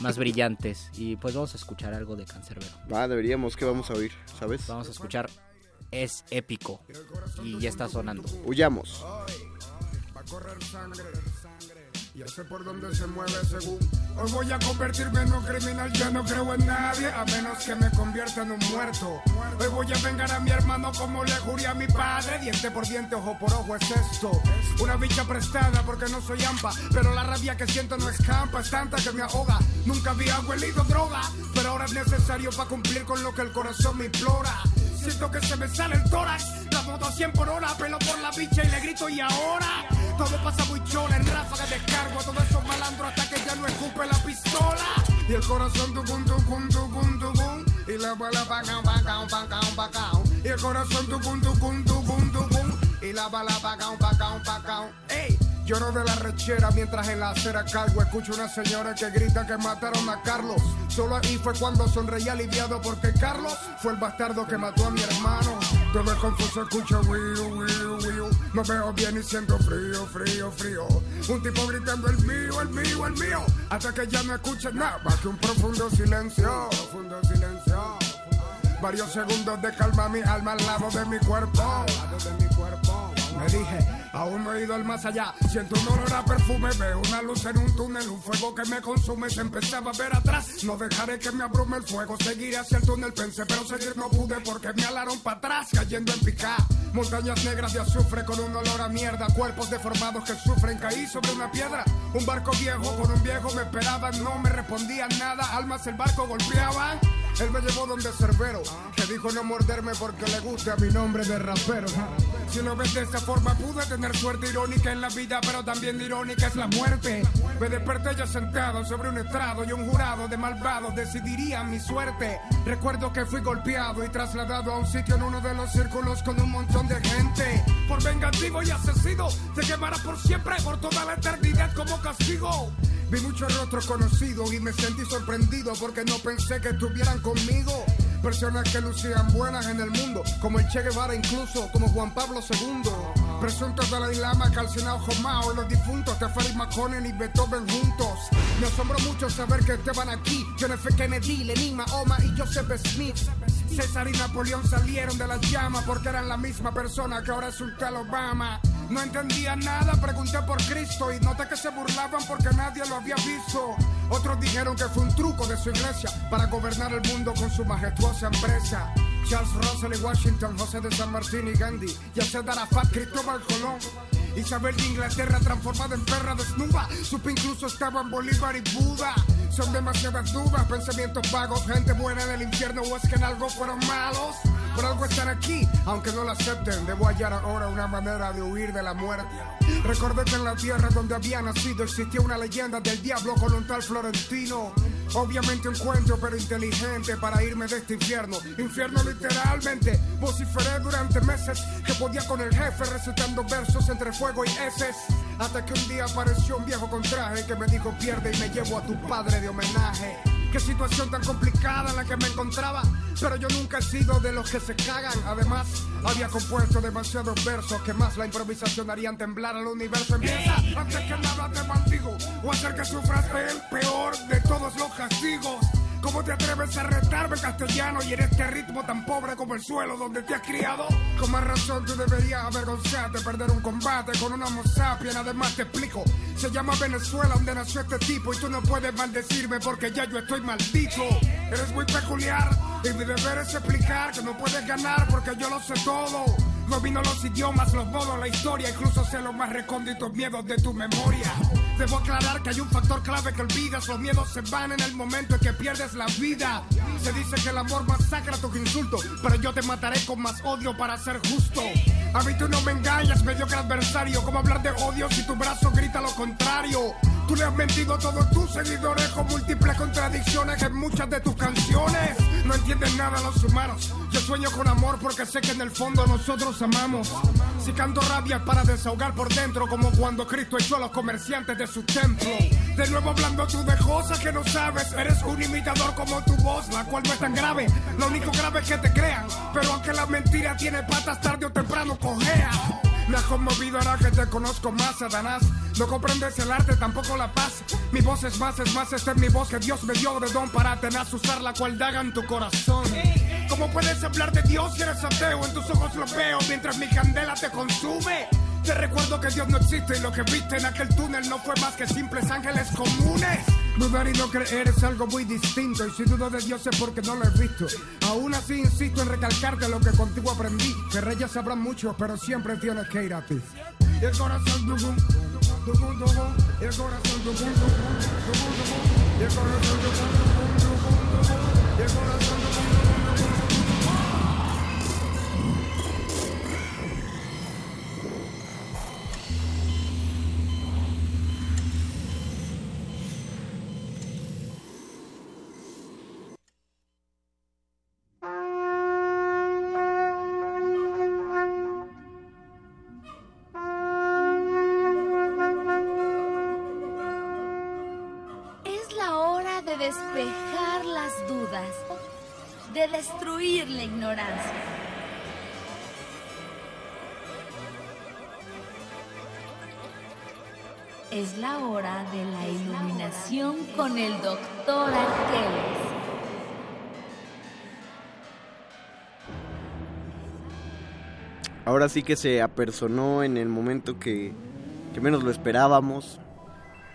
más brillantes. Y pues vamos a escuchar algo de Cancerbero. Va, deberíamos, ¿qué vamos a oír? ¿Sabes? Vamos a escuchar Es épico y ya está sonando. Huyamos. Va a correr sangre, sangre. Ya sé por dónde se mueve según. Hoy voy a convertirme en un criminal, ya no creo en nadie, a menos que me convierta en un muerto. Hoy voy a vengar a mi hermano como le juré a mi padre. Diente por diente, ojo por ojo es esto. Una bicha prestada porque no soy ampa, pero la rabia que siento no escampa, es tanta que me ahoga. Nunca había huelido droga, pero ahora es necesario para cumplir con lo que el corazón me implora. Siento que se me sale el tórax, la moto a 100 por hora, pelo por la bicha y le grito y ahora. Todo pasa muy chola, en ráfaga descargo a todos esos malandros hasta que ya no escupe la pistola. Y el corazón tucum, tucum, tucum, tucum. Y la bala pacao, pacao, pacao, pacao. Y el corazón tucum, tucum, tucum, tucum. Y la bala pacao, pacao, pacao. ¡Ey! Lloro de la rechera mientras en la acera cargo Escucho una señora que grita que mataron a Carlos. Solo ahí fue cuando sonreí aliviado Porque Carlos fue el bastardo que mató a mi hermano. Todo es confuso, escucho wiu, wiu, wiu. No veo bien y siento frío, frío, frío. Un tipo gritando el mío, el mío, el mío Hasta que ya no escuches nada más que un profundo silencio Profundo silencio. Varios segundos de calma mi alma Al lado de mi cuerpo me dije, aún no he ido al más allá. Siento un olor a perfume, veo una luz en un túnel, un fuego que me consume. Se empezaba a ver atrás. No dejaré que me abrume el fuego, seguiré hacia el túnel. Pensé, pero seguir no pude porque me alaron para atrás, cayendo en picá. Montañas negras de azufre con un olor a mierda. Cuerpos deformados que sufren, caí sobre una piedra. Un barco viejo con un viejo me esperaban, no me respondían nada. Almas el barco golpeaban. Él me llevó donde Cerbero, que dijo no morderme porque le gusta mi nombre de rapero. Si lo ves de esa forma, pude tener suerte irónica en la vida, pero también irónica es la muerte. Me desperté ya sentado sobre un estrado y un jurado de malvados decidiría mi suerte. Recuerdo que fui golpeado y trasladado a un sitio en uno de los círculos con un montón de gente. Por vengativo y asesino, te quemará por siempre, por toda la eternidad como castigo. Vi muchos rostros conocidos y me sentí sorprendido porque no pensé que estuvieran conmigo. Personas que lucían buenas en el mundo, como el Che Guevara incluso, como Juan Pablo II. Presuntos Dalai Lama, calcinado Jomao, los difuntos Tefari Maconen y Beethoven juntos. Me asombró mucho saber que estaban aquí. John F. Kennedy, Lenin, Mahoma y Joseph Smith. César y Napoleón salieron de las llamas porque eran la misma persona que ahora es un tal Obama. No entendía nada, pregunté por Cristo y noté que se burlaban porque nadie lo había visto. Otros dijeron que fue un truco de su iglesia para gobernar el mundo con su majestuosa empresa. Charles Russell y Washington, José de San Martín y Gandhi, Yasser Arafat, Cristóbal Colón. Isabel de Inglaterra transformada en perra desnuda. Supe incluso estaban Bolívar y Buda. Son demasiadas dudas, pensamientos vagos, gente buena en el infierno o es que en algo fueron malos. Por algo están aquí, aunque no lo acepten. Debo hallar ahora una manera de huir de la muerte. Recordé que en la tierra donde había nacido existía una leyenda del diablo con un tal Florentino. Obviamente un cuento, pero inteligente para irme de este infierno. Infierno literalmente. Vociferé durante meses que podía con el jefe recitando versos entre fuego y heces. Hasta que un día apareció un viejo con traje que me dijo pierde y me llevo a tu padre de homenaje. Qué situación tan complicada en la que me encontraba. Pero yo nunca he sido de los que se cagan. Además, había compuesto demasiados versos que más la improvisación harían temblar al universo. Empieza antes que nada te maldigo. O hacer que sufras el peor de todos los castigos. ¿Cómo te atreves a retarme castellano y en este ritmo tan pobre como el suelo donde te has criado? Con más razón tú deberías avergonzarte, perder un combate con una homo sapien. Además te explico, se llama Venezuela donde nació este tipo y tú no puedes maldecirme porque ya yo estoy maldito. Eres muy peculiar y mi deber es explicar que no puedes ganar porque yo lo sé todo. Domino los idiomas, los modos, la historia, incluso sé los más recónditos miedos de tu memoria. Debo aclarar que hay un factor clave que olvidas, los miedos se van en el momento en que pierdes la vida. Se dice que el amor masacra tus insultos, pero yo te mataré con más odio para ser justo. A mí tú no me engañas, medio que adversario. ¿Cómo hablar de odio si tu brazo grita lo contrario? Tú le has mentido a todos tus seguidores con múltiples contradicciones en muchas de tus canciones. No entienden nada los humanos. Yo sueño con amor porque sé que en el fondo nosotros amamos. Si canto rabia para desahogar por dentro, como cuando Cristo echó a los comerciantes de su templo. De nuevo hablando tú de cosas que no sabes. Eres un imitador como tu voz, la cual no es tan grave. Lo único grave es que te crean. Pero aunque la mentira tiene patas, tarde o temprano cojea. Me has conmovido ahora que te conozco más, Satanás. No comprendes el arte, tampoco la paz. Mi voz es más, es más, esta es mi voz que Dios me dio de don para tenaz usar la cual daga en tu corazón. ¿Cómo puedes hablar de Dios si eres ateo? En tus ojos lo veo mientras mi candela te consume. Te recuerdo que Dios no existe y lo que viste en aquel túnel no fue más que simples ángeles comunes. Dudar y no creer es algo muy distinto y si dudo de Dios es porque no lo he visto. Aún así insisto en recalcarte lo que contigo aprendí. Que reyes sabrán mucho, pero siempre tienes que ir a ti. Y el corazón dugum, dugum, dugum, y el corazón dugum, dugum, dugum, dugum, y el corazón dugum, dugum, dugum, dugum, el corazón dugum. De destruir la ignorancia. Es la hora de la iluminación con el doctor Arqueles. Ahora sí que se apersonó en el momento que, que menos lo esperábamos.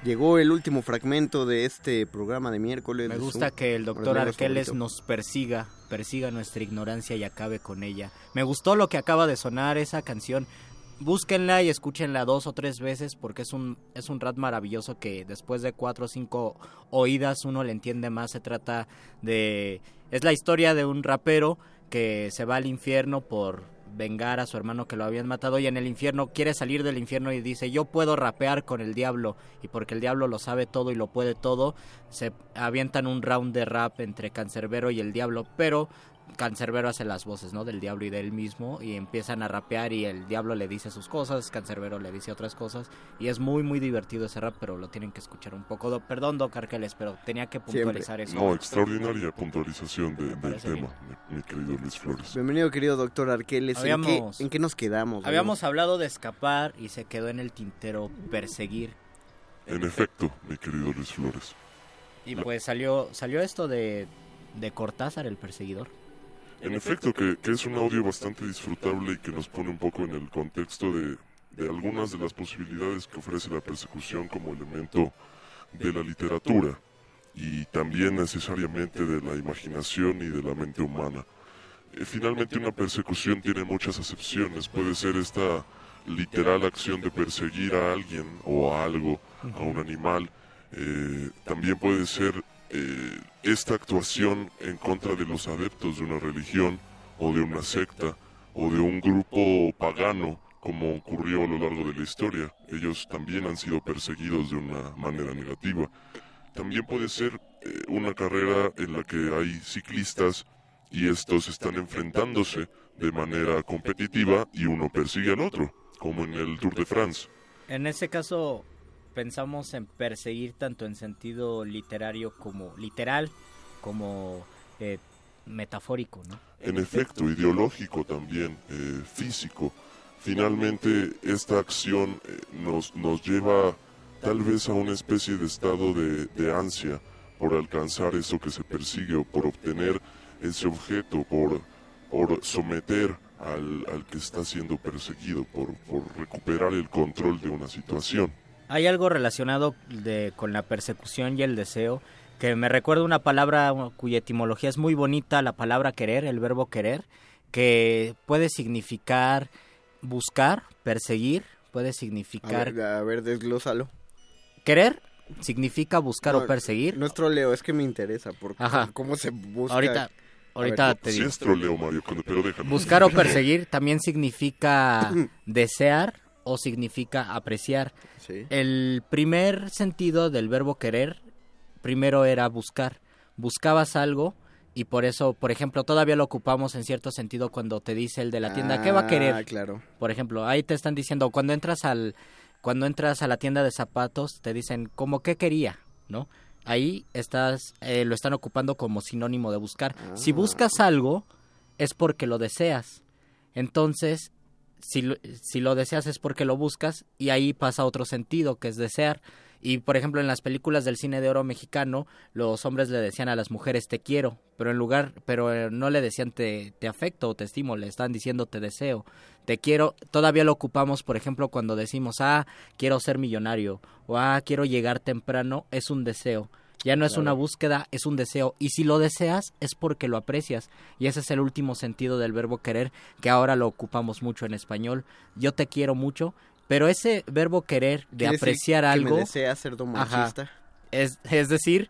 Llegó el último fragmento de este programa de miércoles. Me gusta su que el doctor Arqueles favorito. nos persiga, persiga nuestra ignorancia y acabe con ella. Me gustó lo que acaba de sonar esa canción. Búsquenla y escúchenla dos o tres veces porque es un, es un rap maravilloso que después de cuatro o cinco oídas uno le entiende más. Se trata de... Es la historia de un rapero que se va al infierno por vengar a su hermano que lo habían matado y en el infierno quiere salir del infierno y dice yo puedo rapear con el diablo y porque el diablo lo sabe todo y lo puede todo se avientan un round de rap entre Cancerbero y el diablo pero Cancerbero hace las voces no del diablo y de él mismo y empiezan a rapear y el diablo le dice sus cosas Cancerbero le dice otras cosas y es muy muy divertido ese rap pero lo tienen que escuchar un poco Do- perdón Doc Arqueles pero tenía que puntualizar eso No, extraordinaria puntualización de- del tema, mi, mi querido Luis Flores. Bienvenido, querido doctor Arqueles. ¿En qué, Habíamos- en qué nos quedamos? Habíamos hablado de escapar y se quedó en el tintero perseguir. En efecto, mi querido Luis Flores. Y pues salió salió esto de, de Cortázar, el perseguidor. En efecto, que, que es un audio bastante disfrutable y que nos pone un poco en el contexto de, de algunas de las posibilidades que ofrece la persecución como elemento de la literatura y también necesariamente de la imaginación y de la mente humana. Eh, finalmente una persecución tiene muchas acepciones, puede ser esta literal acción de perseguir a alguien o a algo, a un animal, eh, también puede ser eh, esta actuación en contra de los adeptos de una religión o de una secta o de un grupo pagano como ocurrió a lo largo de la historia. Ellos también han sido perseguidos de una manera negativa. También puede ser eh, una carrera en la que hay ciclistas y estos están enfrentándose de manera competitiva y uno persigue al otro, como en el Tour de France. En ese caso pensamos en perseguir tanto en sentido literario como literal como eh, metafórico, ¿no? En efecto, ideológico también, eh, físico. Finalmente, esta acción eh, nos, nos lleva tal vez a una especie de estado de, de ansia por alcanzar eso que se persigue o por obtener ese objeto, por, por someter al, al que está siendo perseguido, por, por recuperar el control de una situación. Hay algo relacionado de, con la persecución y el deseo que me recuerda una palabra cuya etimología es muy bonita, la palabra querer, el verbo querer, que puede significar buscar, perseguir, puede significar... A ver, a ver desglósalo. Querer significa buscar No, o perseguir. No es troleo, es que me interesa por Ajá. cómo se busca. Ahorita, ahorita ver, te Sí digo. es troleo, Mario, cuando- pero déjalo. Buscar o perseguir también significa desear o significa apreciar. Sí. El primer sentido del verbo querer primero era buscar. Buscabas algo y por eso, por ejemplo, todavía lo ocupamos en cierto sentido cuando te dice el de la tienda, ¿qué va a querer? Ah, claro. Por ejemplo, ahí te están diciendo, cuando entras al cuando entras a la tienda de zapatos, te dicen, ¿cómo qué quería? ¿No? Ahí estás, eh, lo están ocupando como sinónimo de buscar. Si Ah. buscas algo, es porque lo deseas. Entonces, si lo, si lo deseas es porque lo buscas y ahí pasa otro sentido, que es desear. Y, por ejemplo, en las películas del cine de oro mexicano, los hombres le decían a las mujeres te quiero, pero en lugar, pero eh, no le decían te, afecto o te estimo, le están diciendo te deseo, te quiero. Todavía lo ocupamos, por ejemplo, cuando decimos, ah, quiero ser millonario o ah, quiero llegar temprano, es un deseo. Ya no es Claro. una búsqueda, es un deseo. Y si lo deseas, es porque lo aprecias. Y ese es el último sentido del verbo querer, que ahora lo ocupamos mucho en español. Yo te quiero mucho, pero ese verbo querer, de ¿Quiere decir apreciar que me algo... desea ser es, es decir,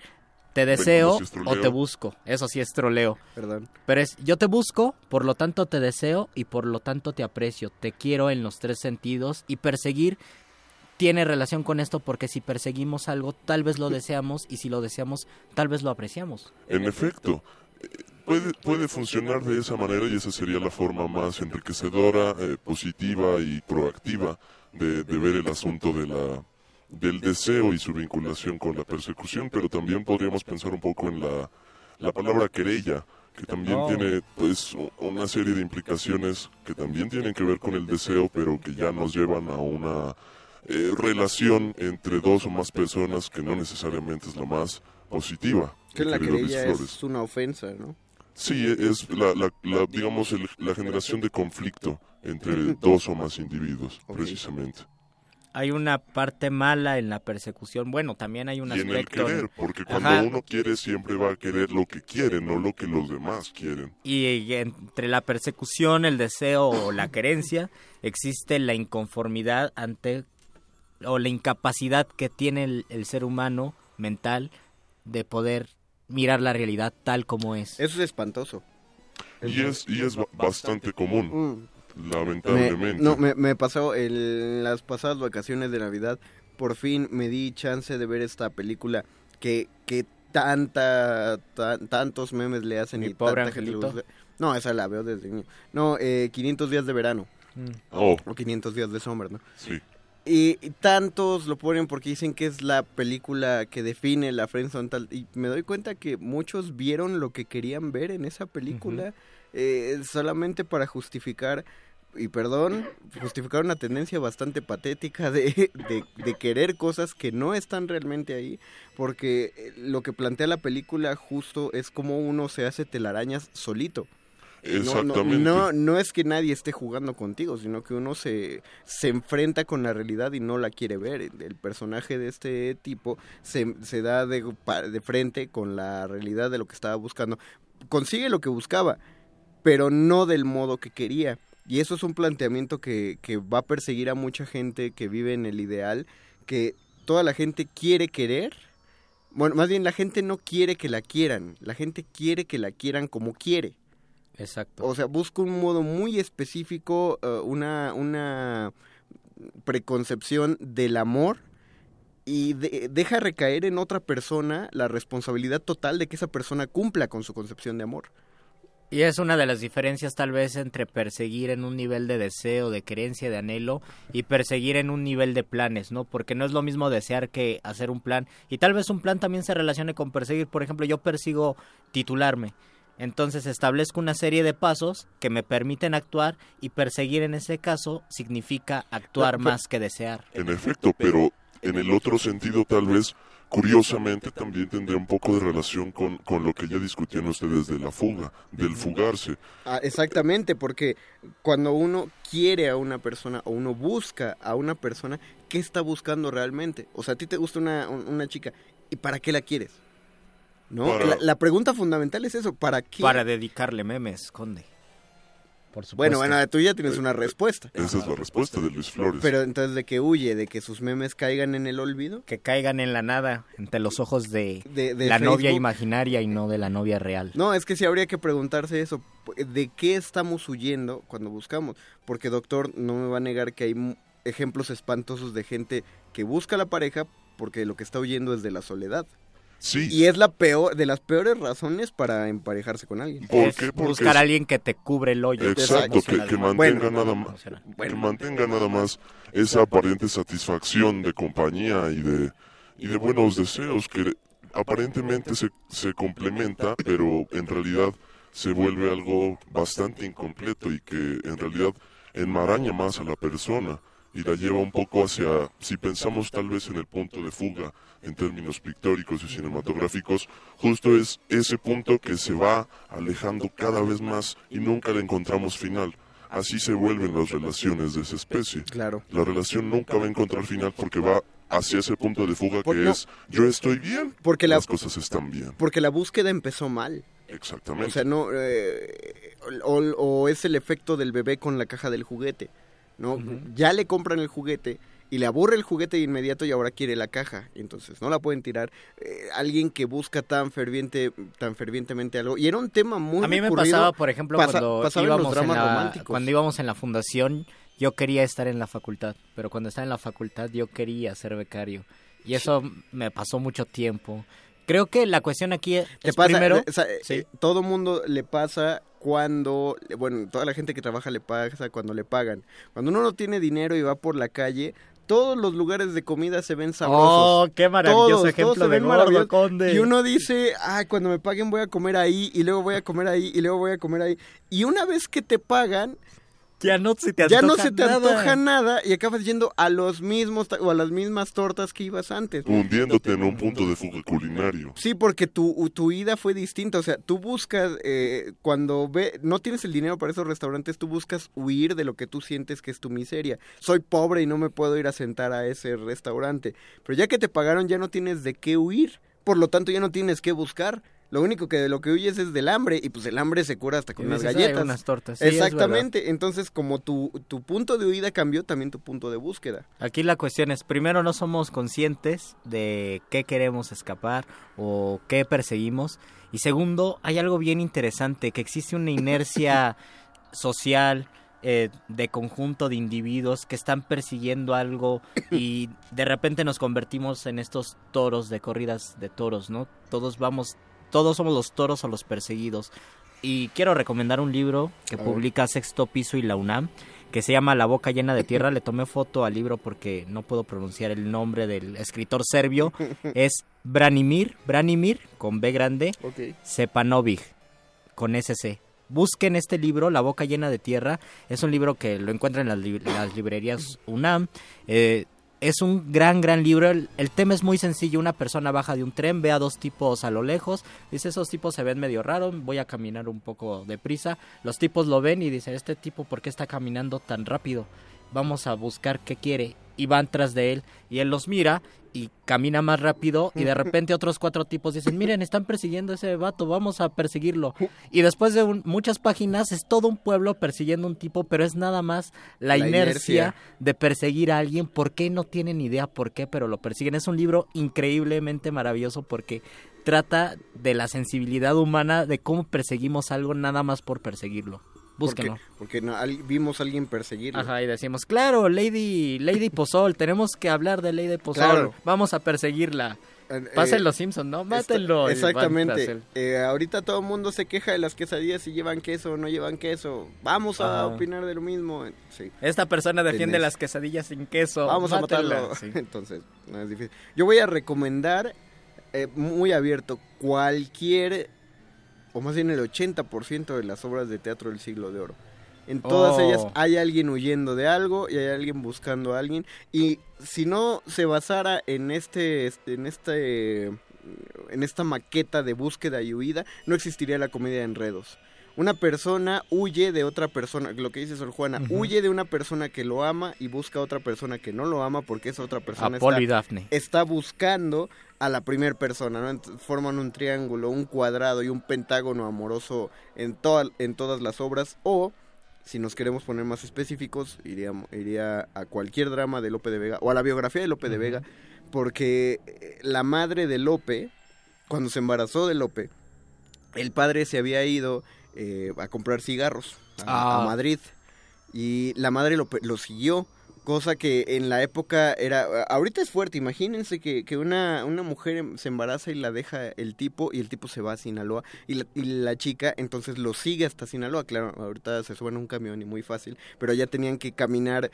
te deseo si o te busco. Eso sí es troleo. Perdón. Pero es yo te busco, por lo tanto te deseo y por lo tanto te aprecio. Te quiero en los tres sentidos y perseguir tiene relación con esto porque si perseguimos algo tal vez lo deseamos y si lo deseamos tal vez lo apreciamos. En efecto, puede, puede funcionar de esa manera y esa sería la forma más enriquecedora, eh, positiva y proactiva de, de ver el asunto de la, del deseo y su vinculación con la persecución, pero también podríamos pensar un poco en la, la palabra querella, que también tiene pues una serie de implicaciones que también tienen que ver con el deseo, pero que ya nos llevan a una eh, relación entre dos o más personas que no necesariamente es la más positiva. Que la querella Flores. es una ofensa, ¿no? Sí, es la, la- la, digamos, el- la generación de conflicto entre dos o más individuos, precisamente. Hay una parte mala en la persecución. Bueno, también hay un Y en el querer, porque cuando Ajá. uno quiere siempre va a querer lo que quiere, no lo que los demás quieren. Y entre la persecución, el deseo o la querencia, existe la inconformidad ante o la incapacidad que tiene el, el ser humano mental de poder mirar la realidad tal como es. Eso es espantoso. Y es, y es ba- bastante común, Me, lamentablemente. no, me, me pasó en las pasadas vacaciones de Navidad. Por fin me di chance de ver esta película que, que tanta, tan- tantos memes le hacen Mi y pobre tanta angelito. No, esa la veo desde niño. No, eh, 500 días de verano. Mm. Oh. O 500 días de sombra, ¿no? Sí. Y, y tantos lo ponen porque dicen que es la película que define la friendzone tal. Y me doy cuenta que muchos vieron lo que querían ver en esa película eh, solamente para justificar, y perdón, justificar una tendencia bastante patética de, de, de querer cosas que no están realmente ahí. Porque lo que plantea la película justo es como uno se hace telarañas solito. No, no, Exactamente. No, no es que nadie esté jugando contigo, sino que uno se, se enfrenta con la realidad y no la quiere ver. El, personaje de este tipo se, se da de, de frente con la realidad de lo que estaba buscando. Consigue lo que buscaba, pero no del modo que quería. Y eso es un planteamiento que, que va a perseguir a mucha gente que vive en el ideal, que toda la gente quiere querer. Bueno, más bien la gente no quiere que la quieran, la gente quiere que la quieran como quiere. Exacto. O sea, busca un modo muy específico, uh, una, una preconcepción del amor y de, deja recaer en otra persona la responsabilidad total de que esa persona cumpla con su concepción de amor. Y es una de las diferencias tal vez entre perseguir en un nivel de deseo, de creencia, de anhelo y perseguir en un nivel de planes, ¿no? Porque no es lo mismo desear que hacer un plan. Y tal vez un plan también se relacione con perseguir. Por ejemplo, yo persigo titularme. Entonces establezco una serie de pasos que me permiten actuar y perseguir en ese caso significa actuar más que desear. En efecto, pero en el otro sentido tal vez curiosamente también tendría un poco de relación con, con lo que ya discutían ustedes de la fuga, del fugarse. Ah, exactamente, porque cuando uno quiere a una persona o uno busca a una persona, ¿qué está buscando realmente? O sea, a ti te gusta una, una chica, ¿y para qué la quieres? ¿No? La, la pregunta fundamental es eso, ¿para qué? Para dedicarle memes, Conde. Por supuesto. Bueno, bueno, tú ya tienes una respuesta. Esa es la respuesta de Luis Flores. Pero entonces, ¿de qué huye? ¿De que sus memes caigan en el olvido? Que caigan en la nada, entre los ojos de, De- de la novia imaginaria y no de la novia real. No, es que sí habría que preguntarse eso. ¿De qué estamos huyendo cuando buscamos? Porque, doctor, no me va a negar que hay ejemplos espantosos de gente que busca a la pareja porque lo que está huyendo es de la soledad. Sí. Y es la peor, de las peores razones para emparejarse con alguien. Es buscar a alguien que te cubre el hoyo. Exacto, que, que mantenga Bueno, nada más, que mantenga nada más esa aparente satisfacción de compañía y de y de buenos deseos que aparentemente se, se complementa, pero en realidad se vuelve algo bastante incompleto y que en realidad enmaraña más a la persona y la lleva un poco hacia, si pensamos tal vez en el punto de fuga en términos pictóricos y cinematográficos, justo es ese punto que se va alejando cada vez más y nunca le encontramos final. Así se vuelven las relaciones de esa especie. Claro. La relación nunca va a encontrar final porque va hacia ese punto de fuga Por- que no. es yo estoy bien, Porque la- las cosas están bien. Porque la búsqueda empezó mal. Exactamente. O sea, no. eh, o, o es el efecto del bebé con la caja del juguete. ¿no? Ya le compran el juguete y le aburre el juguete de inmediato y ahora quiere la caja. Entonces no la pueden tirar. Eh, alguien que busca tan ferviente, tan fervientemente algo. Y era un tema muy A mí me pasaba, por ejemplo, Pasa- cuando, íbamos en la, cuando íbamos en la fundación, yo quería estar en la facultad, pero cuando estaba en la facultad yo quería ser becario. Y eso me pasó mucho tiempo. Creo que la cuestión aquí es, Te pasa, primero... o sea, eh, todo mundo le pasa cuando, bueno, toda la gente que trabaja le pasa cuando le pagan. Cuando uno no tiene dinero y va por la calle, todos los lugares de comida se ven sabrosos. Oh, qué maravilloso Todos, ejemplo todos de gordo. Conde. Y uno dice, ay, cuando me paguen voy a comer ahí, y luego voy a comer ahí, y luego voy a comer ahí. Y una vez que te pagan, ya no se te ya no antoja se te nada. antoja nada y acabas yendo a los mismos o a las mismas tortas que ibas antes. Hundiéndote en un punto de fuga culinario. Sí, porque tu, tu ida fue distinta. O sea, tú buscas, eh, cuando ve, no tienes el dinero para esos restaurantes, tú buscas huir de lo que tú sientes que es tu miseria. Soy pobre y no me puedo ir a sentar a ese restaurante. Pero ya que te pagaron, ya no tienes de qué huir. Por lo tanto, ya no tienes que buscar. Lo único que de lo que huyes es del hambre. Y pues el hambre se cura hasta con unas dices, "Ay, galletas. unas tortas". Sí, Exactamente. Entonces, como tu, tu punto de huida cambió, también tu punto de búsqueda. Aquí la cuestión es, primero no somos conscientes de qué queremos escapar o qué perseguimos. Y segundo, hay algo bien interesante, que existe una inercia social eh, de conjunto de individuos que están persiguiendo algo y de repente nos convertimos en estos toros de corridas de toros, ¿no? Todos vamos, todos somos los toros o los perseguidos. Y quiero recomendar un libro que publica Sexto Piso y la UNAM, que se llama La boca llena de tierra. Le tomé foto al libro porque no puedo pronunciar el nombre del escritor serbio. Es Branimir, Branimir, con B grande. Sepanovic, con SC. Busquen este libro, La boca llena de tierra. Es un libro que lo encuentran en las librerías UNAM. Eh, es un gran, gran libro. El, tema es muy sencillo. Una persona baja de un tren, ve a dos tipos a lo lejos. Dice, esos tipos se ven medio raros, voy a caminar un poco deprisa. Los tipos lo ven y dicen, este tipo, ¿por qué está caminando tan rápido? Vamos a buscar qué quiere. Y van tras de él. Y él los mira y camina más rápido. Y de repente otros cuatro tipos dicen, miren, están persiguiendo a ese vato, vamos a perseguirlo. Y después de un- muchas páginas es todo un pueblo persiguiendo a un tipo, pero es nada más la, La inercia, inercia. de perseguir a alguien. ¿Por qué? No tienen idea por qué, pero lo persiguen. Es un libro increíblemente maravilloso porque trata de la sensibilidad humana de cómo perseguimos algo nada más por perseguirlo. Búsquenlo. Porque, porque no, al- vimos a alguien perseguirlo. Ajá, y decimos, claro, Lady, Lady Pozol, tenemos que hablar de Lady Pozol, Claro. vamos a perseguirla. Eh, Pasen eh, los Simpsons, ¿no? Está- Mátenlo. Exactamente. Eh, ahorita todo el mundo se queja de las quesadillas si llevan queso o no llevan queso. Vamos a opinar de lo mismo. Sí. Esta persona defiende Tenés. las quesadillas sin queso. Vamos a matarlo. Sí. Entonces, no es difícil. Yo voy a recomendar, eh, muy abierto, cualquier, o más bien el 80% de las obras de teatro del siglo de oro. En todas Oh. ellas hay alguien huyendo de algo y hay alguien buscando a alguien. Y si no se basara en este, este- en este, en esta maqueta de búsqueda y huida, no existiría la comedia de enredos. Una persona huye de otra persona, lo que dice Sor Juana, huye de una persona que lo ama y busca a otra persona que no lo ama porque esa otra persona está, buscando a la primera persona, ¿no? Forman un triángulo, un cuadrado y un pentágono amoroso en, toda- en todas las obras o si nos queremos poner más específicos, iría, iría a cualquier drama de Lope de Vega o a la biografía de Lope de Vega, porque eh, la madre de Lope, cuando se embarazó de Lope, el padre se había ido eh, a comprar cigarros a, a Ah. Madrid y la madre lo, lo siguió. Cosa que en la época era... Ahorita es fuerte, imagínense que, que una, una mujer em- se embaraza y la deja el tipo y el tipo se va a Sinaloa y la, y la chica entonces lo sigue hasta Sinaloa. Claro, ahorita se suben a un camión y muy fácil, pero ya tenían que caminar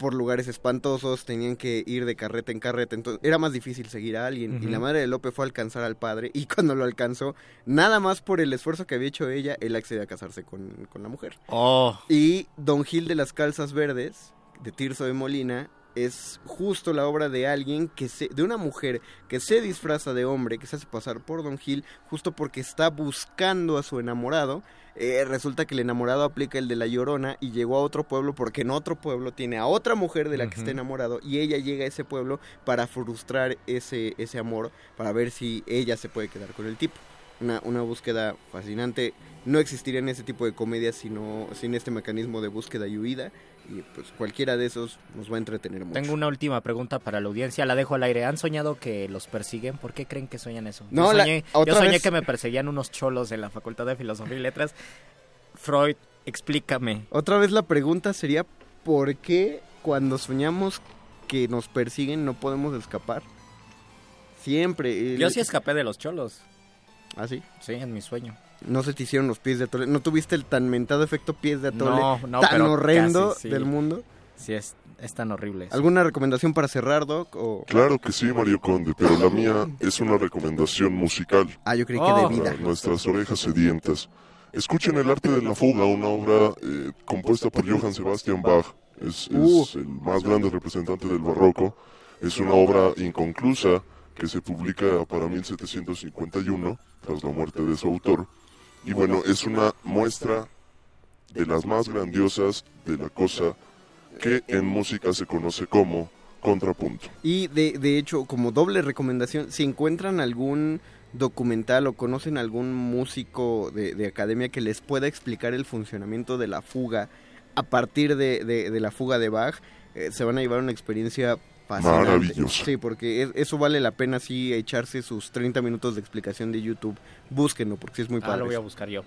por lugares espantosos, tenían que ir de carreta en carreta, entonces era más difícil seguir a alguien. Y la madre de Lope fue a alcanzar al padre y cuando lo alcanzó, nada más por el esfuerzo que había hecho ella, él accedió a casarse con, con la mujer. Oh. Y Don Gil de las Calzas Verdes, de Tirso de Molina, es justo la obra de alguien que se, de una mujer que se disfraza de hombre, que se hace pasar por Don Gil, justo porque está buscando a su enamorado. Eh, resulta que el enamorado aplica el de la llorona y llegó a otro pueblo porque en otro pueblo tiene a otra mujer de la que está enamorado y ella llega a ese pueblo para frustrar ese, ese amor, para ver si ella se puede quedar con el tipo. Una, una búsqueda fascinante. No existiría en ese tipo de comedias sino, sin este mecanismo de búsqueda y huida. Y pues cualquiera de esos nos va a entretener mucho. Tengo una última pregunta para la audiencia, la dejo al aire. ¿Han soñado que los persiguen? ¿Por qué creen que sueñan eso? No, yo soñé, yo soñé vez- que me perseguían unos cholos en la Facultad de Filosofía y Letras. Freud, explícame. Otra vez la pregunta sería, ¿por qué cuando soñamos que nos persiguen no podemos escapar? Siempre. el- Yo sí escapé de los cholos. ¿Ah, sí? Sí, en mi sueño. No se te hicieron los pies de atole. ¿No tuviste el tan mentado efecto pies de atole No, no, tan pero horrendo casi, sí. del mundo? Sí, es, es tan horrible. eso. ¿Alguna recomendación para cerrar, Doc? O... Claro que sí, Mario Conde, pero la mía es una recomendación musical. Ah, yo creí Oh. que de vida. Para nuestras orejas sedientas. Escuchen El arte de la fuga, una obra eh, compuesta por Johann Sebastian Bach. Es, es Uh. el más grande representante del barroco. Es una obra inconclusa que se publica para 1751, tras la muerte de su autor. Y bueno, es una muestra de las más grandiosas de la cosa que en música se conoce como contrapunto. Y de, de hecho, como doble recomendación, si encuentran algún documental o conocen algún músico de, de academia que les pueda explicar el funcionamiento de la fuga a partir de, de- la fuga de Bach, eh, se van a llevar una experiencia fascinante. Maravillosa. Sí, porque es- eso vale la pena sí echarse sus 30 minutos de explicación de YouTube. Búsquenlo porque sí es muy Ah, padre. lo voy a buscar yo.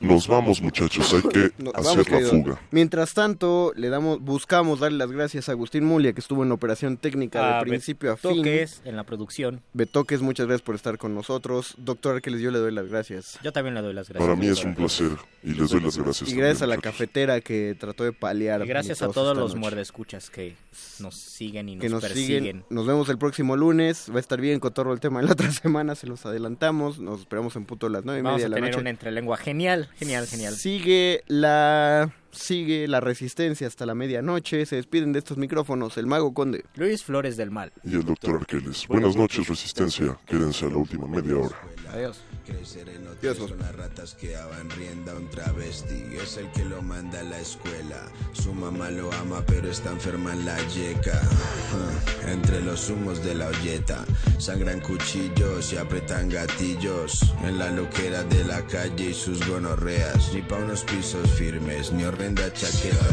Nos vamos, muchachos, hay que Nos hacer vamos, la querido. fuga. Mientras tanto, le damos, buscamos darle las gracias a Agustín Mulia, que estuvo en la operación técnica Ah, de principio a fin. Toques en la producción. Betoques, muchas gracias por estar con nosotros. Doctor Arqueles, yo le doy las gracias. Yo también le doy las gracias. Para mí es un placer y les doy las gracias. Y gracias a la muchachos. cafetera que trató de paliar. Y gracias a todos los muerdescuchas que nos siguen y nos, que nos persiguen. siguen. Nos vemos el próximo lunes. Va a estar bien cotorro el tema de la otra semana, se los adelantamos. Nos esperamos en punto a las nueve y Vamos media a de la tener noche. una entrelengua genial, genial, genial. Sigue la sigue la resistencia hasta la medianoche. Se despiden de estos micrófonos el Mago Conde. Luis Flores del Mal. Y el doctor Arqueles. Buenas noches, Resistencia. Quédense a la última media hora. Adiós. Crecer en hoteles con las ratas que daban rienda a un travesti Es el que lo manda a la escuela Su mamá lo ama pero está enferma en la yeca Entre los humos de la olleta Sangran cuchillos y apretan gatillos En la loquera de la calle y sus gonorreas Ni pa' unos pisos firmes, ni horrenda chaqueta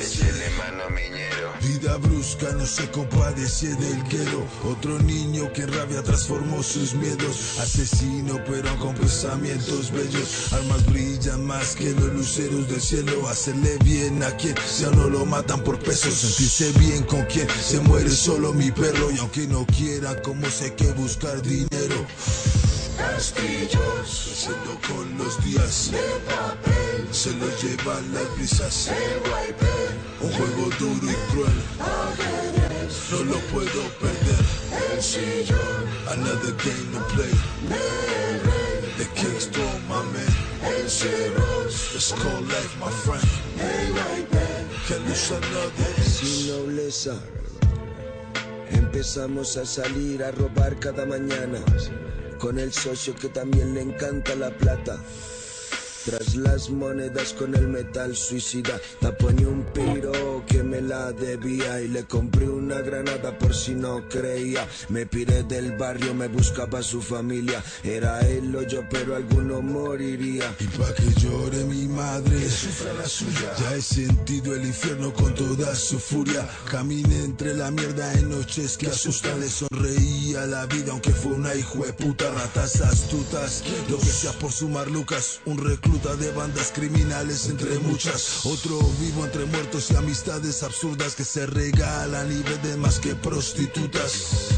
Échele mano miñero Vida brusca no se compadece del quiero Otro niño que en rabia transformó sus miedos asesino, pero con pensamientos bellos. Armas brillan más que los luceros del cielo. Hacerle bien a quien ya no lo matan por pesos. Sentirse bien con quien se muere solo mi perro. Y aunque no quiera, como sé que buscar dinero. Castillos, creciendo con los días. De papel, se lo llevan las brisas. Un juego duro y cruel. No lo puedo perder. El sillón, another game to play. The king stole my man. El ceros, it's called life, my friend. Can lose another Sin nobleza. Empezamos a salir a robar cada mañana con el socio que también le encanta la plata. Tras las monedas con el metal suicida, taponé un piro que me la debía y le compré una granada por si no creía. Me piré del barrio, me buscaba su familia. Era él o yo, pero alguno moriría. Y pa' que llore mi madre, que sufra la suya. Ya he sentido el infierno con toda su furia. Caminé entre la mierda en noches que asustan. Le sonreía la vida, aunque fue una hijo de puta. Ratas astutas, lo que sea por sumar lucas. Un recluta de bandas criminales entre muchas. Otro vivo entre muertos y amistades absurdas que se regalan y venden más que prostitutas.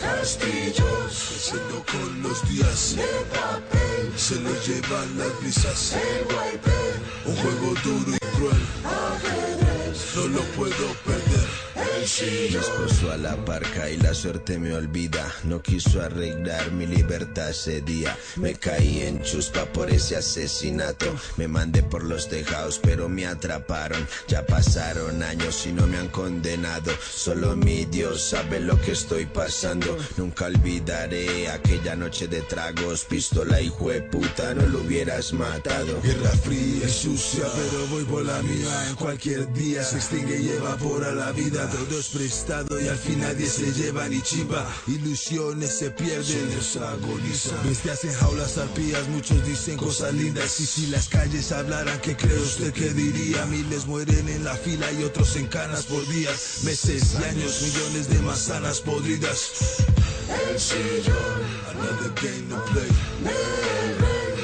Castillos, creciendo con los días. De papel, se lo llevan las brisas. Un juego duro y cruel. No lo puedo perder. Esposo a la parca y la suerte me olvida. No quiso arreglar mi libertad ese día. Me caí en chuspa por ese asesinato. Me mandé por los tejados, pero me atraparon. Ya pasaron años y no me han condenado. Solo mi Dios sabe lo que estoy pasando. Nunca olvidaré aquella noche de tragos. Pistola y puta, no lo hubieras matado. Guerra fría y sucia, pero voy por la mía cualquier día. Se extingue y evapora la vida. Todo es prestado y al fin nadie se lleva ni chimba. Ilusiones se pierden, se agonizan. Bestias en jaulas arpías, muchos dicen cosas lindas. Y si las calles hablaran, ¿qué cree usted que diría? Miles mueren en la fila y otros en canas por días, meses y años, millones de manzanas podridas. El sillón, another game to play.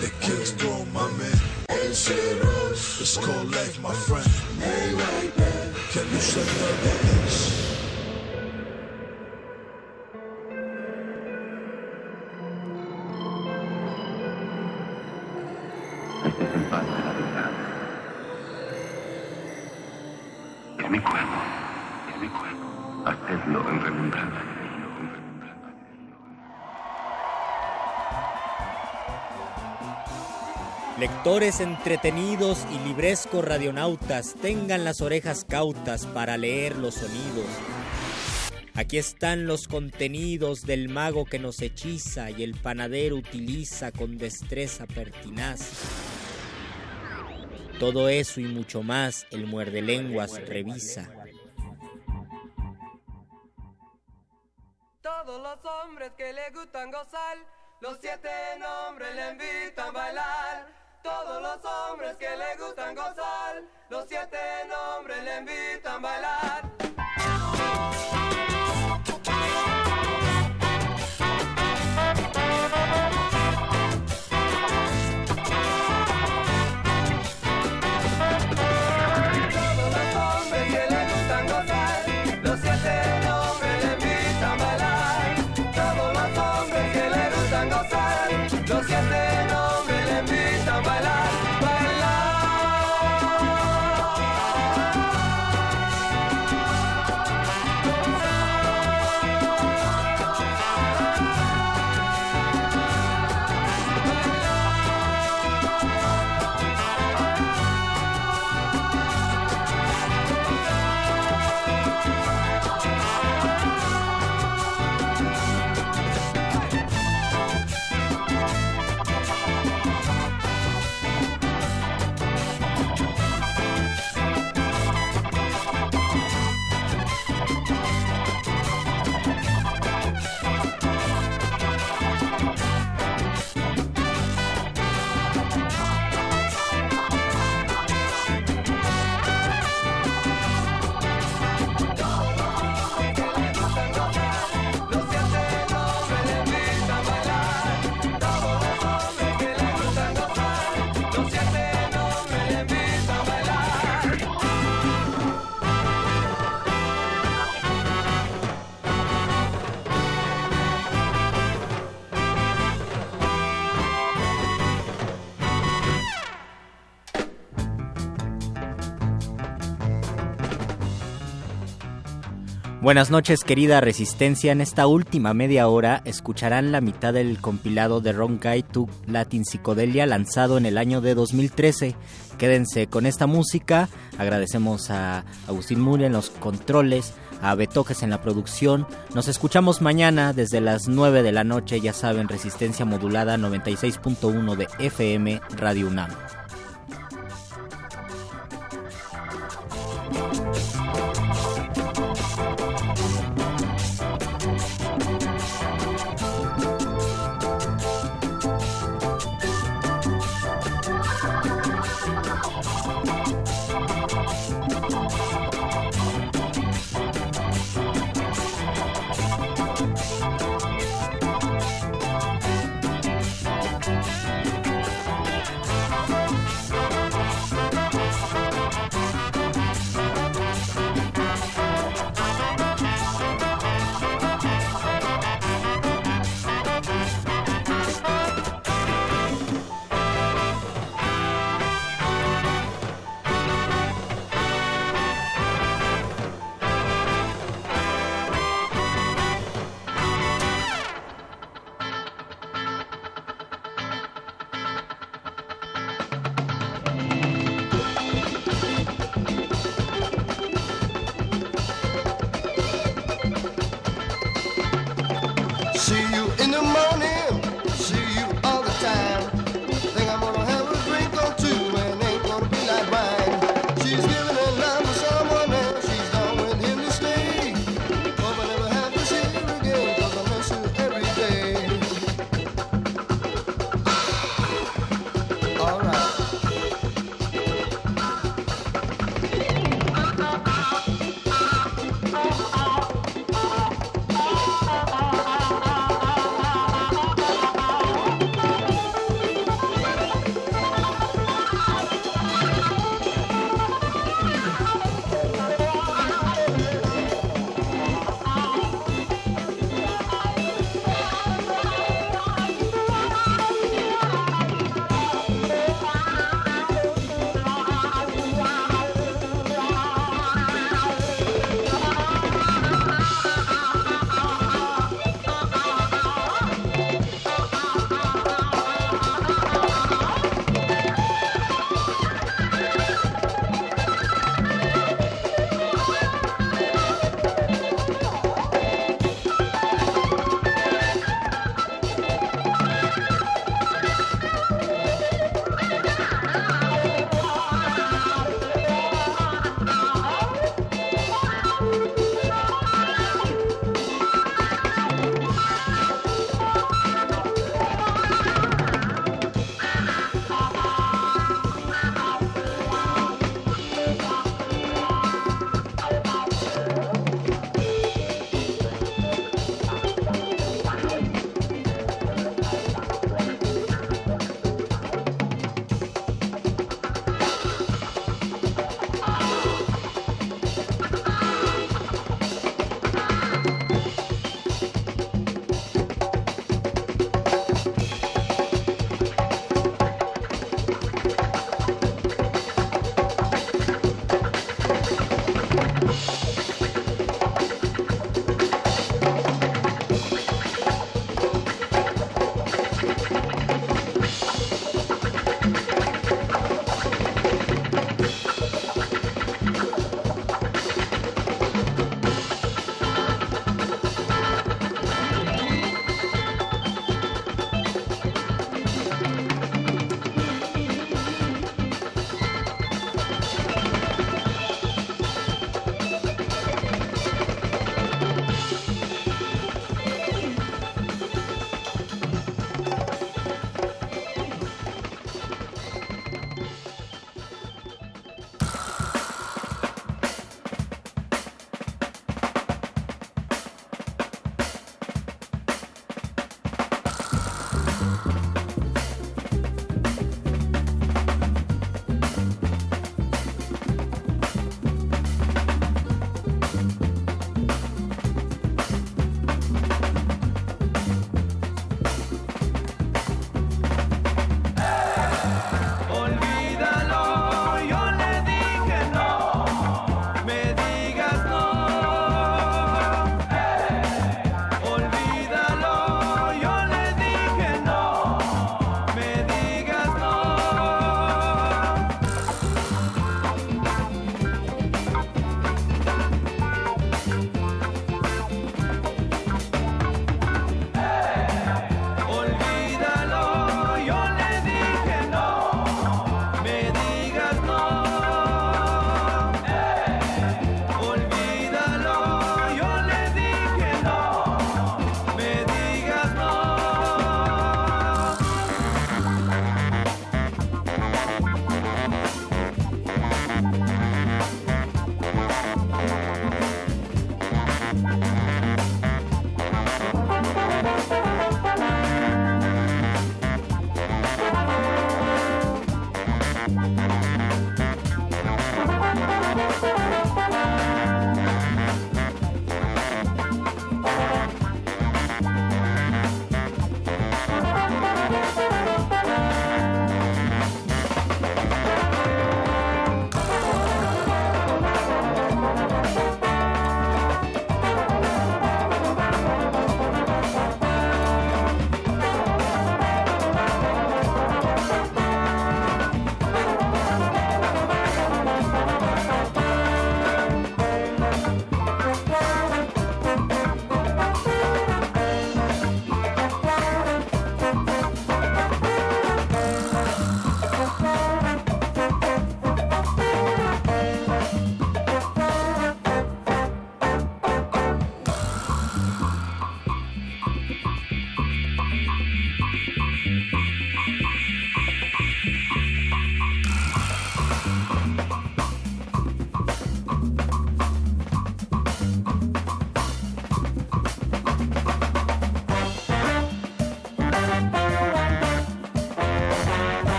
The king stole my man. El ceros, it's called life, my friend. Can you send another inch? Este es el pan de la vida. Es mi cuerpo. Es mi cuerpo. Hacedlo en remembranza Lectores entretenidos y librescos radionautas, tengan las orejas cautas para leer los sonidos. Aquí están los contenidos del mago que nos hechiza y el panadero utiliza con destreza pertinaz. Todo eso y mucho más el muerde lenguas revisa. Todos los hombres que le gustan gozar, los siete nombres le invitan a bailar. Todos los hombres que le gustan gozar, los siete nombres le invitan a bailar. Buenas noches, querida Resistencia. En esta última media hora escucharán la mitad del compilado de Ron Guy to Latin Psicodelia lanzado en el año de 2013. Quédense con esta música. Agradecemos a Agustín Mure en los controles, a Betoques en la producción. Nos escuchamos mañana desde las 9 de la noche, ya saben, Resistencia Modulada 96.1 de FM Radio UNAM.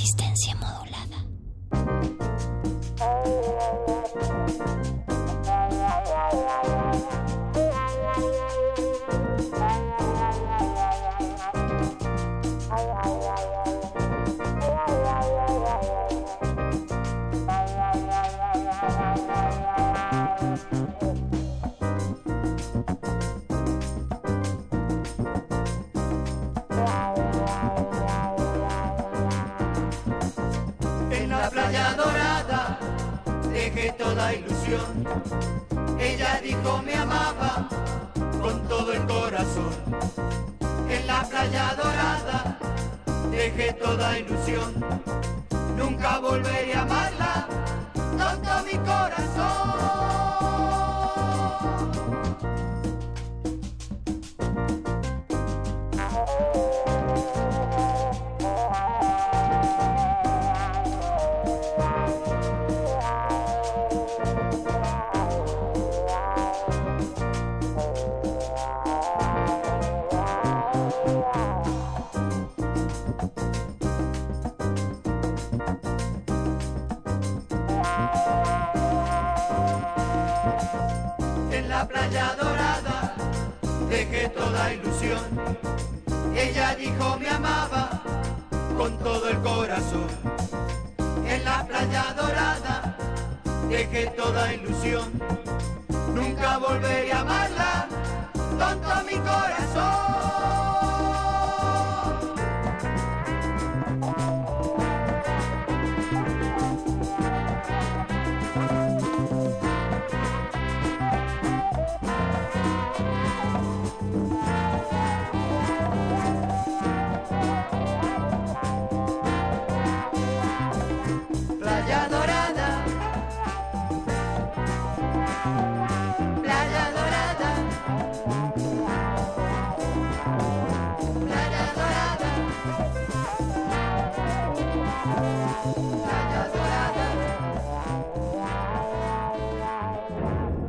Resistencia modulada. Dejé toda ilusión. Nunca volveré a amarla con todo mi corazón. Ella dijo me amaba con todo el corazón. En la playa dorada dejé toda ilusión. Nunca volveré a amarla con todo mi corazón.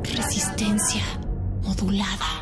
Resistencia modulada.